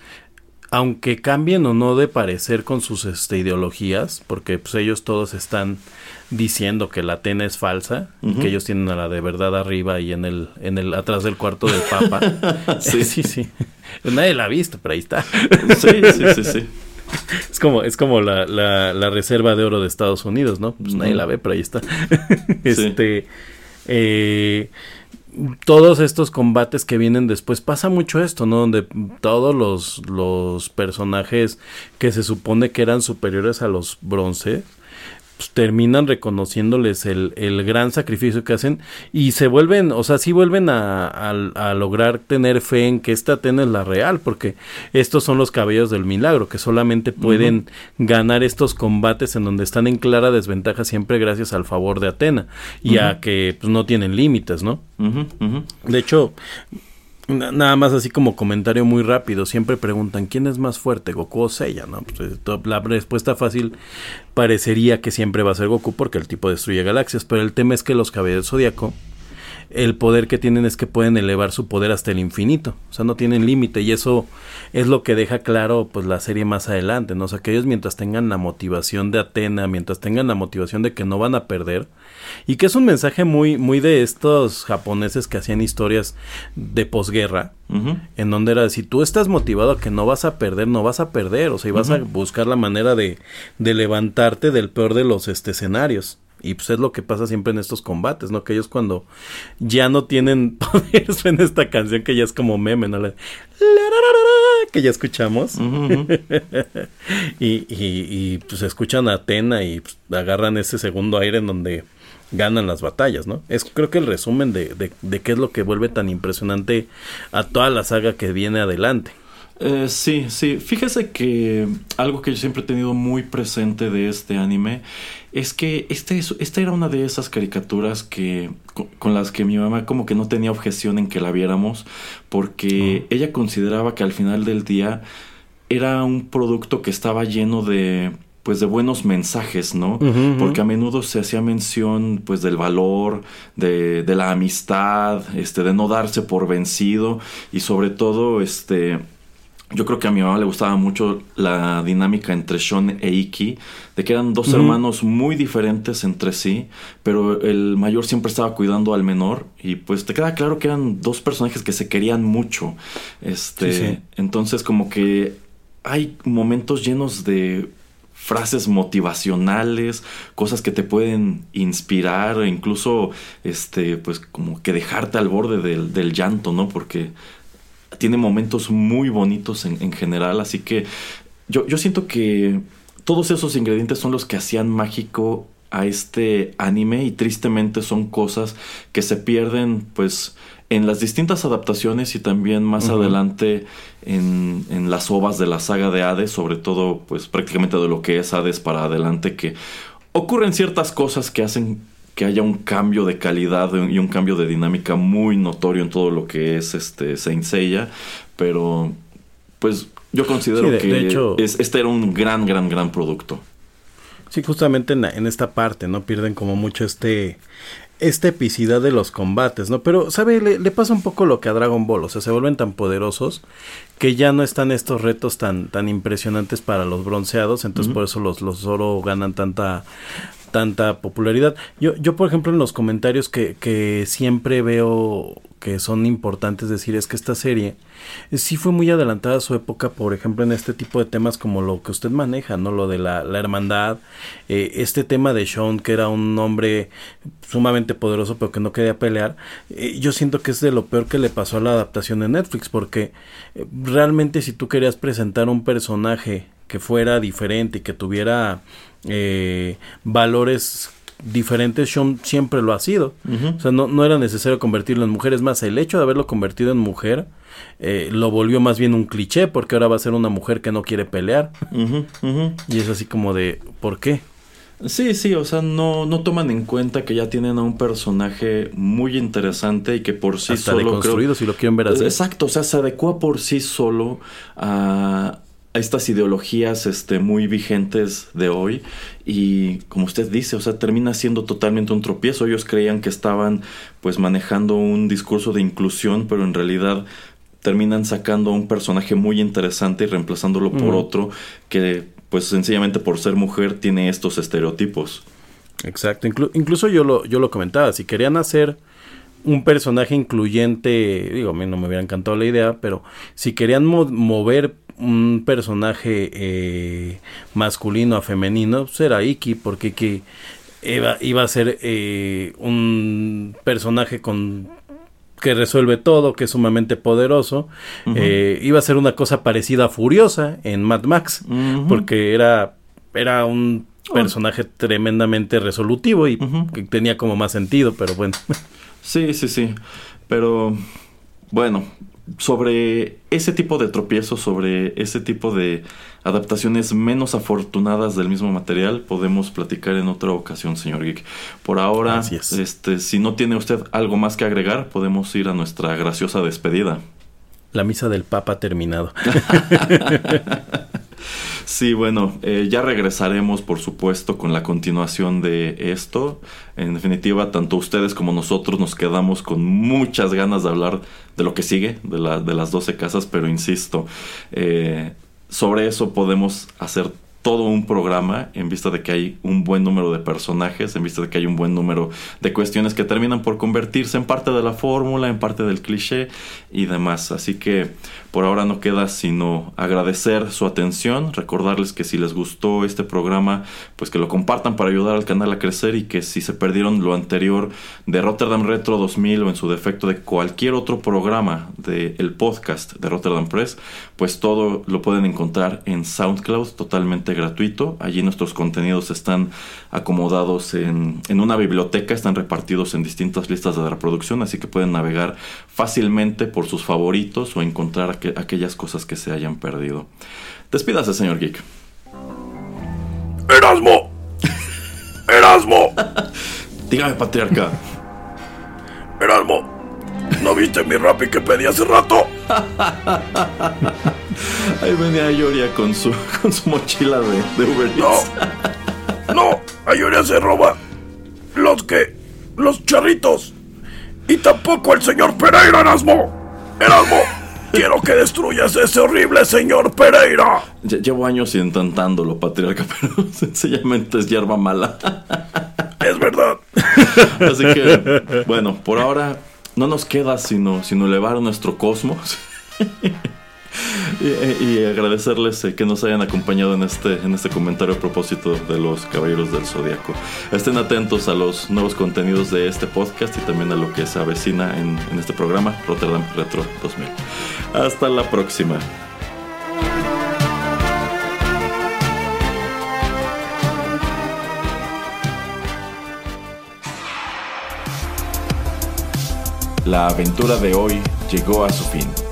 aunque cambien o no de parecer con sus este, ideologías, porque pues ellos todos están diciendo que la Atena es falsa, y que ellos tienen a la de verdad arriba y en el, en el, atrás del cuarto del Papa. Sí. sí, sí. Nadie la ha visto, pero ahí está. sí, sí, sí, sí. Es como, es como la, la, la reserva de oro de Estados Unidos, ¿no? Pues nadie la ve, pero ahí está. este. eh, todos estos combates que vienen después pasa mucho esto, ¿no? Donde todos los, los personajes que se supone que eran superiores a los bronce pues, terminan reconociéndoles el, el gran sacrificio que hacen y se vuelven, o sea, sí vuelven a, a- a lograr tener fe en que esta Atena es la real, porque estos son los cabellos del milagro, que solamente pueden ganar estos combates en donde están en clara desventaja siempre gracias al favor de Atena y a que pues, no tienen límites, ¿no? De hecho, nada más así como comentario muy rápido, siempre preguntan quién es más fuerte, Goku o Seiya, ¿no? Pues, eh, la respuesta fácil parecería que siempre va a ser Goku porque el tipo destruye galaxias, pero el tema es que los caballeros zodiaco el poder que tienen es que pueden elevar su poder hasta el infinito, o sea, no tienen límite. Y eso es lo que deja claro pues la serie más adelante, ¿no? O sea, que ellos mientras tengan la motivación de Atena, mientras tengan la motivación de que no van a perder y que es un mensaje muy muy de estos japoneses que hacían historias de posguerra, en donde era si tú estás motivado a que no vas a perder, no vas a perder, o sea, y vas a buscar la manera de, de levantarte del peor de los este, escenarios. Y pues es lo que pasa siempre en estos combates, ¿no? Que ellos cuando ya no tienen poder suena esta canción que ya es como meme, ¿no? La- que ya escuchamos. Y, y, y, pues escuchan a Atena y pues, agarran ese segundo aire en donde ganan las batallas, ¿no? Es creo que el resumen de, de, de qué es lo que vuelve tan impresionante a toda la saga que viene adelante. Eh, sí, sí. Fíjese que algo que yo siempre he tenido muy presente de este anime es que este es- esta era una de esas caricaturas que con, con las que mi mamá como que no tenía objeción en que la viéramos porque ella consideraba que al final del día era un producto que estaba lleno de pues de buenos mensajes, ¿no? Porque a menudo se hacía mención pues del valor, de, de la amistad, este, de no darse por vencido y sobre todo este yo creo que a mi mamá le gustaba mucho la dinámica entre Sean e Iki, de que eran dos hermanos muy diferentes entre sí, pero el mayor siempre estaba cuidando al menor y pues te queda claro que eran dos personajes que se querían mucho. Este, Sí, sí. entonces como que hay momentos llenos de frases motivacionales, cosas que te pueden inspirar, e incluso este, pues como que dejarte al borde del, del llanto, ¿no? Porque tiene momentos muy bonitos en, en general, así que yo, yo siento que todos esos ingredientes son los que hacían mágico a este anime y tristemente son cosas que se pierden pues en las distintas adaptaciones y también más adelante en, en las ovas de la saga de Hades, sobre todo pues prácticamente de lo que es Hades para adelante, que ocurren ciertas cosas que hacen que haya un cambio de calidad y un cambio de dinámica muy notorio en todo lo que es este Saint Seiya, pero pues yo considero Sí, de- que de hecho- es- este era un gran, gran, gran producto. Sí, justamente en, la- en esta parte, ¿no? Pierden como mucho este, esta epicidad de los combates, ¿no? Pero, ¿sabe? Le, le pasa un poco lo que a Dragon Ball, o sea, se vuelven tan poderosos que ya no están estos retos tan, tan impresionantes para los bronceados, entonces por eso los, los Zoro ganan tanta tanta popularidad. Yo, yo por ejemplo, en los comentarios que, que siempre veo que son importantes decir es que esta serie eh, sí fue muy adelantada a su época, por ejemplo, en este tipo de temas como lo que usted maneja, ¿no? Lo de la, la hermandad, eh, este tema de Sean, que era un hombre sumamente poderoso pero que no quería pelear, eh, yo siento que es de lo peor que le pasó a la adaptación de Netflix, porque realmente si tú querías presentar un personaje que fuera diferente y que tuviera eh, valores diferentes, Sean siempre lo ha sido. O sea, no, no era necesario convertirlo en mujer. Es más, el hecho de haberlo convertido en mujer eh, lo volvió más bien un cliché, porque ahora va a ser una mujer que no quiere pelear. Y es así como de, ¿por qué? Sí, sí, o sea, no, no toman en cuenta que ya tienen a un personaje muy interesante y que por sí Hasta solo creo- deconstruido, si lo quieren ver así. Exacto, o sea, se adecua por sí solo a estas ideologías este, muy vigentes de hoy y como usted dice, o sea, termina siendo totalmente un tropiezo. Ellos creían que estaban pues manejando un discurso de inclusión, pero en realidad terminan sacando a un personaje muy interesante y reemplazándolo por otro que pues sencillamente por ser mujer tiene estos estereotipos. Exacto, inclu- incluso yo lo, yo lo comentaba, si querían hacer un personaje incluyente, digo, a mí no me hubiera encantado la idea, pero si querían mo- mover un personaje eh, masculino a femenino, pues era Iki, porque Iki iba, iba a ser eh, un personaje con que resuelve todo, que es sumamente poderoso, eh, iba a ser una cosa parecida a Furiosa en Mad Max, porque era, era un personaje tremendamente resolutivo y que tenía como más sentido, pero bueno. Sí, sí, sí. Pero bueno, sobre ese tipo de tropiezos, sobre ese tipo de adaptaciones menos afortunadas del mismo material, podemos platicar en otra ocasión, señor Geek. Por ahora, es. este, si no tiene usted algo más que agregar, podemos ir a nuestra graciosa despedida. La misa del Papa ha terminado. Sí, bueno, eh, ya regresaremos, por supuesto, con la continuación de esto. En definitiva, tanto ustedes como nosotros nos quedamos con muchas ganas de hablar de lo que sigue, de, la- de las 12 casas, pero insisto, eh, sobre eso podemos hacer todo un programa en vista de que hay un buen número de personajes, en vista de que hay un buen número de cuestiones que terminan por convertirse en parte de la fórmula, en parte del cliché y demás. Así que por ahora no queda sino agradecer su atención, recordarles que si les gustó este programa, pues que lo compartan para ayudar al canal a crecer y que si se perdieron lo anterior de Rotterdam Retro 2000 o en su defecto de cualquier otro programa del podcast de Rotterdam Press, pues todo lo pueden encontrar en SoundCloud totalmente gratuito. Allí nuestros contenidos están acomodados en, en una biblioteca, están repartidos en distintas listas de reproducción, así que pueden navegar fácilmente por sus favoritos o encontrar aqu- aquellas cosas que se hayan perdido. Despídase, señor Geek. ¡Erasmo! ¡Erasmo! Dígame, patriarca. ¡Erasmo! ¿No viste mi rapi que pedí hace rato? Ahí venía Yoria con su, con su mochila de, de Uber No. Eats. No, Ayuria se roba los que... los charritos. Y tampoco el señor Pereira, Erasmo. Erasmo, quiero que destruyas ese horrible señor Pereira. Lle- Llevo años intentándolo, patriarca, pero sencillamente es hierba mala. Es verdad. Así que, bueno, por ahora no nos queda sino, sino elevar nuestro cosmos. y, y agradecerles eh, que nos hayan acompañado en este, en este comentario a propósito de los Caballeros del Zodiaco. Estén atentos a los nuevos contenidos de este podcast y también a lo que se avecina en, en este programa, Rotterdam Retro 2000. Hasta la próxima. La aventura de hoy llegó a su fin.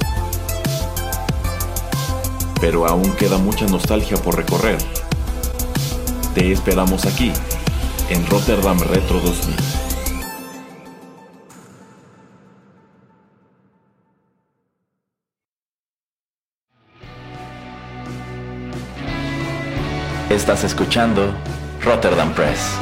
Pero aún queda mucha nostalgia por recorrer. Te esperamos aquí, en Rotterdam Retro 2000. Estás escuchando Rotterdam Press.